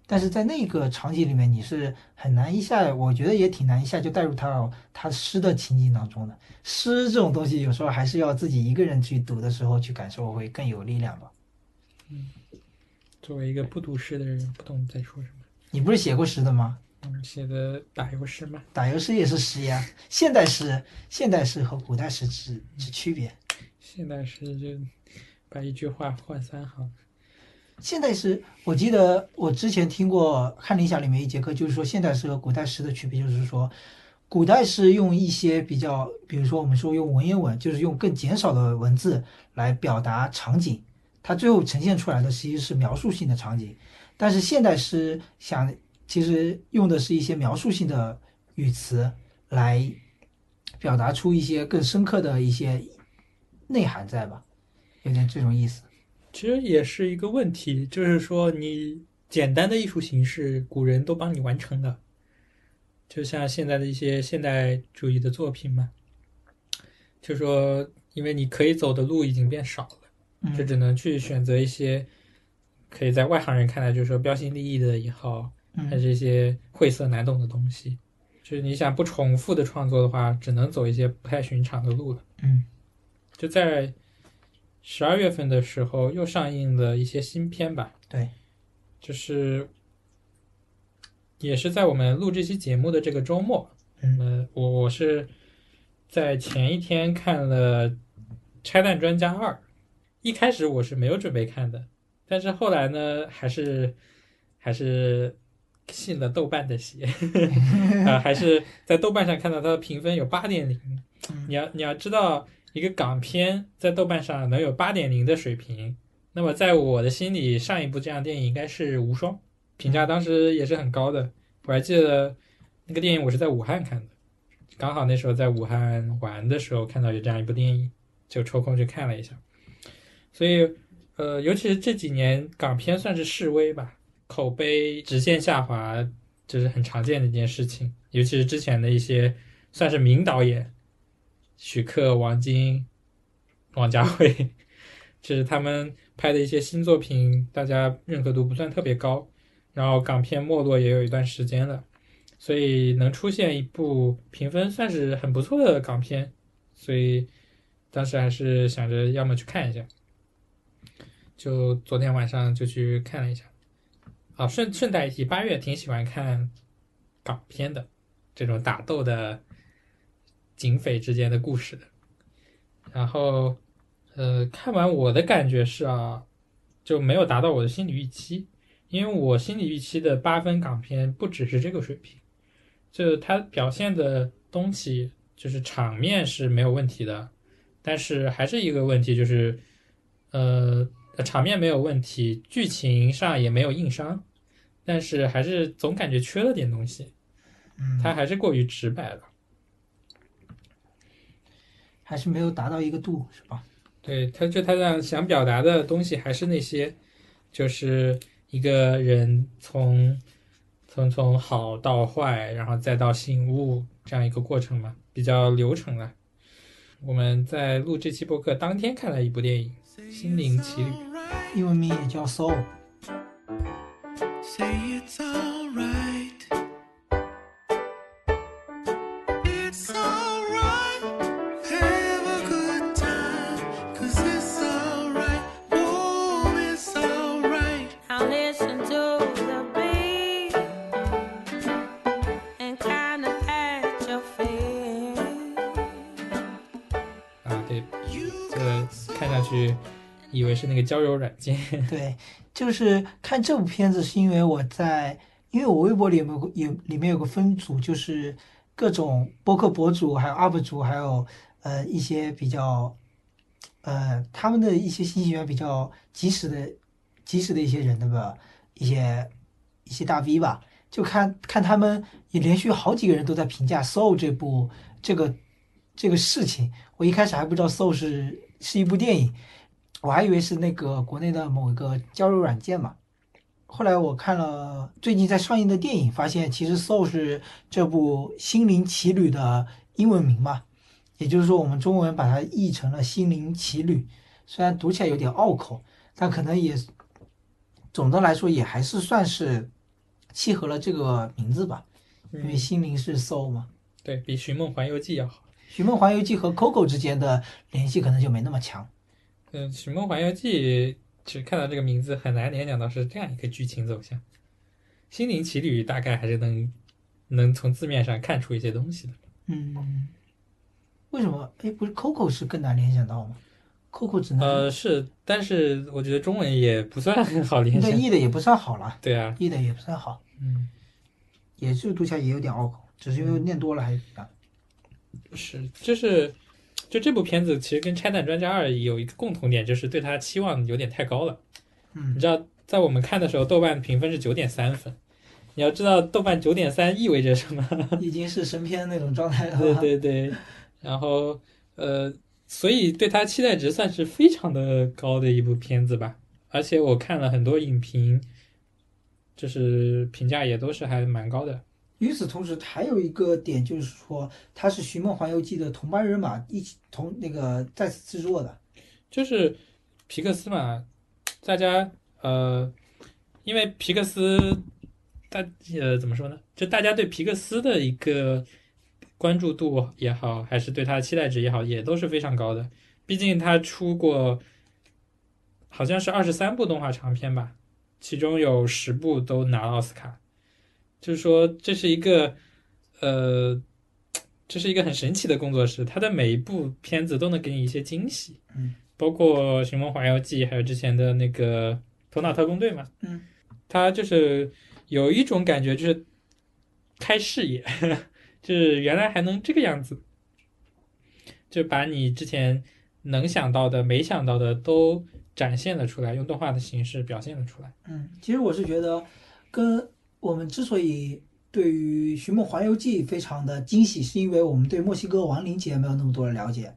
但是在那个场景里面，你是很难一下，我觉得也挺难一下就带入到他诗的情景当中的。诗这种东西，有时候还是要自己一个人去读的时候去感受，会更有力量吧。嗯作为一个不读诗的人，不懂你在说什么。你不是写过诗的吗？嗯，写的打油诗嘛，打油诗也是诗呀。现代诗、现代诗和古代诗之之区别。现代诗就把一句话换三行。现代诗，我记得我之前听过翰林侠里面一节课，就是说现代诗和古代诗的区别，就是说，古代诗用一些比较，比如说我们说用文言文，就是用更减少的文字来表达场景，它最后呈现出来的其实是描述性的场景。但是现代诗想，其实用的是一些描述性的语词来表达出一些更深刻的一些内涵在吧，有点这种意思。其实也是一个问题，就是说你简单的艺术形式，古人都帮你完成了，就像现在的一些现代主义的作品嘛，就说因为你可以走的路已经变少了，就嗯只能去选择一些可以在外行人看来就是说标新立异的也好，还嗯是一些晦涩难懂的东西。就是你想不重复的创作的话，只能走一些不太寻常的路了。嗯。就在十二月份的时候，又上映了一些新片吧，对，就是也是在我们录这期节目的这个周末，嗯。呃，我我是在前一天看了《拆弹专家二》，一开始我是没有准备看的，但是后来呢，还是还是信了豆瓣的邪，*laughs* 啊、还是在豆瓣上看到它的评分有八点零。嗯你要你要知道，一个港片在豆瓣上能有八点零的水平，那么在我的心里，上一部这样电影应该是《无双》，评价当时也是很高的。我还记得那个电影我是在武汉看的，刚好那时候在武汉玩的时候看到有这样一部电影，就抽空去看了一下。所以，呃，尤其是这几年港片算是示威吧，口碑直线下滑，这是很常见的一件事情。尤其是之前的一些算是名导演，许克、王晶、王家卫，*laughs* 就是他们拍的一些新作品，大家认可度不算特别高。然后港片没落也有一段时间了，所以能出现一部评分算是很不错的港片，所以当时还是想着要么去看一下，就昨天晚上就去看了一下。啊，顺顺带一提，八月挺喜欢看港片的，这种打斗的警匪之间的故事的。然后，呃，看完我的感觉是啊，就没有达到我的心理预期，因为我心理预期的八分港片不只是这个水平，就它表现的东西，就是场面是没有问题的，但是还是一个问题，就是呃，场面没有问题，剧情上也没有硬伤，但是还是总感觉缺了点东西，嗯，它还是过于直白了。还是没有达到一个度，是吧？对，他就他想想表达的东西还是那些，就是一个人从从从好到坏，然后再到醒悟这样一个过程嘛，比较流程了。我们在录这期播客当天看了一部电影《心灵奇旅》，英文名也叫 Soul。Say it's alright. 是那个交友软件，*laughs* 对，就是看这部片子，是因为我在，因为我微博里有个有里面有个分组，就是各种播客博主，还有 UP 主，还有呃一些比较，呃他们的一些信息源比较及时的、及时的一些人的吧，一些一些大 V 吧，就看看他们也连续好几个人都在评价《Soul》这部这个这个事情，我一开始还不知道《Soul》是是一部电影。我还以为是那个国内的某一个交友软件嘛。后来我看了最近在上映的电影，发现其实《Soul》是这部《心灵奇旅》的英文名嘛，也就是说我们中文把它译成了《心灵奇旅》，虽然读起来有点拗口，但可能也总的来说也还是算是契合了这个名字吧，因为嗯，心灵是 soul 嘛。对比《寻梦环游记》要好。《寻梦环游记》和 Coco 之间的联系可能就没那么强。嗯，《寻梦环游记》其实看到这个名字很难联想到是这样一个剧情走向。心灵奇旅大概还是能能从字面上看出一些东西的。嗯，为什么？哎，不是 Coco 是更难联想到吗？Coco 只能、呃，是，但是我觉得中文也不算很 *laughs* 好联对想。译的也不算好了，对啊，译的也不算好，嗯，也是读起来也有点拗口，只是因为念多了还是一样。是，就是就这部片子其实跟《拆弹专家二》有一个共同点，就是对它期望有点太高了。嗯你知道，在我们看的时候，豆瓣评分是九点三分。你要知道，豆瓣九点三意味着什么？*laughs* 已经是神片那种状态了。对对对，然后呃，所以对它期待值算是非常的高的一部片子吧。而且我看了很多影评，就是评价也都是还蛮高的。与此同时，还有一个点就是说，他是《寻梦环游记》的同班人马一起同那个再次制作的。就是皮克斯嘛，大家呃，因为皮克斯大呃怎么说呢？就大家对皮克斯的一个关注度也好，还是对他的期待值也好，也都是非常高的。毕竟他出过好像是二十三部动画长片吧，其中有十部都拿奥斯卡，就是说这是一个呃。这是一个很神奇的工作室，它的每一部片子都能给你一些惊喜。嗯包括《寻梦环游记》，还有之前的那个《头脑特工队》嘛，嗯，它就是有一种感觉，就是开视野，*laughs* 就是原来还能这个样子，就把你之前能想到的、没想到的都展现了出来，用动画的形式表现了出来。嗯，其实我是觉得，跟我们之所以对于《寻梦环游记》非常的惊喜，是因为我们对墨西哥亡灵节没有那么多的了解，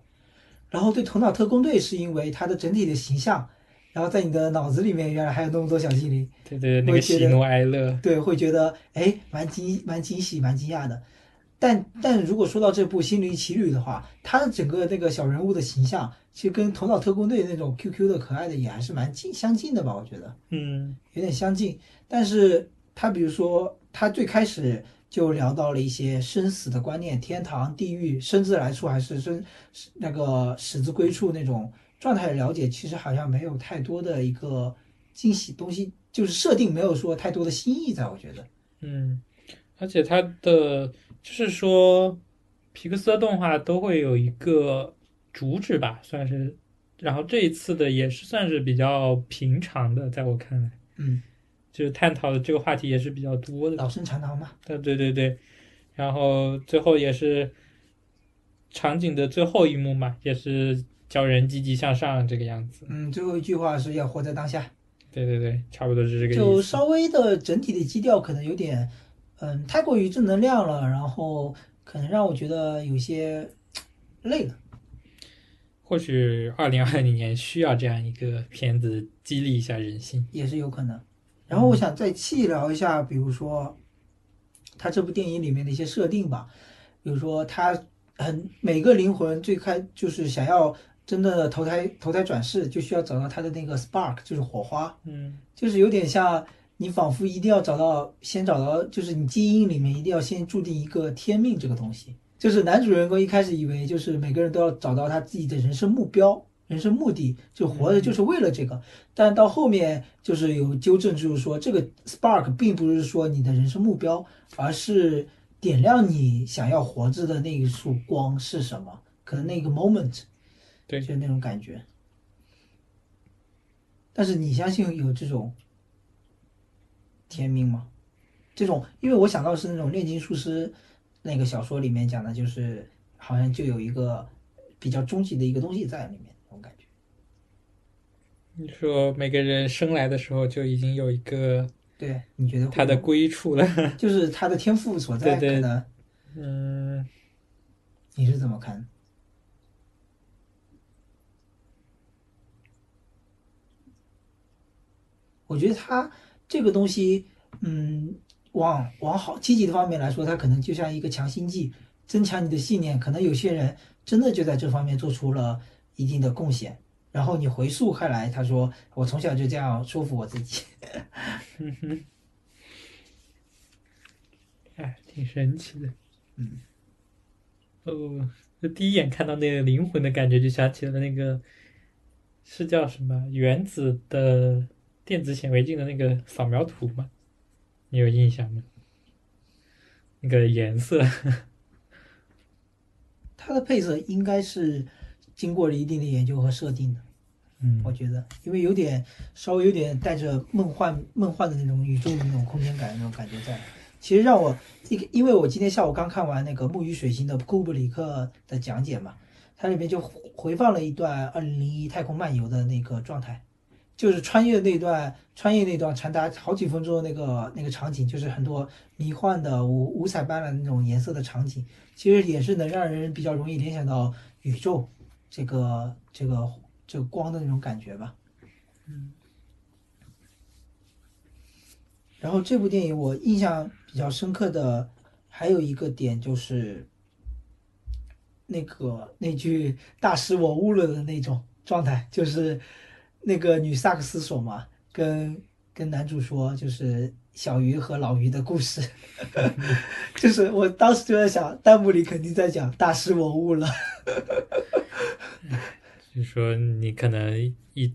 然后对头脑特工队是因为它的整体的形象，然后在你的脑子里面原来还有那么多小精灵，对对，那个喜怒哀乐，对，会觉得哎，蛮惊蛮惊喜，蛮惊讶的。但但如果说到这部《心灵奇旅》的话，它的整个那个小人物的形象，其实跟《头脑特工队》那种 QQ 的可爱的也还是蛮近相近的吧，我觉得。嗯有点相近，但是他比如说，他最开始就聊到了一些生死的观念，天堂、地狱、生自来处还是生那个死之归处那种状态的了解，其实好像没有太多的一个惊喜东西，就是设定没有说太多的新意在，我觉得。嗯，而且他的就是说，皮克斯的动画都会有一个主旨吧，算是。然后这一次的也是算是比较平常的，在我看来，嗯，就是探讨的这个话题也是比较多的。老生常谈嘛。对对对对，然后最后也是场景的最后一幕嘛，也是教人积极向上这个样子。嗯，最后一句话是要活在当下，对对对，差不多是这个就意思。稍微的整体的基调可能有点，嗯，太过于正能量了，然后可能让我觉得有些累了。或许二零二零年需要这样一个片子激励一下人心。也是有可能。然后我想再细聊一下，比如说他这部电影里面的一些设定吧，比如说他很每个灵魂最开就是想要真正的投胎投胎转世，就需要找到他的那个 spark，就是火花，嗯。就是有点像你仿佛一定要找到，先找到，就是你基因里面一定要先注定一个天命这个东西。就是男主人公一开始以为就是每个人都要找到他自己的人生目标、人生目的，就活着就是为了这个。但到后面就是有纠正，就是说这个 spark 并不是说你的人生目标，而是点亮你想要活着的那一束光是什么，可能那个 moment，对就是那种感觉。但是你相信有这种天命吗？这种，因为我想到是那种炼金术师那个小说里面讲的，就是好像就有一个比较终极的一个东西在里面。你说每个人生来的时候就已经有一个对，你觉得他的归处了。就是他的天赋所在，对对可能嗯，你是怎么看？我觉得他这个东西，嗯，往往好积极的方面来说，它可能就像一个强心剂，增强你的信念。可能有些人真的就在这方面做出了一定的贡献。然后你回溯开来，他说我从小就这样说服我自己。*laughs* 哎，挺神奇的。嗯，哦，就第一眼看到那个灵魂的感觉，就想起了那个是叫什么原子的电子显微镜的那个扫描图吗？你有印象吗？那个颜色，它的配色应该是经过了一定的研究和设定的，嗯。我觉得，因为有点稍微有点带着梦幻梦幻的那种宇宙的那种空间感的那种感觉在。其实让我一个，因为我今天下午刚看完那个《木鱼水星》的库布里克的讲解嘛，它里面就回放了一段二零零一太空漫游的那个状态，就是穿越那段穿越那段长达好几分钟的那个那个场景，就是很多迷幻的五五彩斑斓那种颜色的场景，其实也是能让人比较容易联想到宇宙这个这个这个光的那种感觉吧。嗯。然后这部电影我印象比较深刻的还有一个点就是，那个那句“大师我悟了”的那种状态，就是那个女萨克斯手嘛，跟跟男主说，就是小鱼和老鱼的故事，*laughs* 就是我当时就在想，弹幕里肯定在讲“大师我悟了”。*laughs* 就是说你可能一，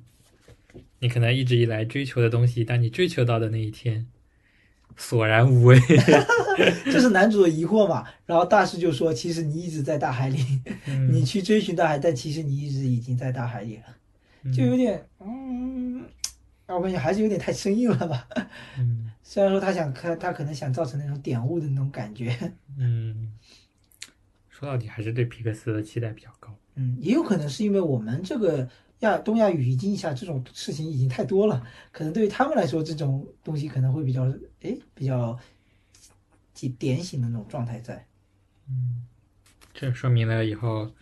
你可能一直以来追求的东西，当你追求到的那一天，索然无味。*laughs* 这是男主的疑惑嘛？然后大师就说：“其实你一直在大海里，你去追寻大海，但其实你一直已经在大海里了。”就有点，嗯，我感觉还是有点太生硬了吧。嗯虽然说他想看，他可能想造成那种点悟的那种感觉，嗯，说到底还是对皮克斯的期待比较高。嗯，也有可能是因为我们这个亚东亚语境下这种事情已经太多了，可能对于他们来说，这种东西可能会比较，哎，比较几点醒的那种状态在。嗯这说明了以后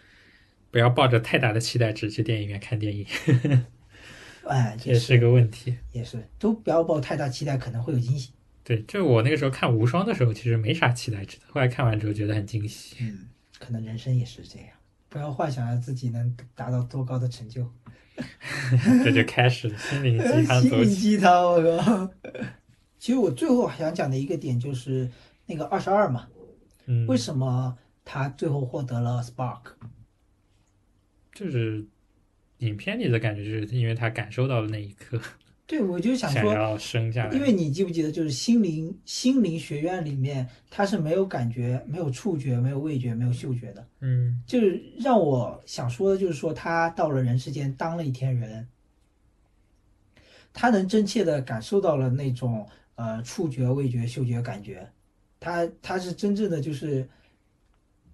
不要抱着太大的期待值去电影院看电影，*laughs* 哎，这 *laughs* 也是个问题。也是，都不要抱太大期待，可能会有惊喜。对，就我那个时候看无双的时候，其实没啥期待值的，后来看完之后觉得很惊喜。嗯，可能人生也是这样，不要幻想着自己能达到多高的成就。*laughs* 这就开始了心灵鸡汤心灵。鸡汤，我靠！其实我最后想讲的一个点就是那个二十二嘛，嗯，为什么他最后获得了 Spark？就是影片里的感觉，就是因为他感受到了那一刻，对，我就想说，想要生下来。因为你记不记得，就是心灵心灵学院里面，他是没有感觉、没有触觉、没有味觉、没有嗅觉的。嗯就是让我想说的，就是说他到了人世间当了一天人，他能真切的感受到了那种呃触觉、味觉、嗅觉感觉，他他是真正的就是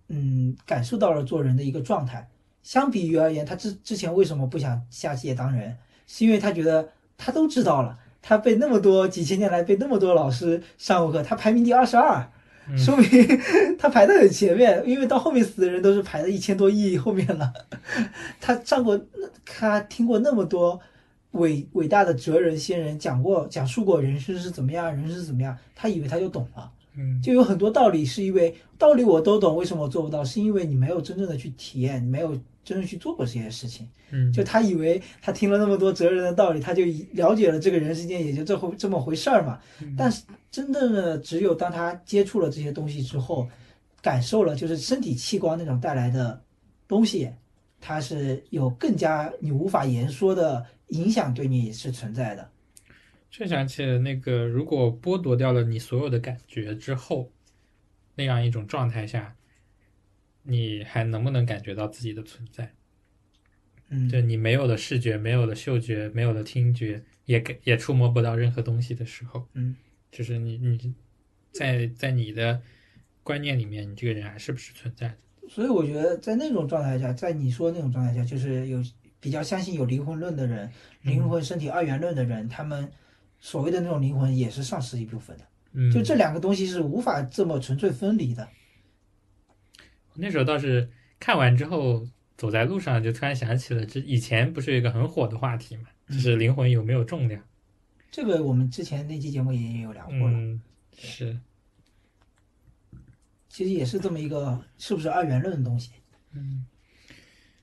嗯感受到了做人的一个状态。相比于而言，他之之前为什么不想下界当人，是因为他觉得他都知道了，他被那么多几千年来被那么多老师上过课，他排名第二十二。嗯说明他排的很前面，因为到后面死的人都是排在一千多亿后面了。*laughs* 他上过，他听过那么多伟伟大的哲人先人讲过讲述过人生是怎么样，人生是怎么样，他以为他就懂了。嗯就有很多道理是因为道理我都懂，为什么我做不到？是因为你没有真正的去体验，你没有真正去做过这些事情。嗯，就他以为他听了那么多哲人的道理，他就了解了这个人世间也就这回这么回事儿嘛。但是真正的只有当他接触了这些东西之后，感受了就是身体器官那种带来的东西，它是有更加你无法言说的影响对你是存在的。这想起了那个，如果剥夺掉了你所有的感觉之后，那样一种状态下，你还能不能感觉到自己的存在？嗯，就你没有了视觉，没有了嗅觉，没有了听觉，也给也触摸不到任何东西的时候，嗯，就是你你在在你的观念里面，你这个人还是不是存在的？所以我觉得在那种状态下，在你说那种状态下，就是有比较相信有灵魂论的人，灵魂、身体二元论的人，他们所谓的那种灵魂也是丧失一部分的。嗯，就这两个东西是无法这么纯粹分离的。那时候倒是看完之后，走在路上就突然想起了，这以前不是有一个很火的话题嘛，就是灵魂有没有重量？这个我们之前那期节目也有聊过了，嗯，是，其实也是这么一个是不是二元论的东西。嗯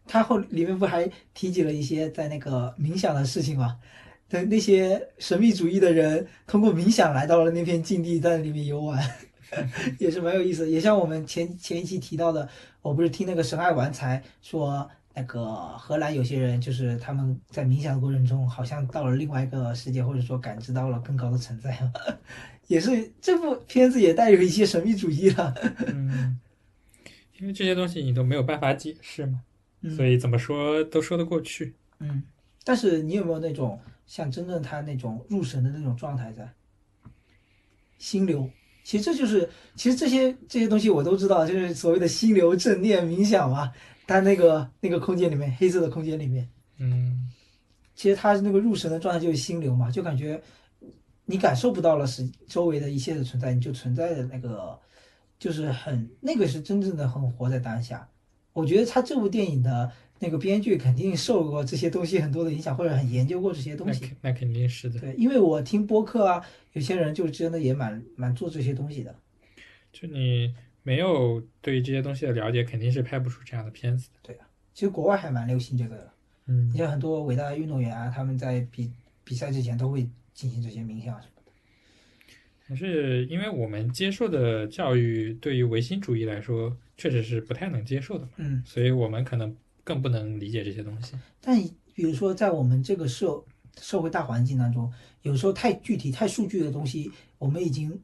他后里面不还提及了一些在那个冥想的事情吗？的那些神秘主义的人通过冥想来到了那片禁地，在里面游玩。*laughs* 也是蛮有意思的。也像我们前前一期提到的，我不是听那个神爱玩才说，那个荷兰有些人就是他们在冥想的过程中，好像到了另外一个世界，或者说感知到了更高的存在，*laughs* 也是这部片子也带有一些神秘主义了。嗯，因为这些东西你都没有办法解释嘛，嗯所以怎么说都说得过去。嗯，但是你有没有那种像真正他那种入神的那种状态在？心流，其实这就是，其实这些这些东西我都知道，就是所谓的心流正念冥想嘛。但那个那个空间里面，黑色的空间里面，嗯，其实他那个入神的状态就是心流嘛，就感觉你感受不到了是周围的一切的存在，你就存在的那个，就是很那个是真正的很活在当下。我觉得他这部电影的那个编剧肯定受过这些东西很多的影响，或者很研究过这些东西。那肯那肯定是的。对，因为我听播客啊，有些人就真的也蛮蛮做这些东西的。就你没有对这些东西的了解，肯定是拍不出这样的片子的。对啊其实国外还蛮流行这个的，嗯你像很多伟大的运动员啊，他们在比比赛之前都会进行这些冥想什么的。还是因为我们接受的教育对于唯心主义来说，确实是不太能接受的嘛，嗯，所以我们可能更不能理解这些东西。但比如说在我们这个社社会大环境当中，有时候太具体、太数据的东西，我们已经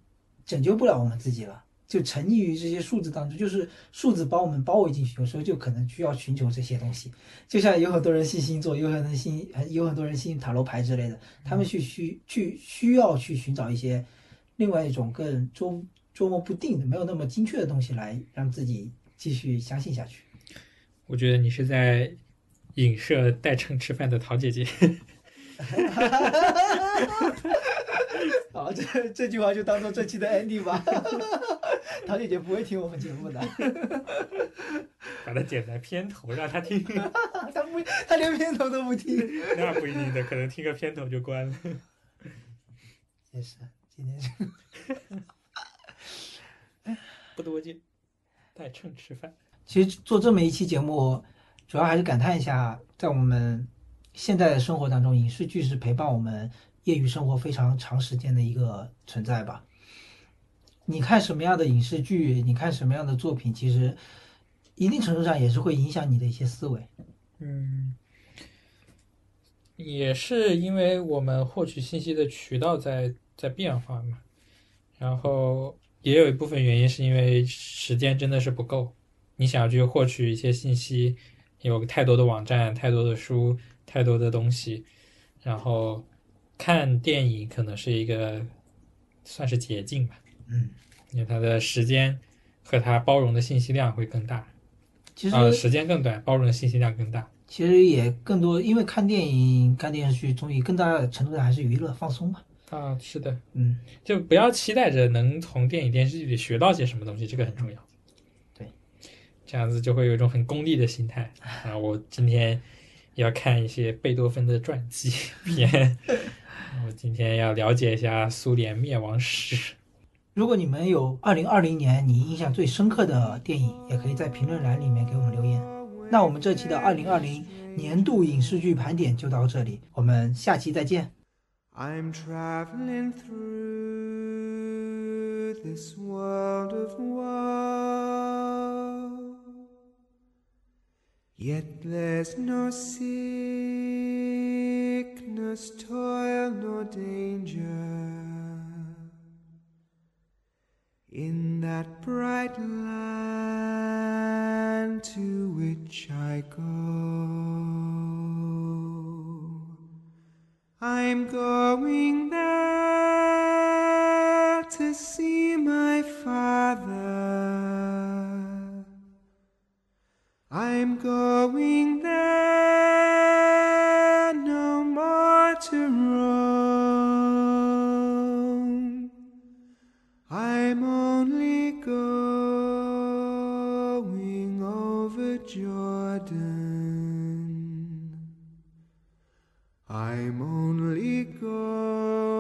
拯救不了我们自己了。就沉溺于这些数字当中，就是数字把我们包围进去，有时候就可能需要寻求这些东西。就像有很多人信星座，有很多人信，有很多人信塔罗牌之类的，他们去需去需要去寻找一些另外一种更捉捉摸不定的、没有那么精确的东西，来让自己继续相信下去。我觉得你是在影射带秤吃饭的桃姐姐。*laughs* 好，这这句话就当做这期的 ending 吧。桃姐姐不会听我们节目的，把它剪在片头让她听，*laughs* 她不，她连片头都不听。那不一定的，可能听个片头就关了。也是，今天是 *laughs* 不多见，带秤吃饭。其实做这么一期节目，主要还是感叹一下，在我们现在的生活当中，影视剧是陪伴我们业余生活非常长时间的一个存在吧。你看什么样的影视剧，你看什么样的作品，其实一定程度上也是会影响你的一些思维。嗯，也是因为我们获取信息的渠道在在变化嘛，然后也有一部分原因是因为时间真的是不够，你想要去获取一些信息，有太多的网站、太多的书、太多的东西，然后看电影可能是一个算是捷径吧，嗯，因为它的时间和它包容的信息量会更大，其实、啊、时间更短，包容的信息量更大。其实也更多，因为看电影、看电视剧、综艺，更大程度上还是娱乐放松嘛。啊，是的，嗯，就不要期待着能从电影电视剧里学到些什么东西，这个很重要。对，这样子就会有一种很功利的心态啊！我今天要看一些贝多芬的传记 *laughs* 片，我今天要了解一下苏联灭亡史。如果你们有二零二零年你印象最深刻的电影，也可以在评论栏里面给我们留言。那我们这期的二零二零年度影视剧盘点就到这里，我们下期再见。I'm traveling through this world of Yet there's no sickness, toil, nor danger in that bright land to which I go. I'm going there to see my father. I'm going there no more to roam. I'm only going over Jordan. I'm only going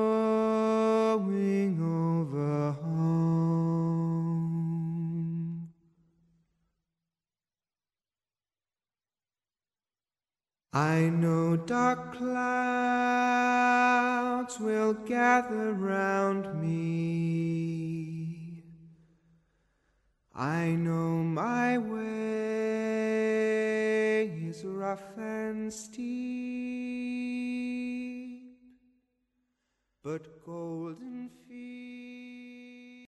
I know dark clouds will gather round me. I know my way is rough and steep, but golden.